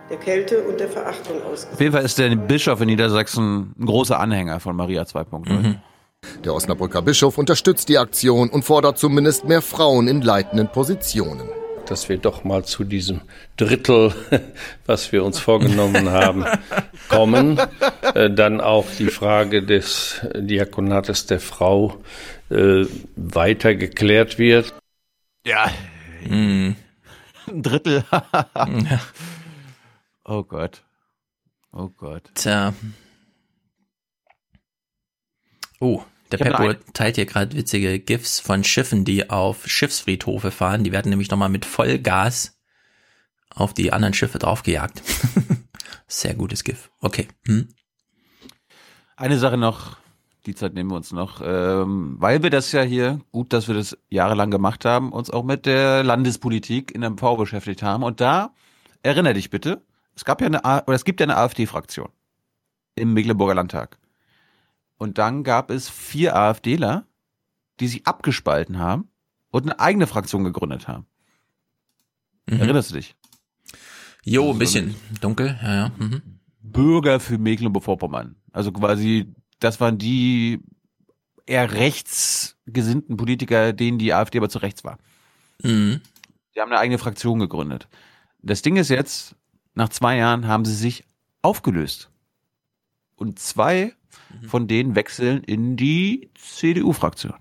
Der Kälte und der Verachtung ausgesetzt. Auf jeden Fall ist der Bischof in Niedersachsen ein großer Anhänger von Maria 2.0. Der Osnabrücker Bischof unterstützt die Aktion und fordert zumindest mehr Frauen in leitenden Positionen. dass wir doch mal zu diesem Drittel, [LAUGHS] was wir uns vorgenommen haben, kommen. Äh, dann auch die Frage des Diakonates der Frau äh, weiter geklärt wird. Ja. Mm. Ein Drittel. [LAUGHS] Oh Gott. Oh Gott. Tja. Oh, der Peppo teilt hier gerade witzige GIFs von Schiffen, die auf Schiffsfriedhofe fahren. Die werden nämlich nochmal mit Vollgas auf die anderen Schiffe draufgejagt. [LAUGHS] Sehr gutes GIF. Okay. Hm. Eine Sache noch, die Zeit nehmen wir uns noch, ähm, weil wir das ja hier, gut, dass wir das jahrelang gemacht haben, uns auch mit der Landespolitik in MV beschäftigt haben. Und da, erinnere dich bitte, es gab ja eine, oder es gibt ja eine AfD-Fraktion im Mecklenburger Landtag. Und dann gab es vier AfDler, die sich abgespalten haben und eine eigene Fraktion gegründet haben. Mhm. Erinnerst du dich? Jo, ein bisschen dunkel, ja, ja. Mhm. Bürger für Mecklenburg-Vorpommern. Also quasi, das waren die eher rechtsgesinnten Politiker, denen die AfD aber zu rechts war. Mhm. Die haben eine eigene Fraktion gegründet. Das Ding ist jetzt, nach zwei Jahren haben sie sich aufgelöst. Und zwei von denen wechseln in die CDU-Fraktion.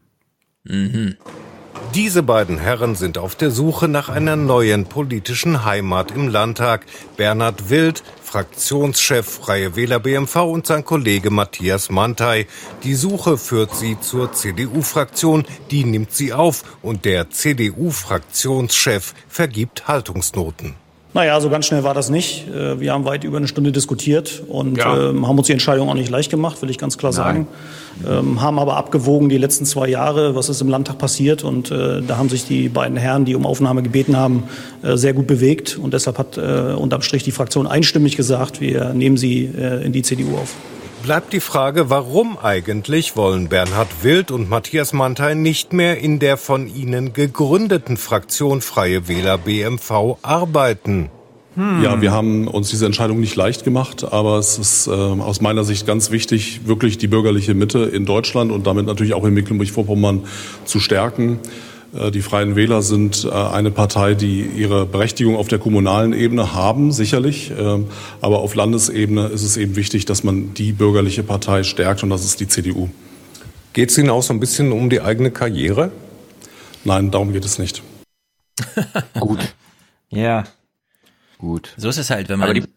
Mhm. Diese beiden Herren sind auf der Suche nach einer neuen politischen Heimat im Landtag. Bernhard Wild, Fraktionschef Freie Wähler BMV und sein Kollege Matthias Mantei. Die Suche führt sie zur CDU-Fraktion, die nimmt sie auf und der CDU-Fraktionschef vergibt Haltungsnoten. Naja, so ganz schnell war das nicht. Äh, Wir haben weit über eine Stunde diskutiert und Ja. ähm, haben uns die Entscheidung auch nicht leicht gemacht, will ich ganz klar sagen. Ähm, haben aber abgewogen die letzten zwei Jahre, was ist im Landtag passiert. Und äh, da haben sich die beiden Herren, die um Aufnahme gebeten haben, äh, sehr gut bewegt. Und deshalb hat äh, unterm Strich die Fraktion einstimmig gesagt, wir nehmen sie äh, in die CDU auf. Bleibt die Frage, warum eigentlich wollen Bernhard Wild und Matthias Mantei nicht mehr in der von ihnen gegründeten Fraktion Freie Wähler BMV arbeiten? Ja, wir haben uns diese Entscheidung nicht leicht gemacht, aber es ist äh, aus meiner Sicht ganz wichtig, wirklich die bürgerliche Mitte in Deutschland und damit natürlich auch in Mecklenburg-Vorpommern zu stärken. Äh, Die Freien Wähler sind äh, eine Partei, die ihre Berechtigung auf der kommunalen Ebene haben, sicherlich. Ähm, Aber auf Landesebene ist es eben wichtig, dass man die bürgerliche Partei stärkt und das ist die CDU. Geht es Ihnen auch so ein bisschen um die eigene Karriere? Nein, darum geht es nicht. [LAUGHS] Gut. Ja. Gut. So ist es halt, wenn Aber man die-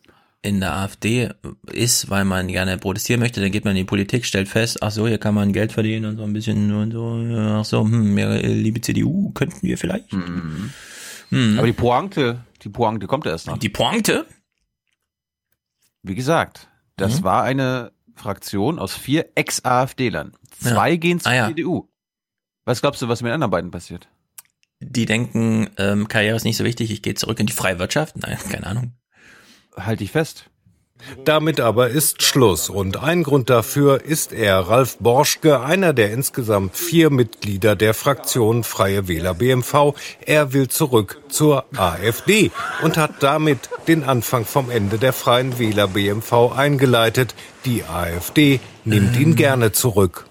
in der AfD ist, weil man gerne protestieren möchte, dann geht man in die Politik, stellt fest, ach so, hier kann man Geld verdienen und so ein bisschen und so, ach so, hm, ja, liebe CDU, könnten wir vielleicht. Mhm. Hm. Aber die Pointe, die Pointe kommt erst noch. Die Pointe? Wie gesagt, das Mhm. war eine Fraktion aus vier Ex-AfD-Lern. Zwei Ja. gehen zur Ah, ja. CDU. Was glaubst du, was mit den anderen beiden passiert? Die denken, ähm, Karriere ist nicht so wichtig, ich gehe zurück in die freie Wirtschaft. Nein, keine Ahnung. Halt dich fest. Damit aber ist Schluss. Und ein Grund dafür ist er, Ralf Borschke, einer der insgesamt vier Mitglieder der Fraktion Freie Wähler BMV. Er will zurück zur AfD und hat damit den Anfang vom Ende der Freien Wähler BMV eingeleitet. Die AfD nimmt ihn gerne zurück.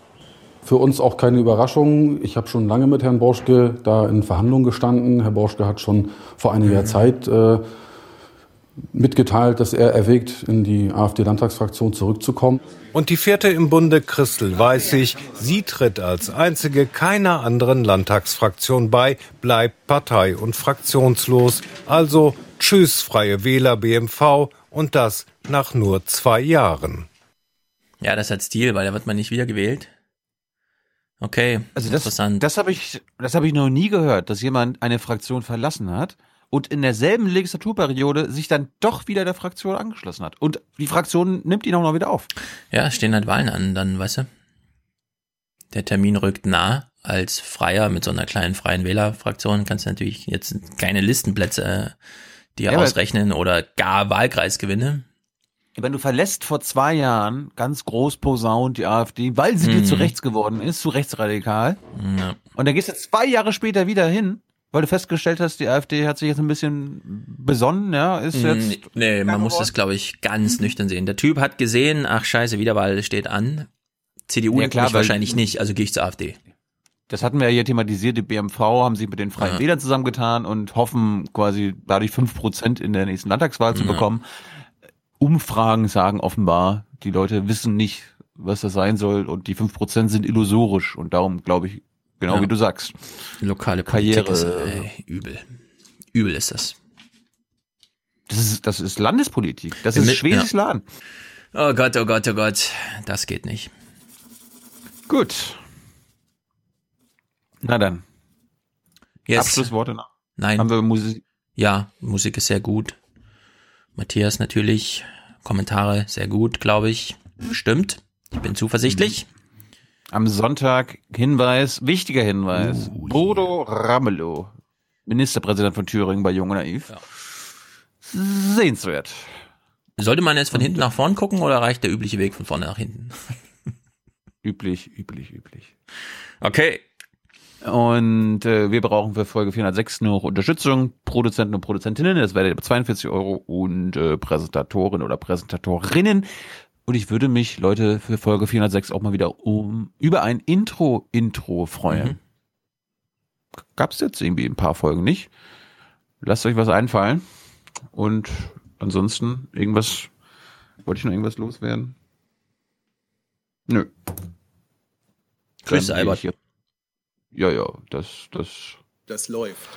Für uns auch keine Überraschung. Ich habe schon lange mit Herrn Borschke da in Verhandlungen gestanden. Herr Borschke hat schon vor einiger Zeit äh, mitgeteilt, dass er erwägt, in die AfD-Landtagsfraktion zurückzukommen. Und die vierte im Bunde, Christel Weißig, sie tritt als einzige keiner anderen Landtagsfraktion bei, bleibt partei- und fraktionslos. Also Tschüss, Freie Wähler BMV und das nach nur zwei Jahren. Ja, das hat Stil, weil da wird man nicht wieder gewählt. Okay, Also das, interessant. das habe ich, das habe ich noch nie gehört, dass jemand eine Fraktion verlassen hat und in derselben Legislaturperiode sich dann doch wieder der Fraktion angeschlossen hat. Und die Fraktion nimmt ihn auch noch wieder auf. Ja, stehen halt Wahlen an, dann, weißt du. Der Termin rückt nah. Als Freier mit so einer kleinen freien Wählerfraktion kannst du natürlich jetzt keine Listenplätze äh, dir Ja, ausrechnen oder gar Wahlkreisgewinne. Wenn du verlässt vor zwei Jahren ganz groß posaunt die AfD, weil sie dir Mhm. zu rechts geworden ist, zu rechtsradikal. Ja. Und dann gehst du zwei Jahre später wieder hin, weil du festgestellt hast, die AfD hat sich jetzt ein bisschen besonnen, ja, ist Mm, jetzt. Nee, man muss das, glaube ich, ganz nüchtern sehen. Der Typ hat gesehen, ach scheiße, Wiederwahl steht an. CDU Ja, klar, wahrscheinlich nicht, also gehe ich zur AfD. das hatten wir ja hier thematisiert, die BMV haben sich mit den Freien Ja. Wählern zusammengetan und hoffen quasi dadurch fünf Prozent in der nächsten Landtagswahl zu Ja. bekommen. Umfragen sagen offenbar, die Leute wissen nicht, was das sein soll und die fünf Prozent sind illusorisch und darum glaube ich, genau Ja. wie du sagst. Lokale Politik Karriere. ist äh, übel. Übel ist das. Das ist, das ist Landespolitik. Das ist schwedisches ja. Laden. Oh Gott, oh Gott, oh Gott. Das geht nicht. Gut. Na dann. Yes. Abschlussworte noch. Nein. Haben wir Musik? Ja, Musik ist sehr gut. Matthias natürlich. Kommentare sehr gut, glaube ich. Stimmt. Ich bin zuversichtlich. Am Sonntag Hinweis, wichtiger Hinweis. Bodo Ramelow, Ministerpräsident von Thüringen bei Jung und Naiv. Sehenswert. Sollte man jetzt von hinten nach vorn gucken oder reicht der übliche Weg von vorne nach hinten? [LAUGHS] Üblich, üblich, üblich. Okay. Und äh, wir brauchen für Folge 406 noch Unterstützung. Produzenten und Produzentinnen, das wäre 42 Euro und äh, Präsentatoren oder Präsentatorinnen. Und ich würde mich, Leute, für Folge 406 auch mal wieder um über ein Intro-Intro freuen. Gab's jetzt irgendwie ein paar Folgen nicht. Lasst euch was einfallen. Und ansonsten irgendwas, wollte ich noch irgendwas loswerden? Nö. Gehe Albert. Ja, ja, das, das. Das läuft.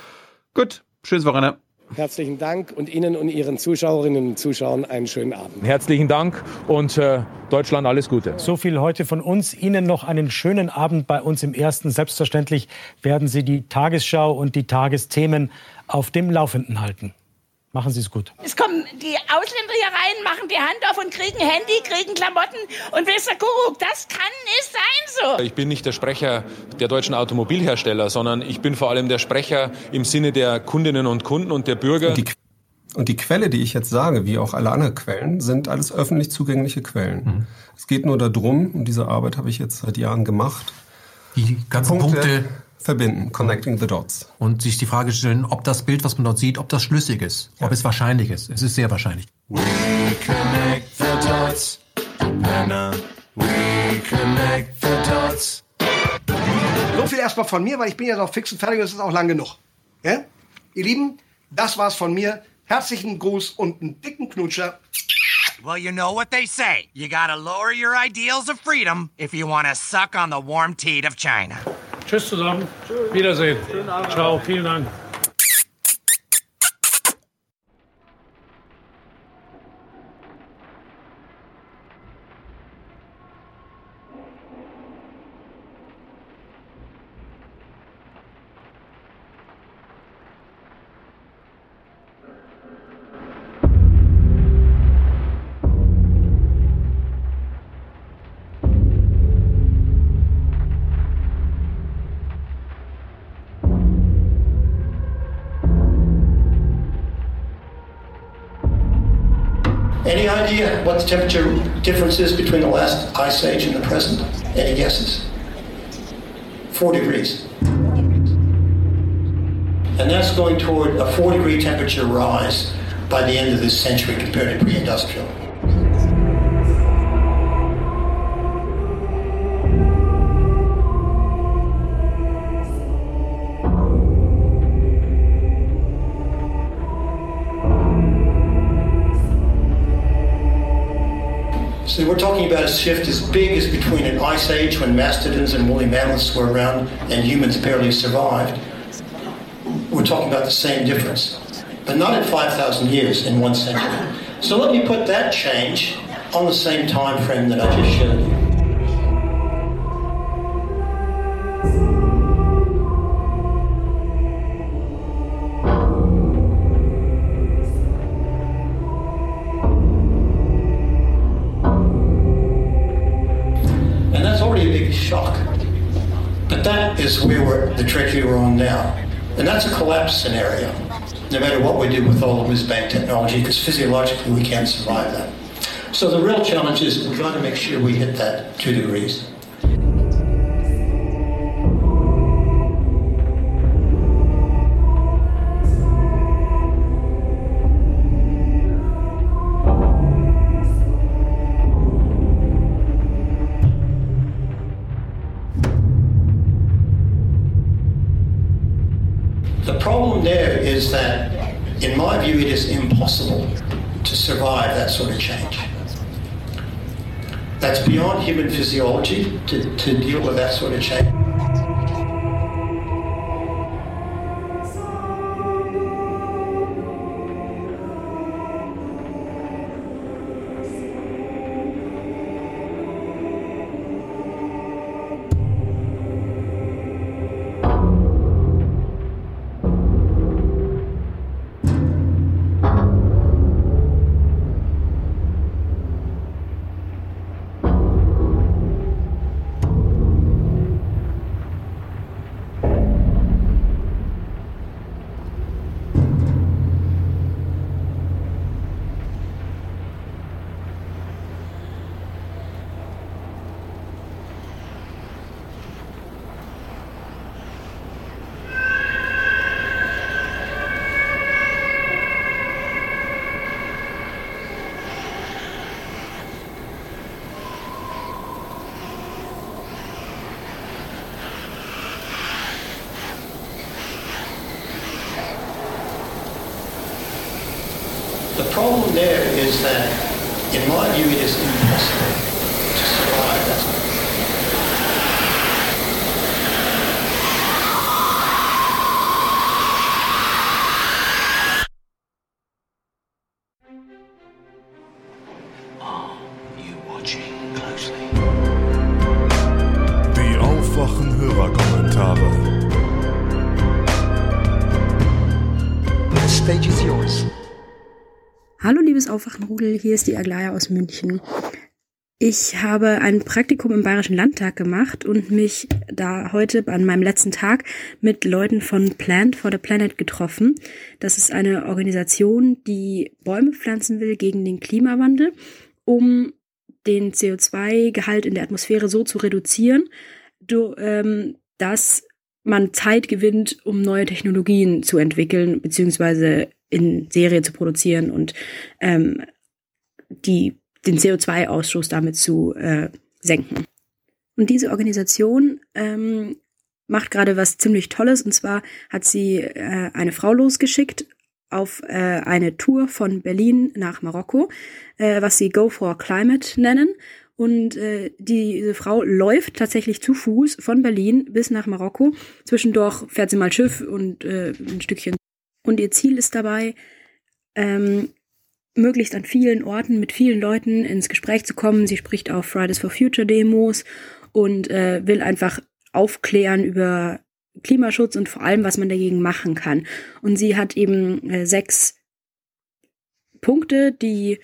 Gut, schönes Wochenende. Herzlichen Dank und Ihnen und Ihren Zuschauerinnen und Zuschauern einen schönen Abend. Herzlichen Dank und äh, Deutschland alles Gute. So viel heute von uns. Ihnen noch einen schönen Abend bei uns im Ersten. Selbstverständlich werden Sie die Tagesschau und die Tagesthemen auf dem Laufenden halten. Machen Sie es gut. Es kommen die Ausländer hier rein, machen die Hand auf und kriegen Handy, kriegen Klamotten und ihr, Kuckuck, das kann nicht sein so. Ich bin nicht der Sprecher der deutschen Automobilhersteller, sondern ich bin vor allem der Sprecher im Sinne der Kundinnen und Kunden und der Bürger. Und die Quelle, die ich jetzt sage, wie auch alle anderen Quellen, sind alles öffentlich zugängliche Quellen. Es geht nur darum, und diese Arbeit habe ich jetzt seit Jahren gemacht, Die ganzen Punkte verbinden, connecting the dots. und sich die Frage stellen, ob das Bild, was man dort sieht, ob das schlüssig ist, ob es wahrscheinlich ist. Es ist sehr wahrscheinlich. We connect the dots. Penner. We connect the dots. So viel erstmal von mir, weil ich bin jetzt auch fix und fertig und es ist auch lang genug. Ja? Ihr Lieben, das war's von mir. Herzlichen Gruß und einen dicken Knutscher. Well, you know what they say. You gotta lower your ideals of freedom if you wanna suck on the warm teat of China. Tschüss zusammen. Wiedersehen. Ciao. Vielen Dank. What the temperature difference is between the last ice age and the present? Any guesses? Four degrees. And that's going toward a four degree temperature rise by the end of this century compared to pre industrial. So we're talking about a shift as big as between an ice age when mastodons and woolly mammoths were around and humans barely survived. We're talking about the same difference, but not in 5,000 years, in one century. So let me put that change on the same time frame that I just showed you. Is where we're, the trajectory we're on now. And that's a collapse scenario, no matter what we do with all of this bank technology, because physiologically we can't survive that. So the real challenge is we've got to make sure we hit that two degrees. Is that, in my view, it is impossible to survive that sort of change. That's beyond human physiology to, to deal with that sort of change. Is that, Aufwachenrudel, hier ist die Aglaya aus München. Ich habe ein Praktikum im Bayerischen Landtag gemacht und mich da heute an meinem letzten Tag mit Leuten von Plant for the Planet getroffen. Das ist eine Organisation, die Bäume pflanzen will gegen den Klimawandel, um den CO2-Gehalt in der Atmosphäre so zu reduzieren, du, ähm, dass man Zeit gewinnt, um neue Technologien zu entwickeln, beziehungsweise in Serie zu produzieren und ähm, die, den CO2-Ausstoß damit zu äh, senken. Und diese Organisation ähm, macht gerade was ziemlich Tolles. Und zwar hat sie äh, eine Frau losgeschickt auf äh, eine Tour von Berlin nach Marokko, äh, was sie Go for Climate nennen. Und äh, diese Frau läuft tatsächlich zu Fuß von Berlin bis nach Marokko. Zwischendurch fährt sie mal Schiff und äh, ein Stückchen. Und ihr Ziel ist dabei, ähm, möglichst an vielen Orten mit vielen Leuten ins Gespräch zu kommen. Sie spricht auf Fridays for Future Demos und äh, will einfach aufklären über Klimaschutz und vor allem, was man dagegen machen kann. Und sie hat eben äh, sechs Punkte, die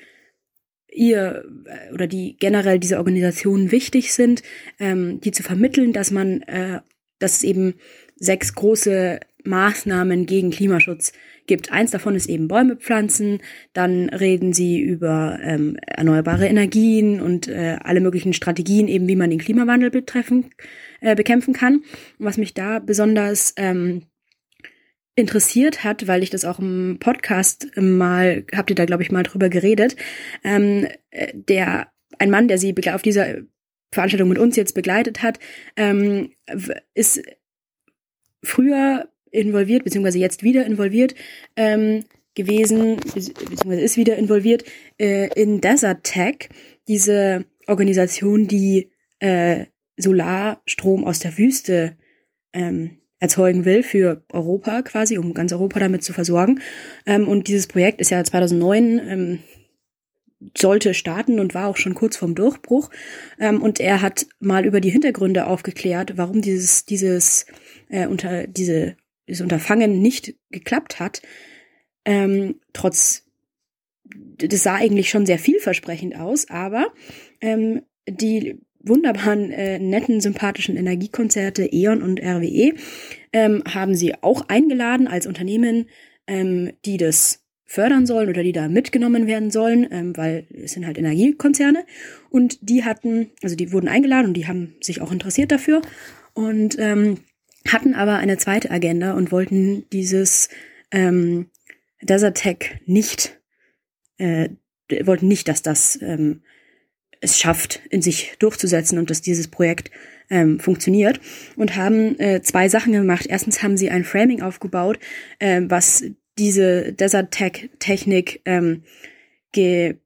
ihr äh, oder die generell dieser Organisation wichtig sind, ähm, die zu vermitteln, dass man, äh, dass es eben sechs große Maßnahmen gegen Klimaschutz gibt. Eins davon ist eben Bäume pflanzen. Dann reden sie über ähm, erneuerbare Energien und äh, alle möglichen Strategien, eben wie man den Klimawandel betreffen, äh, bekämpfen kann. Und was mich da besonders ähm, interessiert hat, weil ich das auch im Podcast mal, habt ihr da glaube ich mal drüber geredet, ähm, äh, der ein Mann, der sie auf dieser Veranstaltung mit uns jetzt begleitet hat, ähm, ist früher involviert, beziehungsweise jetzt wieder involviert ähm, gewesen, beziehungsweise ist wieder involviert äh, in Desert Tech, diese Organisation, die äh, Solarstrom aus der Wüste ähm, erzeugen will für Europa quasi, um ganz Europa damit zu versorgen. Ähm, und dieses Projekt ist ja 2009 ähm, sollte starten und war auch schon kurz vorm Durchbruch. Ähm, und er hat mal über die Hintergründe aufgeklärt, warum dieses dieses äh, unter diese dieses Unterfangen nicht geklappt hat. Ähm, trotz das sah eigentlich schon sehr vielversprechend aus, aber ähm, die wunderbaren, äh, netten, sympathischen Energiekonzerte E.ON und RWE ähm, haben sie auch eingeladen als Unternehmen, ähm, die das fördern sollen oder die da mitgenommen werden sollen, ähm, weil es sind halt Energiekonzerne. Und die hatten, also die wurden eingeladen und die haben sich auch interessiert dafür und ähm, hatten aber eine zweite Agenda und wollten dieses ähm, Desert Tech nicht, äh, wollten nicht, dass das ähm, es schafft, in sich durchzusetzen und dass dieses Projekt ähm, funktioniert und haben äh, zwei Sachen gemacht. Erstens haben sie ein Framing aufgebaut, äh, was diese Desert Tech Technik ähm, ge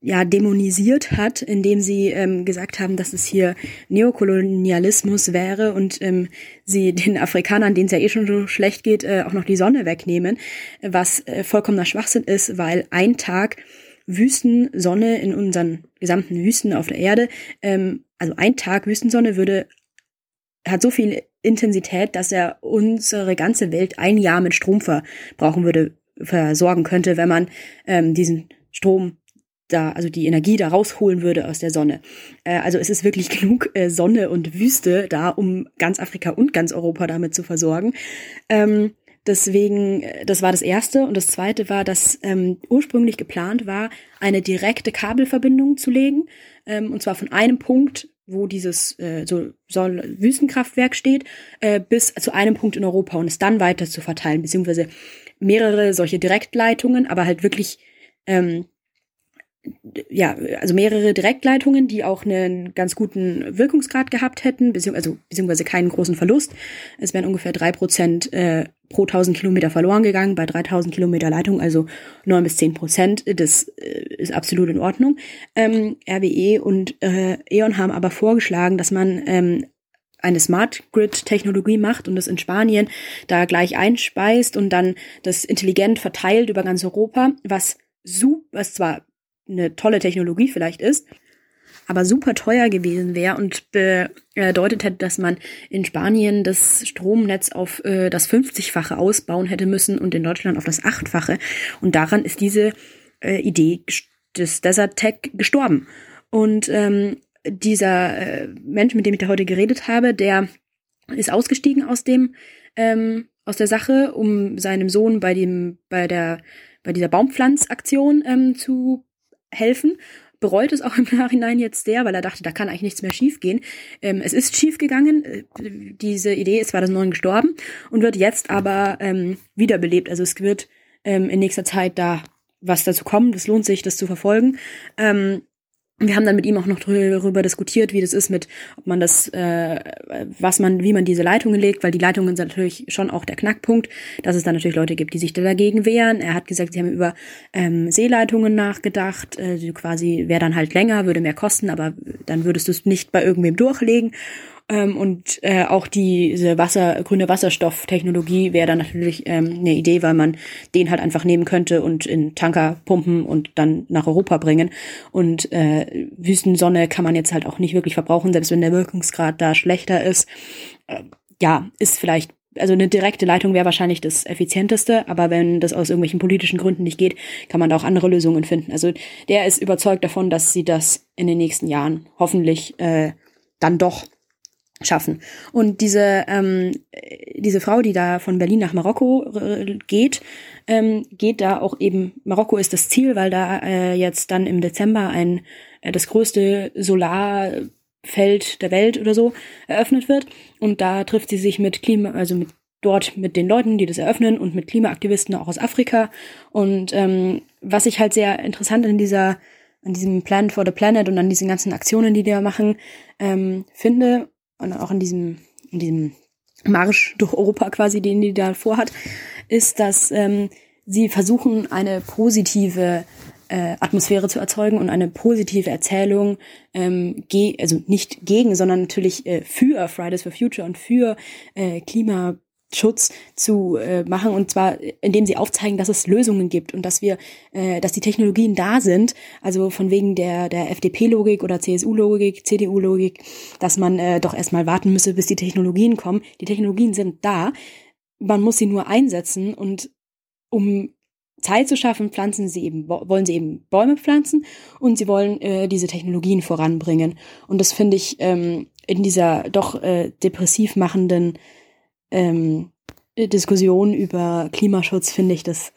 ja, dämonisiert hat, indem sie ähm, gesagt haben, dass es hier Neokolonialismus wäre und ähm, sie den Afrikanern, denen es ja eh schon so schlecht geht, äh, auch noch die Sonne wegnehmen, was äh, vollkommener Schwachsinn ist, weil ein Tag Wüstensonne in unseren gesamten Wüsten auf der Erde, ähm, also ein Tag Wüstensonne würde, hat so viel Intensität, dass er unsere ganze Welt ein Jahr mit Strom verbrauchen würde, versorgen könnte, wenn man ähm, diesen Strom da, also die Energie da rausholen würde aus der Sonne. Äh, also es ist wirklich [LAUGHS] genug äh, Sonne und Wüste da, um ganz Afrika und ganz Europa damit zu versorgen. Ähm, deswegen, äh, das war das erste. Und das zweite war, dass ähm, ursprünglich geplant war, eine direkte Kabelverbindung zu legen. Ähm, und zwar von einem Punkt, wo dieses äh, so Soll Wüstenkraftwerk steht, äh, bis zu einem Punkt in Europa und es dann weiter zu verteilen, beziehungsweise mehrere solche Direktleitungen, aber halt wirklich ähm, ja, also mehrere Direktleitungen, die auch einen ganz guten Wirkungsgrad gehabt hätten, beziehungsweise, also, beziehungsweise keinen großen Verlust. Es wären ungefähr drei Prozent äh, pro 1000 Kilometer verloren gegangen bei 3000 Kilometer Leitung, also neun bis zehn Prozent. Das äh, ist absolut in Ordnung. Ähm, RWE und äh, E.ON haben aber vorgeschlagen, dass man ähm, eine Smart Grid Technologie macht und das in Spanien da gleich einspeist und dann das intelligent verteilt über ganz Europa, was super, was zwar eine tolle Technologie vielleicht ist, aber super teuer gewesen wäre und bedeutet hätte, dass man in Spanien das Stromnetz auf äh, das 50-fache ausbauen hätte müssen und in Deutschland auf das 8-fache. Und daran ist diese äh, Idee des Desert Tech gestorben. Und ähm, dieser äh, Mensch, mit dem ich da heute geredet habe, der ist ausgestiegen aus dem ähm, aus der Sache, um seinem Sohn bei dem bei der bei dieser Baumpflanzaktion ähm, zu helfen. Bereut es auch im [LAUGHS] Nachhinein jetzt sehr, weil er dachte, da kann eigentlich nichts mehr schiefgehen. Ähm, es ist schiefgegangen. Äh, diese Idee ist 2009 gestorben und wird jetzt aber ähm, wiederbelebt. Also es wird ähm, in nächster Zeit da was dazu kommen. Das lohnt sich, das zu verfolgen. Ähm, wir haben dann mit ihm auch noch darüber diskutiert, wie das ist mit, ob man das, äh, was man, wie man diese Leitungen legt, weil die Leitungen sind natürlich schon auch der Knackpunkt, dass es dann natürlich Leute gibt, die sich da dagegen wehren. Er hat gesagt, sie haben über ähm, Seeleitungen nachgedacht, äh, quasi wäre dann halt länger, würde mehr kosten, aber dann würdest du es nicht bei irgendwem durchlegen. Ähm, und äh, auch diese Wasser, grüne Wasserstofftechnologie wäre dann natürlich ähm, eine Idee, weil man den halt einfach nehmen könnte und in Tanker pumpen und dann nach Europa bringen. Und äh, Wüstensonne kann man jetzt halt auch nicht wirklich verbrauchen, selbst wenn der Wirkungsgrad da schlechter ist. Äh, ja, ist vielleicht also eine direkte Leitung wäre wahrscheinlich das effizienteste, aber wenn das aus irgendwelchen politischen Gründen nicht geht, kann man da auch andere Lösungen finden. Also der ist überzeugt davon, dass sie das in den nächsten Jahren hoffentlich äh, dann doch schaffen. Und diese, ähm, diese Frau, die da von Berlin nach Marokko äh, geht, ähm, geht da auch eben, Marokko ist das Ziel, weil da äh, jetzt dann im Dezember ein äh, das größte Solarfeld der Welt oder so eröffnet wird. Und da trifft sie sich mit Klima, also mit dort mit den Leuten, die das eröffnen und mit Klimaaktivisten auch aus Afrika. Und ähm, was ich halt sehr interessant in dieser an diesem Plan for the Planet und an diesen ganzen Aktionen, die die da machen, ähm, finde und auch in diesem, in diesem Marsch durch Europa quasi, den die da vorhat, ist, dass ähm, sie versuchen, eine positive äh, Atmosphäre zu erzeugen und eine positive Erzählung, ähm, ge also nicht gegen, sondern natürlich äh, für Fridays for Future und für äh, Klima Schutz zu äh, machen und zwar indem sie aufzeigen, dass es Lösungen gibt und dass wir, äh, dass die Technologien da sind, also von wegen der der FDP-Logik oder CSU-Logik, CDU-Logik, dass man äh, doch erstmal warten müsse, bis die Technologien kommen. Die Technologien sind da, man muss sie nur einsetzen und um Zeit zu schaffen, pflanzen sie eben, wollen sie eben Bäume pflanzen und sie wollen äh, diese Technologien voranbringen. Und das finde ich ähm, in dieser doch äh, depressiv machenden ähm, Diskussion über Klimaschutz finde ich das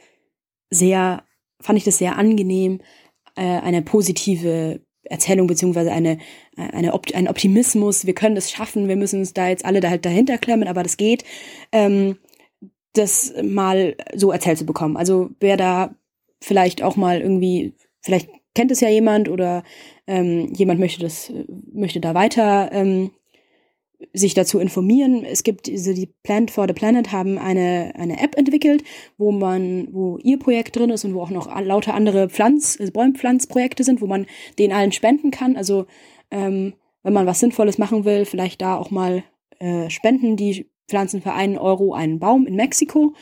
sehr, fand ich das sehr angenehm, äh, eine positive Erzählung beziehungsweise eine, eine Opt ein Optimismus, wir können das schaffen, wir müssen uns da jetzt alle da halt dahinter klemmen, aber das geht, ähm, das mal so erzählt zu bekommen. Also wer da vielleicht auch mal irgendwie, vielleicht kennt es ja jemand oder ähm, jemand möchte das, möchte da weiter ähm, sich dazu informieren. Es gibt diese, die Plant for the Planet haben eine, eine App entwickelt, wo man, wo ihr Projekt drin ist und wo auch noch lauter andere Pflanz, also Bäumpflanzprojekte sind, wo man den allen spenden kann. Also ähm, wenn man was Sinnvolles machen will, vielleicht da auch mal äh, spenden. Die pflanzen für einen Euro einen Baum in Mexiko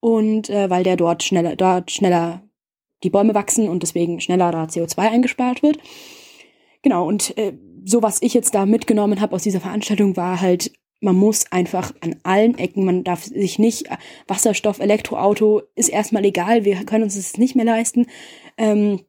und äh, weil der dort schneller, dort schneller die Bäume wachsen und deswegen schneller da CO2 eingespart wird. Genau, und äh, so was ich jetzt da mitgenommen habe aus dieser Veranstaltung war halt, man muss einfach an allen Ecken, man darf sich nicht, Wasserstoff, Elektroauto ist erstmal egal, wir können uns das nicht mehr leisten. Ähm,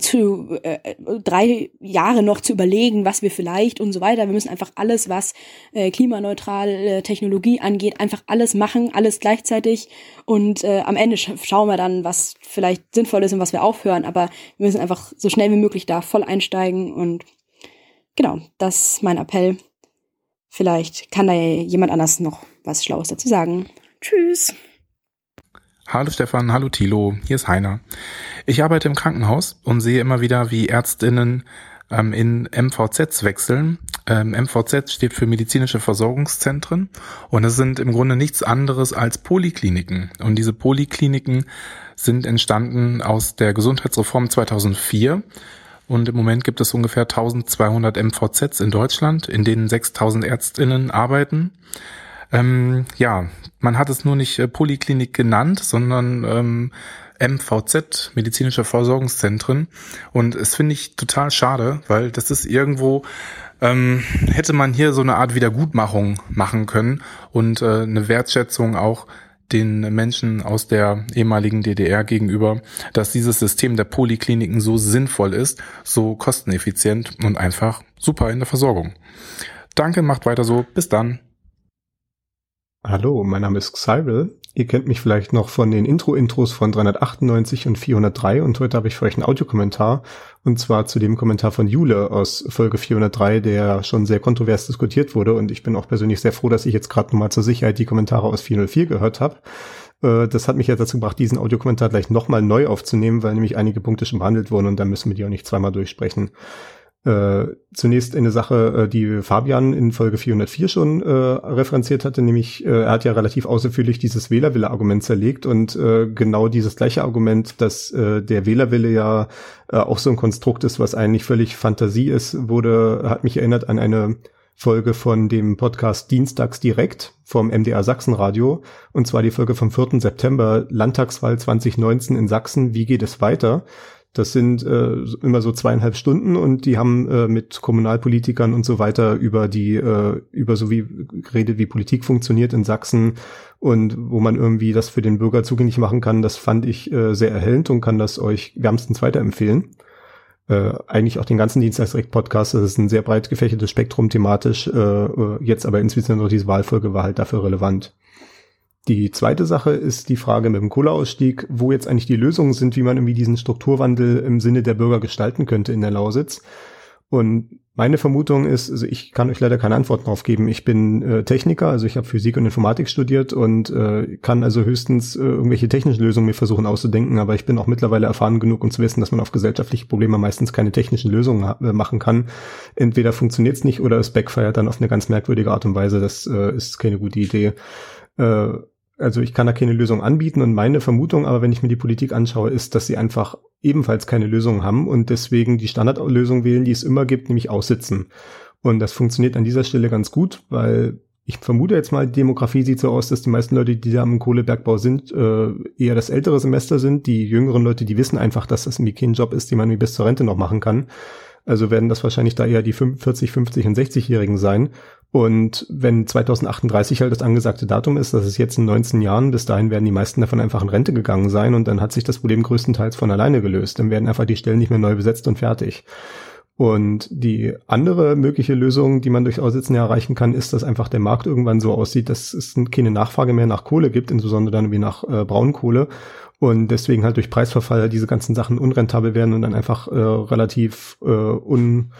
zu äh, drei Jahre noch zu überlegen, was wir vielleicht und so weiter. Wir müssen einfach alles, was äh, klimaneutrale Technologie angeht, einfach alles machen, alles gleichzeitig und äh, am Ende sch schauen wir dann, was vielleicht sinnvoll ist und was wir aufhören. Aber wir müssen einfach so schnell wie möglich da voll einsteigen und genau, das ist mein Appell. Vielleicht kann da jemand anders noch was Schlaues dazu sagen. Tschüss. Hallo Stefan, hallo Thilo, hier ist Heiner. Ich arbeite im Krankenhaus und sehe immer wieder, wie Ärztinnen ähm, in MVZs wechseln. Ähm, MVZ steht für medizinische Versorgungszentren und es sind im Grunde nichts anderes als Polikliniken. Und diese Polikliniken sind entstanden aus der Gesundheitsreform 2004 und im Moment gibt es ungefähr 1200 MVZs in Deutschland, in denen 6000 Ärztinnen arbeiten. Ähm, ja, man hat es nur nicht äh, Poliklinik genannt, sondern ähm, MVZ, medizinische Versorgungszentren. Und es finde ich total schade, weil das ist irgendwo, ähm, hätte man hier so eine Art Wiedergutmachung machen können und äh, eine Wertschätzung auch den Menschen aus der ehemaligen DDR gegenüber, dass dieses System der Polikliniken so sinnvoll ist, so kosteneffizient und einfach super in der Versorgung. Danke, macht weiter so. Bis dann. Hallo, mein Name ist Cyril. Ihr kennt mich vielleicht noch von den Intro-Intros von 398 und 403 und heute habe ich für euch einen Audiokommentar und zwar zu dem Kommentar von Jule aus Folge 403, der schon sehr kontrovers diskutiert wurde und ich bin auch persönlich sehr froh, dass ich jetzt gerade nochmal zur Sicherheit die Kommentare aus 404 gehört habe. Äh, das hat mich jetzt dazu gebracht, diesen Audiokommentar gleich nochmal neu aufzunehmen, weil nämlich einige Punkte schon behandelt wurden und dann müssen wir die auch nicht zweimal durchsprechen. Äh, zunächst eine Sache, äh, die Fabian in Folge 404 schon äh, referenziert hatte, nämlich äh, er hat ja relativ ausführlich dieses Wählerwille-Argument zerlegt und äh, genau dieses gleiche Argument, dass der Wählerwille ja auch so ein Konstrukt ist, was eigentlich völlig Fantasie ist, wurde, hat mich erinnert an eine Folge von dem Podcast Dienstags direkt vom MDR Sachsenradio und zwar die Folge vom 4. September Landtagswahl 2019 in Sachsen. Wie geht es weiter? Das sind äh, immer so zweieinhalb Stunden und die haben äh, mit Kommunalpolitikern und so weiter über die, äh, über so wie geredet, wie Politik funktioniert in Sachsen und wo man irgendwie das für den Bürger zugänglich machen kann. Das fand ich äh, sehr erhellend und kann das euch wärmstens weiterempfehlen. Äh, eigentlich auch den ganzen Dienstagsrecht-Podcast. Das ist ein sehr breit gefächertes Spektrum thematisch. Äh, äh jetzt aber insbesondere diese Wahlfolge war halt dafür relevant. Die zweite Sache ist die Frage mit dem Kohleausstieg, wo jetzt eigentlich die Lösungen sind, wie man irgendwie diesen Strukturwandel im Sinne der Bürger gestalten könnte in der Lausitz. Und meine Vermutung ist, also ich kann euch leider keine Antworten darauf geben. Ich bin äh, Techniker, also ich habe Physik und Informatik studiert und äh, kann also höchstens äh, irgendwelche technischen Lösungen mir versuchen auszudenken, aber ich bin auch mittlerweile erfahren genug, um zu wissen, dass man auf gesellschaftliche Probleme meistens keine technischen Lösungen äh, machen kann. Entweder funktioniert es nicht oder es backfeiert dann auf eine ganz merkwürdige Art und Weise. Das äh, ist keine gute Idee. Also ich kann da keine Lösung anbieten und meine Vermutung, aber wenn ich mir die Politik anschaue, ist, dass sie einfach ebenfalls keine Lösung haben und deswegen die Standardlösung wählen, die es immer gibt, nämlich aussitzen. Und das funktioniert an dieser Stelle ganz gut, weil ich vermute jetzt mal, die Demografie sieht so aus, dass die meisten Leute, die da im Kohlebergbau sind, äh, eher das ältere Semester sind. Die jüngeren Leute, die wissen einfach, dass das irgendwie kein Job ist, den man bis zur Rente noch machen kann. Also werden das wahrscheinlich da eher die 45, 50 und 60-Jährigen sein. Und wenn 2038 halt das angesagte Datum ist, das ist jetzt in 19 Jahren, bis dahin werden die meisten davon einfach in Rente gegangen sein und dann hat sich das Problem größtenteils von alleine gelöst. Dann werden einfach die Stellen nicht mehr neu besetzt und fertig. Und die andere mögliche Lösung, die man durch Aussitzen erreichen kann, ist, dass einfach der Markt irgendwann so aussieht, dass es keine Nachfrage mehr nach Kohle gibt, insbesondere dann wie nach äh, Braunkohle. Und deswegen halt durch Preisverfall diese ganzen Sachen unrentabel werden und dann einfach äh, relativ äh, un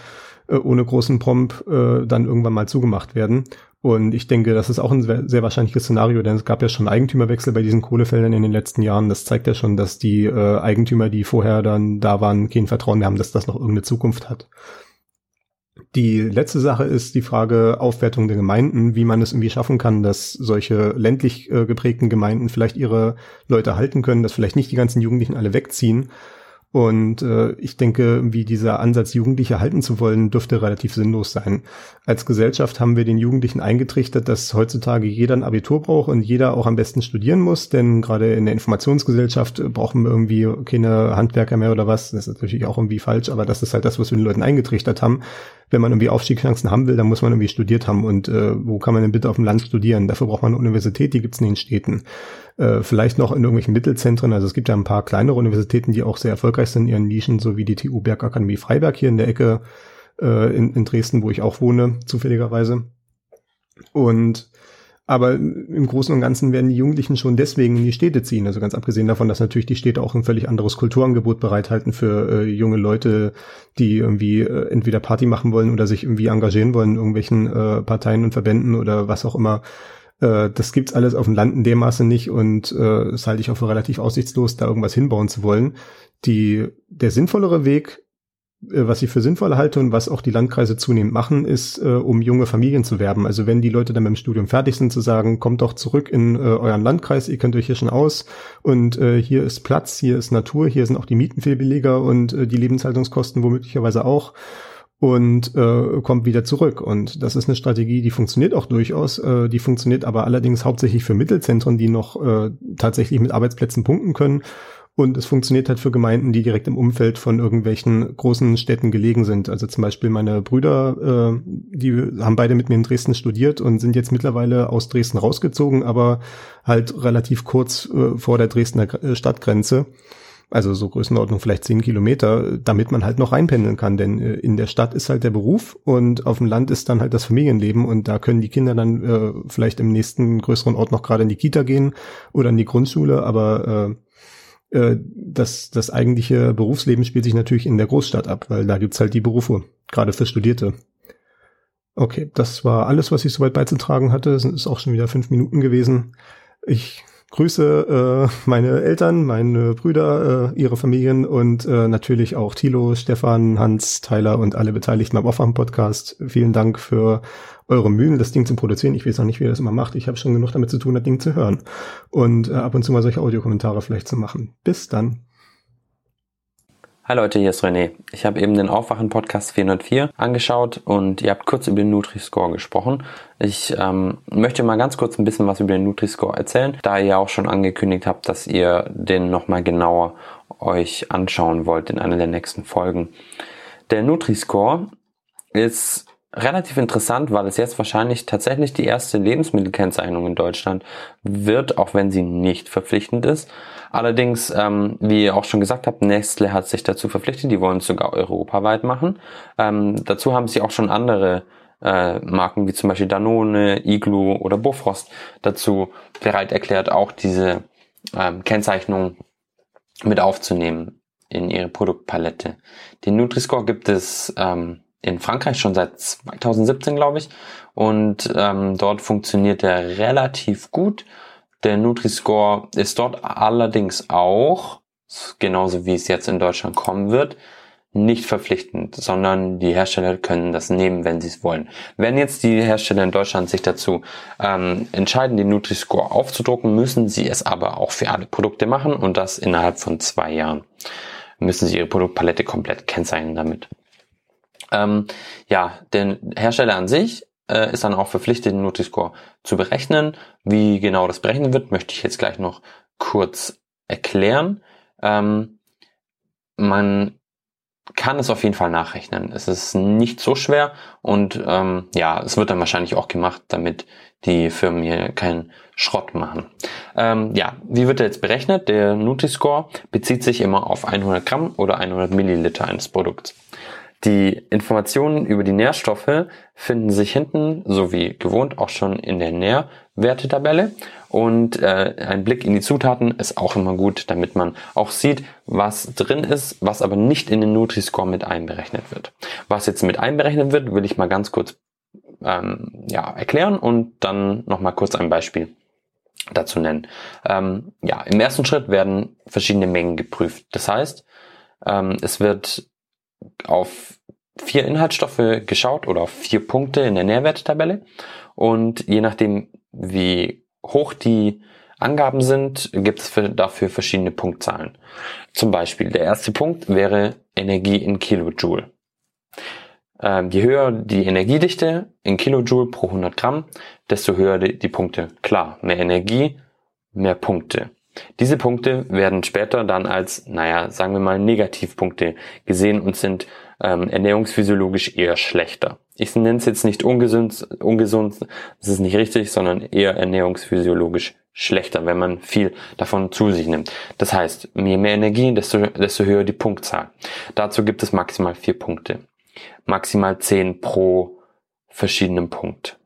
äh, ohne großen Promp äh, dann irgendwann mal zugemacht werden. Und ich denke, das ist auch ein sehr, sehr wahrscheinliches Szenario, denn es gab ja schon Eigentümerwechsel bei diesen Kohlefeldern in den letzten Jahren. Das zeigt ja schon, dass die äh, Eigentümer, die vorher dann da waren, kein Vertrauen mehr haben, dass das noch irgendeine Zukunft hat. Die letzte Sache ist die Frage Aufwertung der Gemeinden, wie man es irgendwie schaffen kann, dass solche ländlich äh, geprägten Gemeinden vielleicht ihre Leute halten können, dass vielleicht nicht die ganzen Jugendlichen alle wegziehen, und äh, ich denke, wie dieser Ansatz, Jugendliche halten zu wollen, dürfte relativ sinnlos sein. Als Gesellschaft haben wir den Jugendlichen eingetrichtert, dass heutzutage jeder ein Abitur braucht und jeder auch am besten studieren muss, denn gerade in der Informationsgesellschaft brauchen wir irgendwie keine Handwerker mehr oder was. Das ist natürlich auch irgendwie falsch, aber das ist halt das, was wir den Leuten eingetrichtert haben. Wenn man irgendwie Aufstiegschancen haben will, dann muss man irgendwie studiert haben. Und äh, wo kann man denn bitte auf dem Land studieren? Dafür braucht man eine Universität, die gibt's in den Städten äh, vielleicht noch in irgendwelchen Mittelzentren. Also es gibt ja ein paar kleinere Universitäten, die auch sehr erfolgreich sind in ihren Nischen, so wie die TU Bergakademie Freiberg hier in der Ecke äh, in, in Dresden, wo ich auch wohne, zufälligerweise. Und aber im Großen und Ganzen werden die Jugendlichen schon deswegen in die Städte ziehen. Also ganz abgesehen davon, dass natürlich die Städte auch ein völlig anderes Kulturangebot bereithalten für äh, junge Leute, die irgendwie äh, entweder Party machen wollen oder sich irgendwie engagieren wollen in irgendwelchen äh, Parteien und Verbänden oder was auch immer. Äh, das gibt's alles auf dem Land in dem Maße nicht und äh, das halte ich auch für relativ aussichtslos, da irgendwas hinbauen zu wollen. Die, der sinnvollere Weg, was ich für sinnvoll halte und was auch die Landkreise zunehmend machen, ist, äh, um junge Familien zu werben. Also wenn die Leute dann mit dem Studium fertig sind, zu sagen, kommt doch zurück in äh, euren Landkreis, ihr könnt euch hier schon aus und äh, hier ist Platz, hier ist Natur, hier sind auch die Mieten viel billiger und äh, die Lebenshaltungskosten womöglicherweise auch und äh, kommt wieder zurück. Und das ist eine Strategie, die funktioniert auch durchaus. Äh, die funktioniert aber allerdings hauptsächlich für Mittelzentren, die noch äh, tatsächlich mit Arbeitsplätzen punkten können. Und es funktioniert halt für Gemeinden, die direkt im Umfeld von irgendwelchen großen Städten gelegen sind. Also zum Beispiel meine Brüder, äh, die haben beide mit mir in Dresden studiert und sind jetzt mittlerweile aus Dresden rausgezogen, aber halt relativ kurz äh, vor der Dresdner äh, Stadtgrenze also so Größenordnung vielleicht zehn Kilometer, damit man halt noch reinpendeln kann. Denn äh, in der Stadt ist halt der Beruf und auf dem Land ist dann halt das Familienleben und da können die Kinder dann äh, vielleicht im nächsten größeren Ort noch gerade in die Kita gehen oder in die Grundschule, aber äh, äh, das, das eigentliche Berufsleben spielt sich natürlich in der Großstadt ab, weil da gibt's halt die Berufe, gerade für Studierte. Okay, das war alles, was ich soweit beizutragen hatte. Es ist auch schon wieder fünf Minuten gewesen. Ich grüße äh, meine Eltern, meine Brüder, äh, ihre Familien und äh, natürlich auch Thilo, Stefan, Hans, Tyler und alle Beteiligten am Aufwachen-Podcast. Vielen Dank für eure Mühen, das Ding zu produzieren. Ich weiß noch nicht, wie ihr das immer macht. Ich habe schon genug damit zu tun, das Ding zu hören und äh, ab und zu mal solche Audiokommentare vielleicht zu machen. Bis dann. Hi Leute, hier ist René. Ich habe eben den Aufwachen-Podcast 404 angeschaut und ihr habt kurz über den Nutri-Score gesprochen. Ich ähm, möchte mal ganz kurz ein bisschen was über den Nutri-Score erzählen, da ihr auch schon angekündigt habt, dass ihr den nochmal genauer euch anschauen wollt in einer der nächsten Folgen. Der Nutri-Score ist relativ interessant, weil es jetzt wahrscheinlich tatsächlich die erste Lebensmittelkennzeichnung in Deutschland wird, auch wenn sie nicht verpflichtend ist. Allerdings, ähm, wie ihr auch schon gesagt habt, Nestle hat sich dazu verpflichtet, die wollen es sogar europaweit machen. Ähm, dazu haben sie auch schon andere äh, Marken wie zum Beispiel Danone, Iglu oder Bofrost dazu bereit erklärt, auch diese ähm, Kennzeichnung mit aufzunehmen in ihre Produktpalette. Den Nutri-Score gibt es ähm, in Frankreich schon seit 2017, glaube ich, und ähm, dort funktioniert er relativ gut der Nutri-Score ist dort allerdings auch, genauso wie es jetzt in Deutschland kommen wird, nicht verpflichtend, sondern die Hersteller können das nehmen, wenn sie es wollen. Wenn jetzt die Hersteller in Deutschland sich dazu ähm, entscheiden, den Nutri-Score aufzudrucken, müssen sie es aber auch für alle Produkte machen und das innerhalb von zwei Jahren. Müssen sie ihre Produktpalette komplett kennzeichnen damit. Ähm, ja, der Hersteller an sich äh, ist dann auch verpflichtet, den Nutri-Score zu berechnen. Wie genau das berechnet wird, möchte ich jetzt gleich noch kurz erklären. Ähm, man kann es auf jeden Fall nachrechnen. Es ist nicht so schwer und ähm, ja, es wird dann wahrscheinlich auch gemacht, damit die Firmen hier keinen Schrott machen. Ähm, ja, wie wird er jetzt berechnet? Der Nutri-Score bezieht sich immer auf 100 Gramm oder 100 Milliliter eines Produkts. Die Informationen über die Nährstoffe finden sich hinten, so wie gewohnt, auch schon in der Nährwertetabelle. Und äh, ein Blick in die Zutaten ist auch immer gut, damit man auch sieht, was drin ist, was aber nicht in den Nutri-Score mit einberechnet wird. Was jetzt mit einberechnet wird, will ich mal ganz kurz ähm, ja, erklären und dann nochmal kurz ein Beispiel dazu nennen. Ähm, ja, im ersten Schritt werden verschiedene Mengen geprüft. Das heißt, ähm, es wird auf vier Inhaltsstoffe geschaut oder auf vier Punkte in der Nährwerttabelle und je nachdem, wie hoch die Angaben sind, gibt es für, dafür verschiedene Punktzahlen. Zum Beispiel der erste Punkt wäre Energie in Kilojoule. Ähm, je höher die Energiedichte in Kilojoule pro 100 Gramm, desto höher die, die Punkte. Klar, mehr Energie, mehr Punkte. Diese Punkte werden später dann als, naja, sagen wir mal, Negativpunkte gesehen und sind ähm, ernährungsphysiologisch eher schlechter. Ich nenne es jetzt nicht ungesund, ungesund, das ist nicht richtig, sondern eher ernährungsphysiologisch schlechter, wenn man viel davon zu sich nimmt. Das heißt, je mehr Energie, desto, desto höher die Punktzahl. Dazu gibt es maximal vier Punkte. Maximal zehn pro verschiedenen Punkt.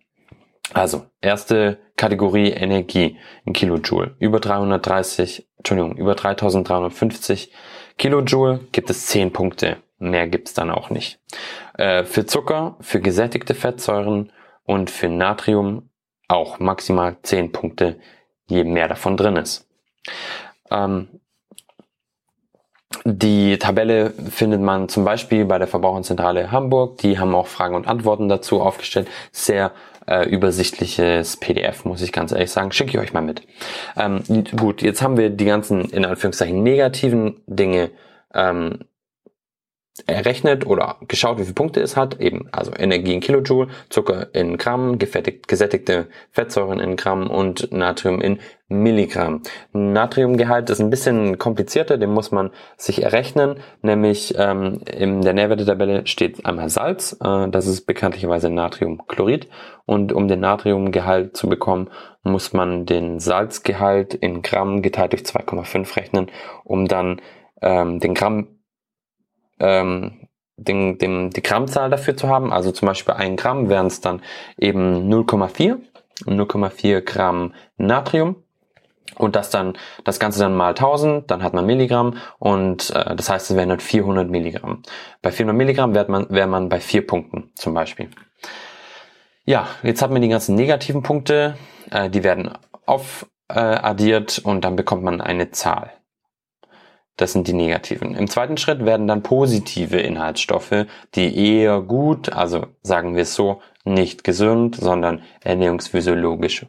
Also, erste Kategorie Energie in Kilojoule. Über 330, Entschuldigung, über 3350 Kilojoule gibt es 10 Punkte. Mehr gibt's dann auch nicht. Äh, für Zucker, für gesättigte Fettsäuren und für Natrium auch maximal 10 Punkte, je mehr davon drin ist. Ähm, die Tabelle findet man zum Beispiel bei der Verbraucherzentrale Hamburg. Die haben auch Fragen und Antworten dazu aufgestellt. Sehr äh, übersichtliches PDF, muss ich ganz ehrlich sagen. Schicke ich euch mal mit. Ähm, gut, jetzt haben wir die ganzen, in Anführungszeichen, negativen Dinge ähm, errechnet oder geschaut, wie viele Punkte es hat, eben also Energie in Kilojoule, Zucker in Gramm, gefettigt, gesättigte Fettsäuren in Gramm und Natrium in Milligramm. Natriumgehalt ist ein bisschen komplizierter, den muss man sich errechnen, nämlich ähm, in der Nährwertetabelle steht einmal Salz, äh, das ist bekanntlicherweise Natriumchlorid. Und um den Natriumgehalt zu bekommen, muss man den Salzgehalt in Gramm geteilt durch 2,5 rechnen, um dann ähm, den Gramm ähm, den, den, die Grammzahl dafür zu haben. Also zum Beispiel ein Gramm wären es dann eben 0,4, 0,4 Gramm Natrium. Und das dann, das Ganze dann mal 1000, dann hat man Milligramm und äh, das heißt, es wären dann 400 Milligramm. Bei 400 Milligramm wäre man, wäre man bei vier Punkten zum Beispiel. Ja, jetzt hat man die ganzen negativen Punkte, äh, die werden aufaddiert äh, und dann bekommt man eine Zahl. Das sind die negativen. Im zweiten Schritt werden dann positive Inhaltsstoffe, die eher gut, also sagen wir es so, nicht gesund, sondern ernährungsphysiologisch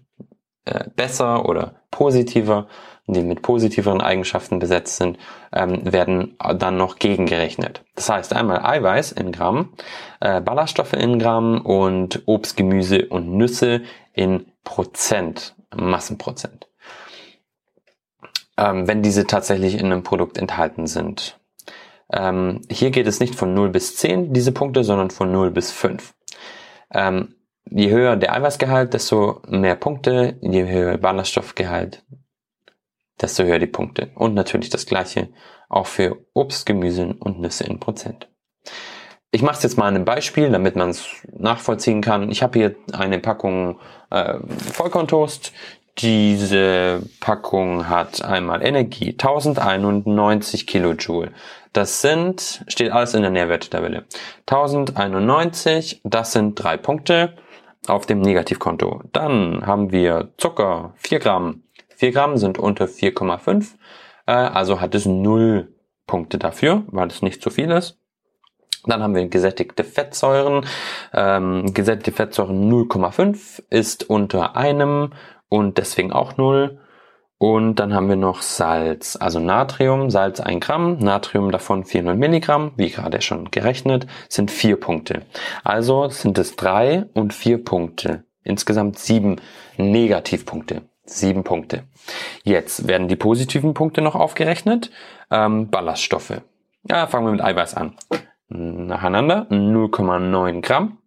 äh, besser oder positiver, die mit positiveren Eigenschaften besetzt sind, ähm, werden dann noch gegengerechnet. Das heißt einmal Eiweiß in Gramm, äh, Ballaststoffe in Gramm und Obst, Gemüse und Nüsse in Prozent, Massenprozent ähm, wenn diese tatsächlich in einem Produkt enthalten sind. Ähm, hier geht es nicht von 0 bis 10, diese Punkte, sondern von 0 bis 5. Ähm, je höher der Eiweißgehalt, desto mehr Punkte, je höher Ballaststoffgehalt, desto höher die Punkte. Und natürlich das gleiche auch für Obst, Gemüse und Nüsse in Prozent. Ich mache es jetzt mal an einem Beispiel, damit man es nachvollziehen kann. Ich habe hier eine Packung äh, Vollkorntoast, diese Packung hat einmal Energie, 1091 Kilojoule. Das sind, steht alles in der Nährwerttabelle. 1091, das sind drei Punkte auf dem Negativkonto. Dann haben wir Zucker, 4 Gramm. 4 Gramm sind unter 4,5, äh, also hat es 0 Punkte dafür, weil es nicht zu viel ist. Dann haben wir gesättigte Fettsäuren. Ähm, gesättigte Fettsäuren 0,5 ist unter einem und deswegen auch 0. Und dann haben wir noch Salz, also Natrium, Salz 1 Gramm, Natrium davon 400 Milligramm, wie gerade schon gerechnet, sind 4 Punkte. Also sind es 3 und 4 Punkte. Insgesamt 7 Negativpunkte. 7 Punkte. Jetzt werden die positiven Punkte noch aufgerechnet. Ähm, Ballaststoffe. Ja, fangen wir mit Eiweiß an. Nacheinander 0,9 Gramm.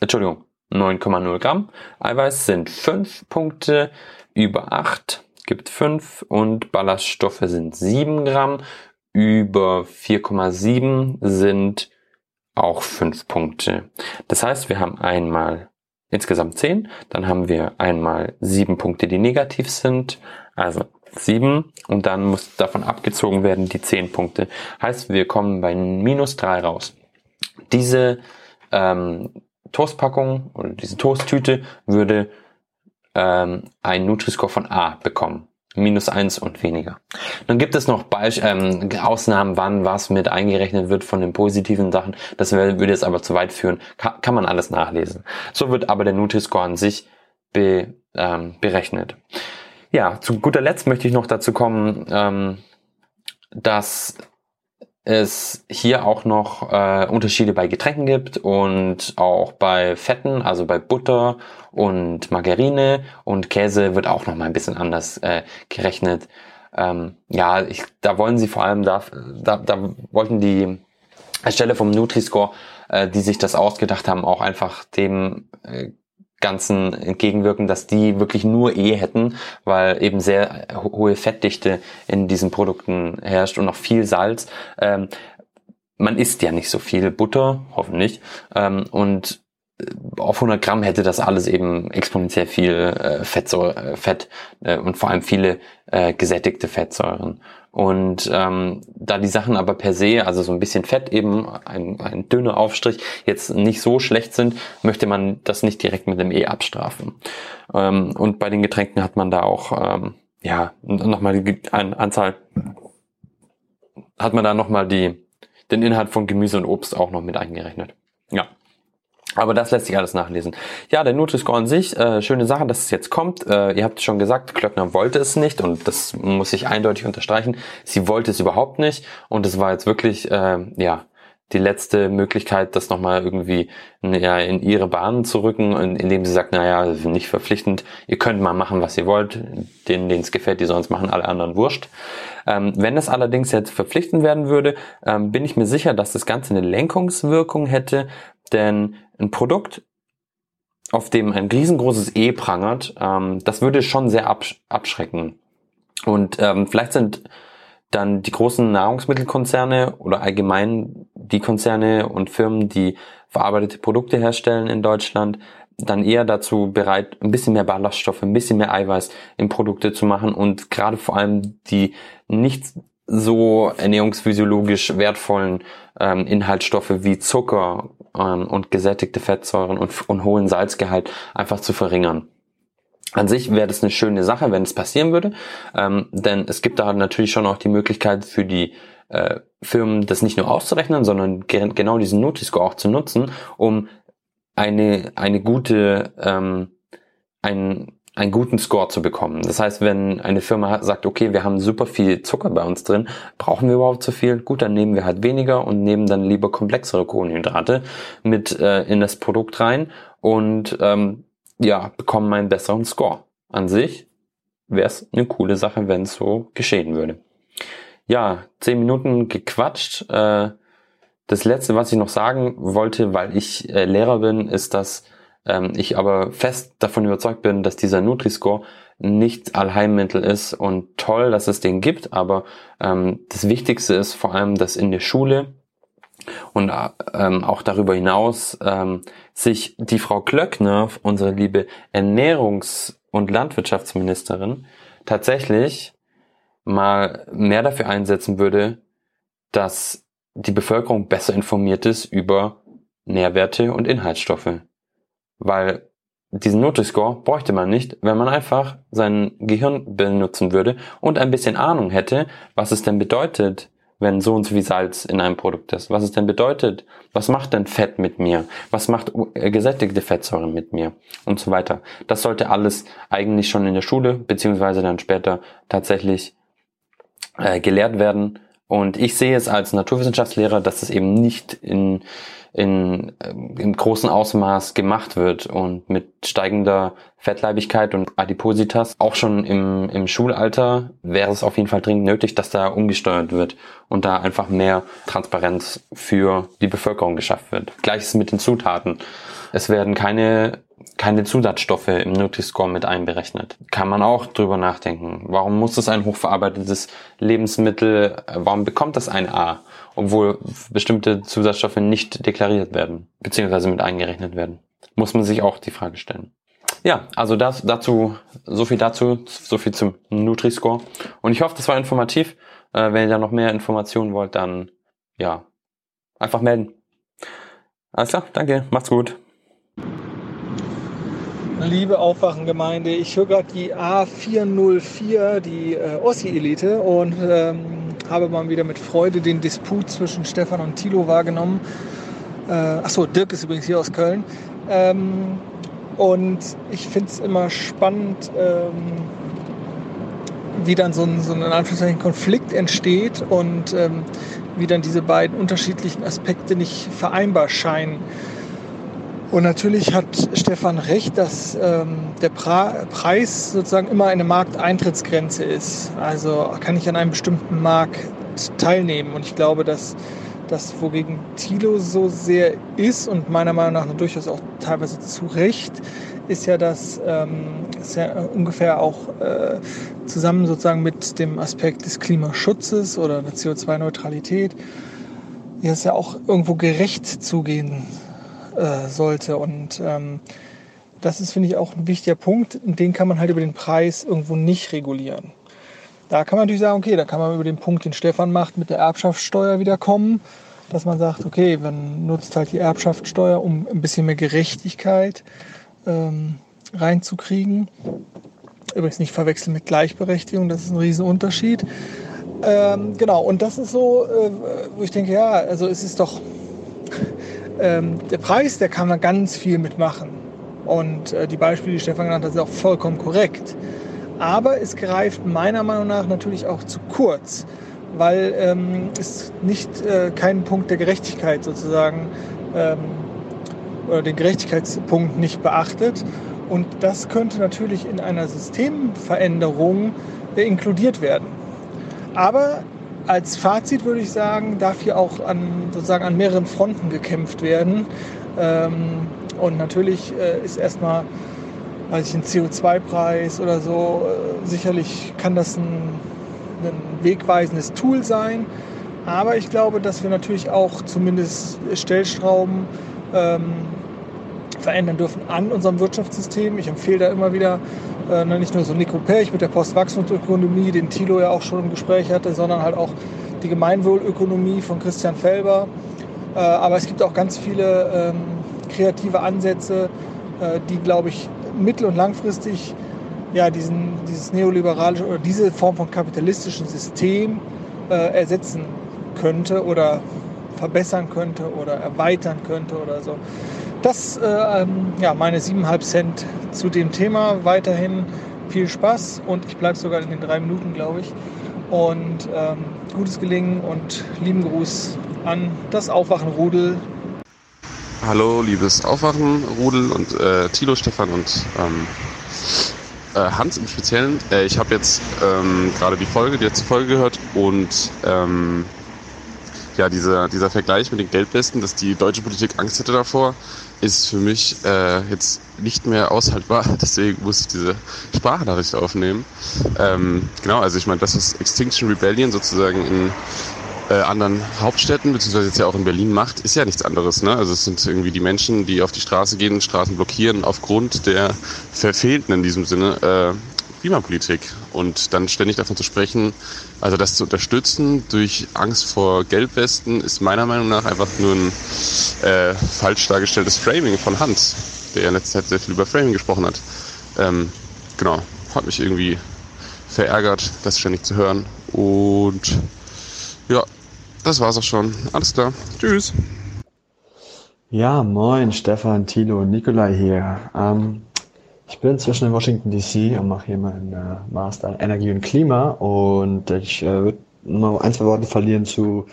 Entschuldigung, 9,0 Gramm. Eiweiß sind 5 Punkte, über 8 gibt 5 und Ballaststoffe sind 7 Gramm, über 4,7 sind auch 5 Punkte. Das heißt, wir haben einmal insgesamt 10, dann haben wir einmal 7 Punkte, die negativ sind, also 7 und dann muss davon abgezogen werden die 10 Punkte. Heißt, wir kommen bei minus 3 raus. Diese ähm, Toastpackung oder diese Toasttüte würde ähm, einen Nutri-Score von A bekommen. Minus eins und weniger. Dann gibt es noch Beisch ähm, Ausnahmen, wann was mit eingerechnet wird von den positiven Sachen. Das würde jetzt aber zu weit führen. Kann, kann man alles nachlesen. So wird aber der Nutri-Score an sich be, ähm, berechnet. Ja, zu guter Letzt möchte ich noch dazu kommen, ähm, dass es hier auch noch äh, Unterschiede bei Getränken gibt und auch bei Fetten, also bei Butter und Margarine und Käse wird auch noch mal ein bisschen anders äh, gerechnet. Ähm, ja, ich, da wollen sie vor allem da, da, da wollten die Ersteller vom Nutri-Score, äh, die sich das ausgedacht haben, auch einfach dem äh, Ganzen entgegenwirken, dass die wirklich nur E hätten, weil eben sehr hohe Fettdichte in diesen Produkten herrscht und noch viel Salz. Ähm, man isst ja nicht so viel Butter, hoffentlich, ähm, und äh, auf 100 Gramm hätte das alles eben exponentiell viel äh, Fettsäure, äh, Fett äh, und vor allem viele äh, gesättigte Fettsäuren. Und ähm, da die Sachen aber per se, also so ein bisschen Fett eben, ein, ein dünner Aufstrich, jetzt nicht so schlecht sind, möchte man das nicht direkt mit dem E abstrafen. Ähm, und bei den Getränken hat man da auch, ähm, ja, nochmal die An Anzahl, hat man da nochmal die, den Inhalt von Gemüse und Obst auch noch mit eingerechnet. Aber das lässt sich alles nachlesen. Ja, der Nutri-Score an sich, äh, schöne Sache, dass es jetzt kommt. Äh, ihr habt schon gesagt, Klöckner wollte es nicht und das muss ich eindeutig unterstreichen. Sie wollte es überhaupt nicht und es war jetzt wirklich, äh, ja, die letzte Möglichkeit, das nochmal irgendwie ja, in ihre Bahnen zu rücken, indem sie sagt, naja, nicht verpflichtend, ihr könnt mal machen, was ihr wollt, denen, denen es gefällt, die sonst machen alle anderen wurscht. Ähm, wenn es allerdings jetzt verpflichtend werden würde, ähm, bin ich mir sicher, dass das Ganze eine Lenkungswirkung hätte, denn ein Produkt, auf dem ein riesengroßes E prangert, ähm, das würde schon sehr absch abschrecken. Und ähm, vielleicht sind dann die großen Nahrungsmittelkonzerne oder allgemein die Konzerne und Firmen, die verarbeitete Produkte herstellen in Deutschland, dann eher dazu bereit, ein bisschen mehr Ballaststoffe, ein bisschen mehr Eiweiß in Produkte zu machen und gerade vor allem die nicht so ernährungsphysiologisch wertvollen ähm, Inhaltsstoffe wie Zucker ähm, und gesättigte Fettsäuren und, und hohen Salzgehalt einfach zu verringern. An sich wäre das eine schöne Sache, wenn es passieren würde, ähm, denn es gibt da natürlich schon auch die Möglichkeit für die äh, Firmen, das nicht nur auszurechnen, sondern ge genau diesen Nutri-Score auch zu nutzen, um eine, eine gute, ähm, ein, einen guten Score zu bekommen. Das heißt, wenn eine Firma sagt, okay, wir haben super viel Zucker bei uns drin, brauchen wir überhaupt so viel? Gut, dann nehmen wir halt weniger und nehmen dann lieber komplexere Kohlenhydrate mit äh, in das Produkt rein und ähm, ja, bekommen einen besseren Score. An sich wäre es eine coole Sache, wenn es so geschehen würde. Ja, zehn Minuten gequatscht. Äh, das letzte, was ich noch sagen wollte, weil ich äh, Lehrer bin, ist, dass ähm, ich aber fest davon überzeugt bin, dass dieser Nutri-Score nicht Allheilmittel ist und toll, dass es den gibt, aber ähm, das Wichtigste ist vor allem, dass in der Schule und ähm, auch darüber hinaus ähm, sich die Frau Klöckner, unsere liebe Ernährungs- und Landwirtschaftsministerin, tatsächlich mal mehr dafür einsetzen würde, dass die Bevölkerung besser informiert ist über Nährwerte und Inhaltsstoffe. Weil diesen Nutri-Score bräuchte man nicht, wenn man einfach sein Gehirn benutzen würde und ein bisschen Ahnung hätte, was es denn bedeutet, wenn so und so viel Salz in einem Produkt ist. Was es denn bedeutet, was macht denn Fett mit mir? Was macht äh, gesättigte Fettsäuren mit mir? Und so weiter. Das sollte alles eigentlich schon in der Schule, beziehungsweise dann später tatsächlich äh, gelehrt werden. Und ich sehe es als Naturwissenschaftslehrer, dass es eben nicht in in, äh, im großen Ausmaß gemacht wird und mit steigender Fettleibigkeit und Adipositas, auch schon im, im Schulalter, wäre es auf jeden Fall dringend nötig, dass da umgesteuert wird und da einfach mehr Transparenz für die Bevölkerung geschafft wird. Gleiches mit den Zutaten. Es werden keine keine Zusatzstoffe im Nutri-Score mit einberechnet. Kann man auch drüber nachdenken. Warum muss es ein hochverarbeitetes Lebensmittel, äh, warum bekommt das ein A? Obwohl bestimmte Zusatzstoffe nicht deklariert werden, beziehungsweise mit eingerechnet werden. Muss man sich auch die Frage stellen. Ja, also das, dazu, so viel dazu, so viel zum Nutri-Score. Und ich hoffe, das war informativ. Äh, wenn ihr da noch mehr Informationen wollt, dann, ja, einfach melden. Alles klar, danke, macht's gut. liebe Aufwachengemeinde. Ich höre gerade die A404, die äh, Ossi-Elite und ähm, habe mal wieder mit Freude den Disput zwischen Stefan und Thilo wahrgenommen. Äh, achso, Dirk ist übrigens hier aus Köln. Ähm, und ich finde es immer spannend, ähm, wie dann so ein, so ein in Anführungszeichen Konflikt entsteht und ähm, wie dann diese beiden unterschiedlichen Aspekte nicht vereinbar scheinen. Und natürlich hat Stefan recht, dass ähm, der pra Preis sozusagen immer eine Markteintrittsgrenze ist. Also kann ich an einem bestimmten Markt teilnehmen. Und ich glaube, dass das, wogegen Thilo so sehr ist und meiner Meinung nach durchaus auch teilweise zu Recht, ist ja, dass ähm, ist ja ungefähr auch äh, zusammen sozusagen mit dem Aspekt des Klimaschutzes oder der CO2-Neutralität, ja, es ja auch irgendwo gerecht zugehen äh, sollte. Und ähm, das ist, finde ich, auch ein wichtiger Punkt. Den kann man halt über den Preis irgendwo nicht regulieren. Da kann man natürlich sagen, okay, da kann man über den Punkt, den Stefan macht, mit der Erbschaftssteuer wieder kommen, dass man sagt, okay, man nutzt halt die Erbschaftssteuer, um ein bisschen mehr Gerechtigkeit ähm, reinzukriegen. Übrigens nicht verwechseln mit Gleichberechtigung, das ist ein Riesenunterschied. Ähm, genau, und das ist so, äh, wo ich denke, ja, also es ist doch, ähm, der Preis, der kann man ganz viel mitmachen. Und äh, die Beispiele, die Stefan genannt hat, sind auch vollkommen korrekt. Aber es greift meiner Meinung nach natürlich auch zu kurz, weil ähm, es nicht äh, keinen Punkt der Gerechtigkeit sozusagen ähm, oder den Gerechtigkeitspunkt nicht beachtet. Und das könnte natürlich in einer Systemveränderung äh, inkludiert werden. Aber als Fazit würde ich sagen, darf hier auch an, sozusagen an mehreren Fronten gekämpft werden. Ähm, und natürlich äh, ist erstmal, weiß ich, ein CO2-Preis oder so, äh, sicherlich kann das ein, ein wegweisendes Tool sein. Aber ich glaube, dass wir natürlich auch zumindest Stellstrauben ähm, verändern dürfen an unserem Wirtschaftssystem. Ich empfehle da immer wieder äh, nicht nur so Nico Perch mit der Postwachstumsökonomie, den Thilo ja auch schon im Gespräch hatte, sondern halt auch die Gemeinwohlökonomie von Christian Felber. Äh, aber es gibt auch ganz viele ähm, kreative Ansätze, äh, die, glaube ich, mittel- und langfristig ja, diesen, dieses neoliberalische oder diese Form von kapitalistischem System äh, ersetzen könnte oder verbessern könnte oder erweitern könnte oder so. Das, äh, ähm, ja, meine 7,5 Cent zu dem Thema. Weiterhin viel Spaß und ich bleibe sogar in den drei Minuten, glaube ich. Und ähm, gutes Gelingen und lieben Gruß an das Aufwachen-Rudel. Hallo, liebes Aufwachen-Rudel und äh, Tilo, Stefan und ähm, äh, Hans im Speziellen. Äh, ich habe jetzt ähm, gerade die Folge, die letzte Folge gehört und ähm, ja, dieser, dieser Vergleich mit den Geldwesten, dass die deutsche Politik Angst hätte davor, ist für mich äh, jetzt nicht mehr aushaltbar. [LAUGHS] Deswegen muss ich diese Sprachnachricht aufnehmen. Ähm, genau, also ich meine, das, was Extinction Rebellion sozusagen in äh, anderen Hauptstädten, beziehungsweise jetzt ja auch in Berlin macht, ist ja nichts anderes. Ne? Also es sind irgendwie die Menschen, die auf die Straße gehen, Straßen blockieren aufgrund der verfehlten in diesem Sinne äh, Klimapolitik. Und dann ständig davon zu sprechen, also das zu unterstützen durch Angst vor Gelbwesten, ist meiner Meinung nach einfach nur ein äh, falsch dargestelltes Framing von Hans, der ja in letzter Zeit sehr viel über Framing gesprochen hat. Ähm, genau, hat mich irgendwie verärgert, das ständig zu hören. Und ja, das war's auch schon. Alles klar. Tschüss. Ja, moin, Stefan, Tilo und Nikolai hier. Ähm, ich bin inzwischen in Washington DC und mache hier meinen äh, Master Energie und Klima und ich äh, würde noch ein, zwei Worte verlieren zu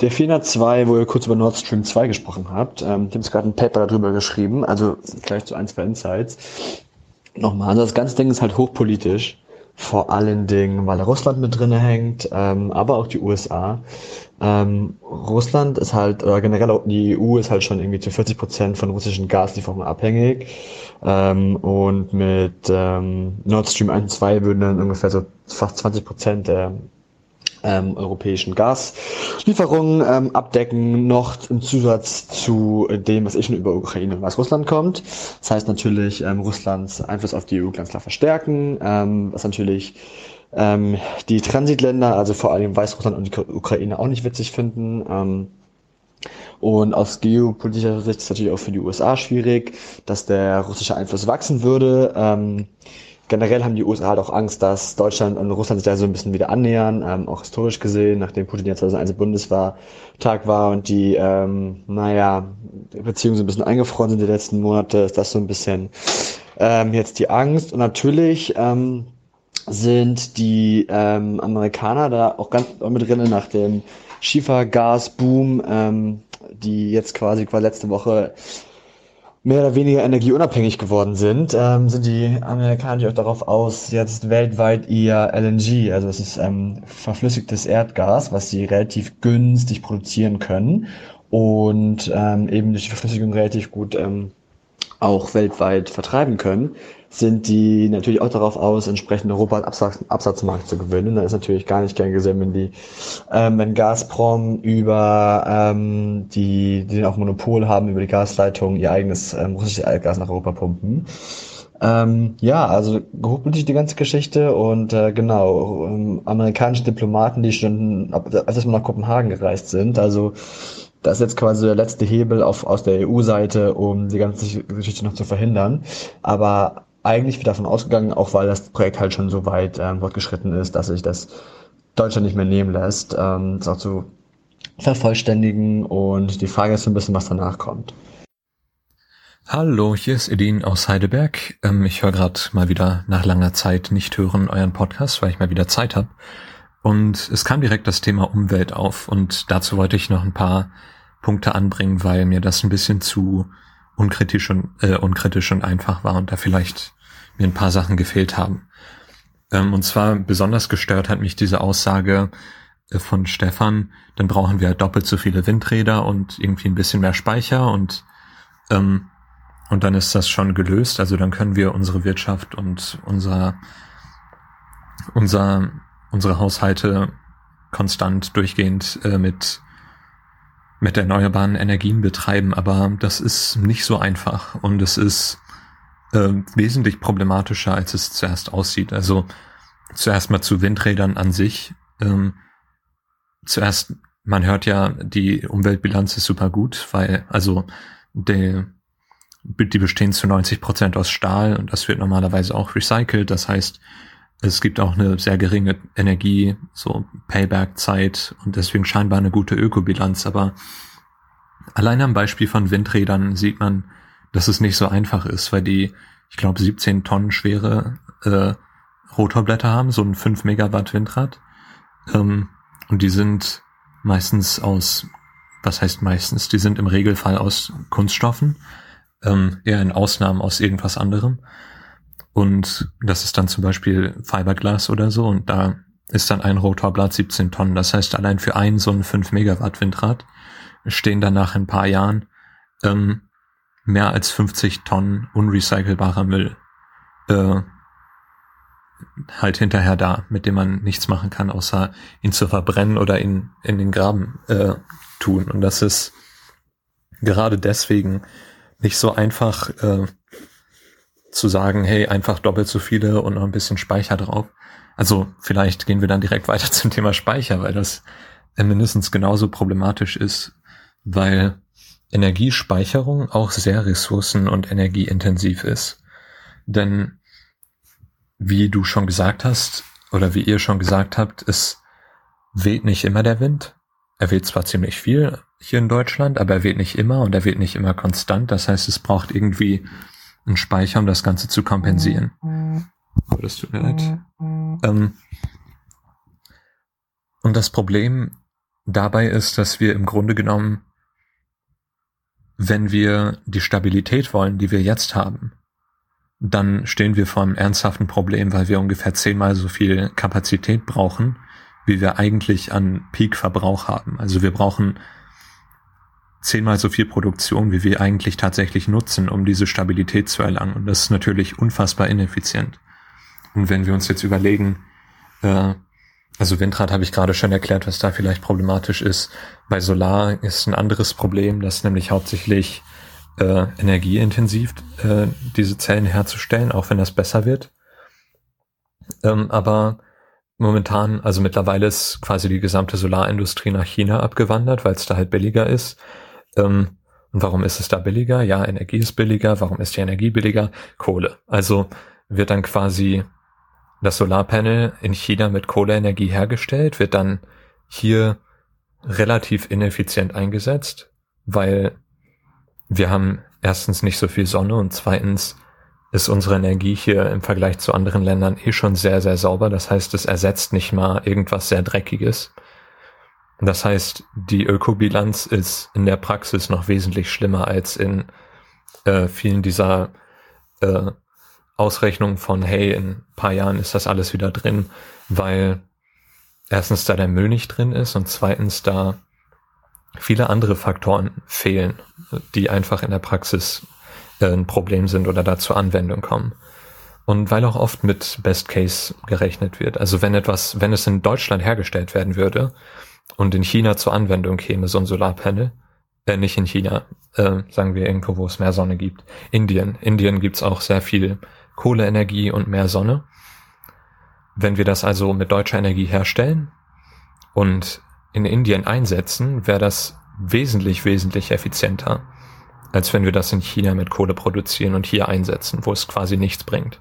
der 402, wo ihr kurz über Nord Stream 2 gesprochen habt. Ähm, ich habe gerade ein Paper darüber geschrieben, also gleich zu ein, zwei Insights. Nochmal, also das ganze Ding ist halt hochpolitisch, vor allen Dingen, weil Russland mit drinne hängt, ähm, aber auch die USA. Ähm, Russland ist halt, oder generell auch die EU ist halt schon irgendwie zu 40 Prozent von russischen Gaslieferungen abhängig. Ähm, und mit ähm, Nord Stream 1 und 2 würden dann ungefähr so fast 20 Prozent der ähm, europäischen Gaslieferungen ähm, abdecken, noch im Zusatz zu dem, was ich schon über Ukraine und Weißrussland kommt. Das heißt natürlich ähm, Russlands Einfluss auf die EU ganz klar verstärken, ähm, was natürlich ähm, die Transitländer, also vor allem Weißrussland und die Ukraine auch nicht witzig finden. Ähm, Und aus geopolitischer Sicht ist es natürlich auch für die USA schwierig, dass der russische Einfluss wachsen würde. Ähm, generell haben die USA halt auch Angst, dass Deutschland und Russland sich da so ein bisschen wieder annähern, ähm, auch historisch gesehen, nachdem Putin ja 2001 im Bundestag war und die, ähm, naja, Beziehungen so ein bisschen eingefroren sind die letzten Monate, ist das so ein bisschen ähm, jetzt die Angst. Und natürlich ähm, sind die ähm, Amerikaner da auch ganz mit drinnen nach dem Schiefergasboom, ähm, die jetzt quasi quasi letzte Woche mehr oder weniger energieunabhängig geworden sind, ähm, sind die Amerikaner auch darauf aus, jetzt weltweit ihr LNG, also das ist ähm, verflüssigtes Erdgas, was sie relativ günstig produzieren können und ähm, eben durch die Verflüssigung relativ gut ähm, auch weltweit vertreiben können, sind die natürlich auch darauf aus, entsprechend Europa als Absatz, Absatzmarkt zu gewinnen. Da ist natürlich gar nicht gern gesehen, wenn die, ähm, wenn Gazprom über ähm, die, die auch Monopol haben, über die Gasleitung ihr eigenes ähm, russisches Erdgas nach Europa pumpen. Ähm, ja, also geopolitisch die ganze Geschichte und äh, genau, ähm, amerikanische Diplomaten, die schon, als wir nach Kopenhagen gereist sind, also das ist jetzt quasi der letzte Hebel auf, aus der EU-Seite, um die ganze Geschichte noch zu verhindern. Aber eigentlich davon ausgegangen, auch weil das Projekt halt schon so weit ähm, fortgeschritten ist, dass sich das Deutschland nicht mehr nehmen lässt, ähm, das auch zu vervollständigen. Und die Frage ist so ein bisschen, was danach kommt. Hallo, hier ist Edin aus Heidelberg. Ähm, ich höre gerade mal wieder nach langer Zeit nicht hören euren Podcast, weil ich mal wieder Zeit habe. Und es kam direkt das Thema Umwelt auf und dazu wollte ich noch ein paar Punkte anbringen, weil mir das ein bisschen zu unkritisch und, äh, unkritisch und einfach war und da vielleicht mir ein paar Sachen gefehlt haben. Ähm, und zwar besonders gestört hat mich diese Aussage äh, von Stefan, dann brauchen wir doppelt so viele Windräder und irgendwie ein bisschen mehr Speicher und ähm, und dann ist das schon gelöst. Also dann können wir unsere Wirtschaft und unser unser unsere Haushalte konstant durchgehend äh, mit mit erneuerbaren Energien betreiben, aber das ist nicht so einfach und es ist äh, wesentlich problematischer, als es zuerst aussieht. Also zuerst mal zu Windrädern an sich. Ähm, zuerst, man hört ja, die Umweltbilanz ist super gut, weil also der, die bestehen zu 90 Prozent aus Stahl und das wird normalerweise auch recycelt. Das heißt, es gibt auch eine sehr geringe Energie, so Payback-Zeit und deswegen scheinbar eine gute Ökobilanz. Aber allein am Beispiel von Windrädern sieht man, dass es nicht so einfach ist, weil die, ich glaube, 17 Tonnen schwere äh, Rotorblätter haben, so ein 5 Megawatt Windrad. Ähm, und die sind meistens aus, was heißt meistens, die sind im Regelfall aus Kunststoffen, ähm, eher in Ausnahmen aus irgendwas anderem. Und das ist dann zum Beispiel Fiberglas oder so und da ist dann ein Rotorblatt 17 Tonnen. Das heißt, allein für ein so ein 5 Megawatt Windrad stehen danach in ein paar Jahren ähm, mehr als 50 Tonnen unrecycelbarer Müll äh, halt hinterher da, mit dem man nichts machen kann, außer ihn zu verbrennen oder ihn in den Graben äh, tun. Und das ist gerade deswegen nicht so einfach äh, zu sagen, hey, einfach doppelt so viele und noch ein bisschen Speicher drauf. Also vielleicht gehen wir dann direkt weiter [LAUGHS] zum Thema Speicher, weil das mindestens genauso problematisch ist, weil Energiespeicherung auch sehr ressourcen- und energieintensiv ist. Denn wie du schon gesagt hast, oder wie ihr schon gesagt habt, es weht nicht immer der Wind. Er weht zwar ziemlich viel hier in Deutschland, aber er weht nicht immer und er weht nicht immer konstant. Das heißt, es braucht irgendwie einen Speicher, um das Ganze zu kompensieren. Aber das tut mir leid. Ähm, und das Problem dabei ist, dass wir im Grunde genommen, wenn wir die Stabilität wollen, die wir jetzt haben, dann stehen wir vor einem ernsthaften Problem, weil wir ungefähr zehnmal so viel Kapazität brauchen, wie wir eigentlich an Peak-Verbrauch haben. Also wir brauchen zehnmal so viel Produktion, wie wir eigentlich tatsächlich nutzen, um diese Stabilität zu erlangen. Und das ist natürlich unfassbar ineffizient. Und wenn wir uns jetzt überlegen, äh, also Windrad habe ich gerade schon erklärt, was da vielleicht problematisch ist. Bei Solar ist ein anderes Problem, das nämlich hauptsächlich äh, energieintensiv äh, diese Zellen herzustellen, auch wenn das besser wird. Ähm, aber momentan, also mittlerweile ist quasi die gesamte Solarindustrie nach China abgewandert, weil es da halt billiger ist. Ähm, und warum ist es da billiger? Ja, Energie ist billiger. Warum ist die Energie billiger? Kohle. Also wird dann quasi das Solarpanel in China mit Kohleenergie hergestellt, wird dann hier relativ ineffizient eingesetzt, weil wir haben erstens nicht so viel Sonne und zweitens ist unsere Energie hier im Vergleich zu anderen Ländern eh schon sehr, sehr sauber. Das heißt, es ersetzt nicht mal irgendwas sehr Dreckiges. Das heißt, die Ökobilanz ist in der Praxis noch wesentlich schlimmer als in äh, vielen dieser äh, Ausrechnungen von, hey, in ein paar Jahren ist das alles wieder drin, weil erstens da der Müll nicht drin ist und zweitens da viele andere Faktoren fehlen, die einfach in der Praxis äh, ein Problem sind oder da zur Anwendung kommen. Und weil auch oft mit Best Case gerechnet wird. Also wenn etwas, wenn es in Deutschland hergestellt werden würde und in China zur Anwendung käme, so ein Solarpanel, äh, nicht in China, äh, sagen wir irgendwo, wo es mehr Sonne gibt. Indien. Indien gibt's auch sehr viel Kohleenergie und mehr Sonne. Wenn wir das also mit deutscher Energie herstellen und in Indien einsetzen, wäre das wesentlich, wesentlich effizienter, als wenn wir das in China mit Kohle produzieren und hier einsetzen, wo es quasi nichts bringt.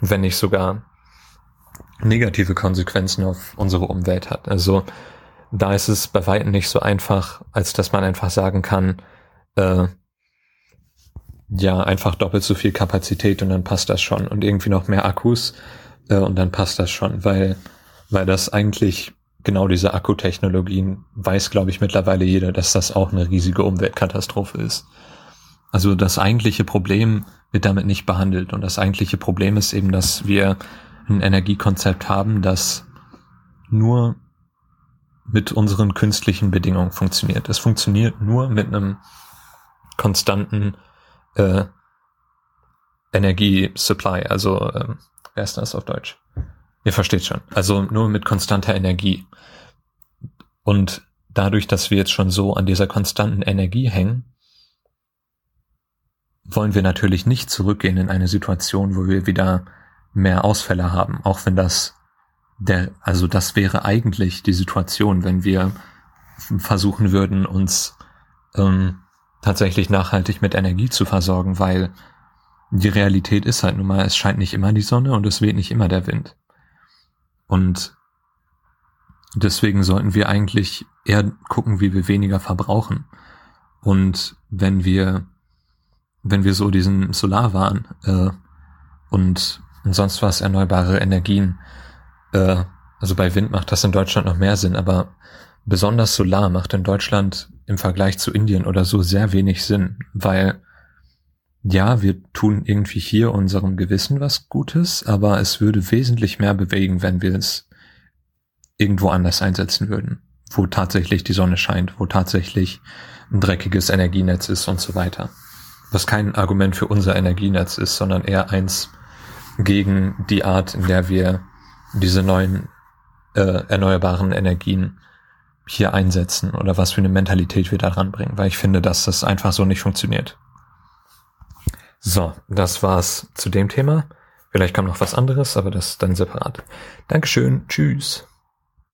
Wenn nicht sogar negative Konsequenzen auf unsere Umwelt hat. Also da ist es bei weitem nicht so einfach, als dass man einfach sagen kann, äh, ja, einfach doppelt so viel Kapazität und dann passt das schon und irgendwie noch mehr Akkus äh, und dann passt das schon, weil, weil das eigentlich genau diese Akkutechnologien weiß, glaube ich, mittlerweile jeder, dass das auch eine riesige Umweltkatastrophe ist. Also das eigentliche Problem wird damit nicht behandelt und das eigentliche Problem ist eben, dass wir ein Energiekonzept haben, das nur mit unseren künstlichen Bedingungen funktioniert. Es funktioniert nur mit einem konstanten äh, Energie-Supply, also äh, wer ist das auf Deutsch? Ihr versteht schon. Also nur mit konstanter Energie. Und dadurch, dass wir jetzt schon so an dieser konstanten Energie hängen, wollen wir natürlich nicht zurückgehen in eine Situation, wo wir wieder mehr Ausfälle haben, auch wenn das der, also das wäre eigentlich die Situation, wenn wir versuchen würden, uns ähm, tatsächlich nachhaltig mit Energie zu versorgen, weil die Realität ist halt nun mal, es scheint nicht immer die Sonne und es weht nicht immer der Wind. Und deswegen sollten wir eigentlich eher gucken, wie wir weniger verbrauchen. Und wenn wir, wenn wir so diesen Solarwahn äh, und sonst was erneuerbare Energien äh, also bei Wind macht das in Deutschland noch mehr Sinn, aber besonders Solar macht in Deutschland im Vergleich zu Indien oder so sehr wenig Sinn, weil ja, wir tun irgendwie hier unserem Gewissen was Gutes, aber es würde wesentlich mehr bewegen, wenn wir es irgendwo anders einsetzen würden, wo tatsächlich die Sonne scheint, wo tatsächlich ein dreckiges Energienetz ist und so weiter. Was kein Argument für unser Energienetz ist, sondern eher eins gegen die Art, in der wir diese neuen äh, erneuerbaren Energien hier einsetzen oder was für eine Mentalität wir da ranbringen, weil ich finde, dass das einfach so nicht funktioniert. So, das war's zu dem Thema. Vielleicht kommt noch was anderes, aber das dann separat. Dankeschön, tschüss.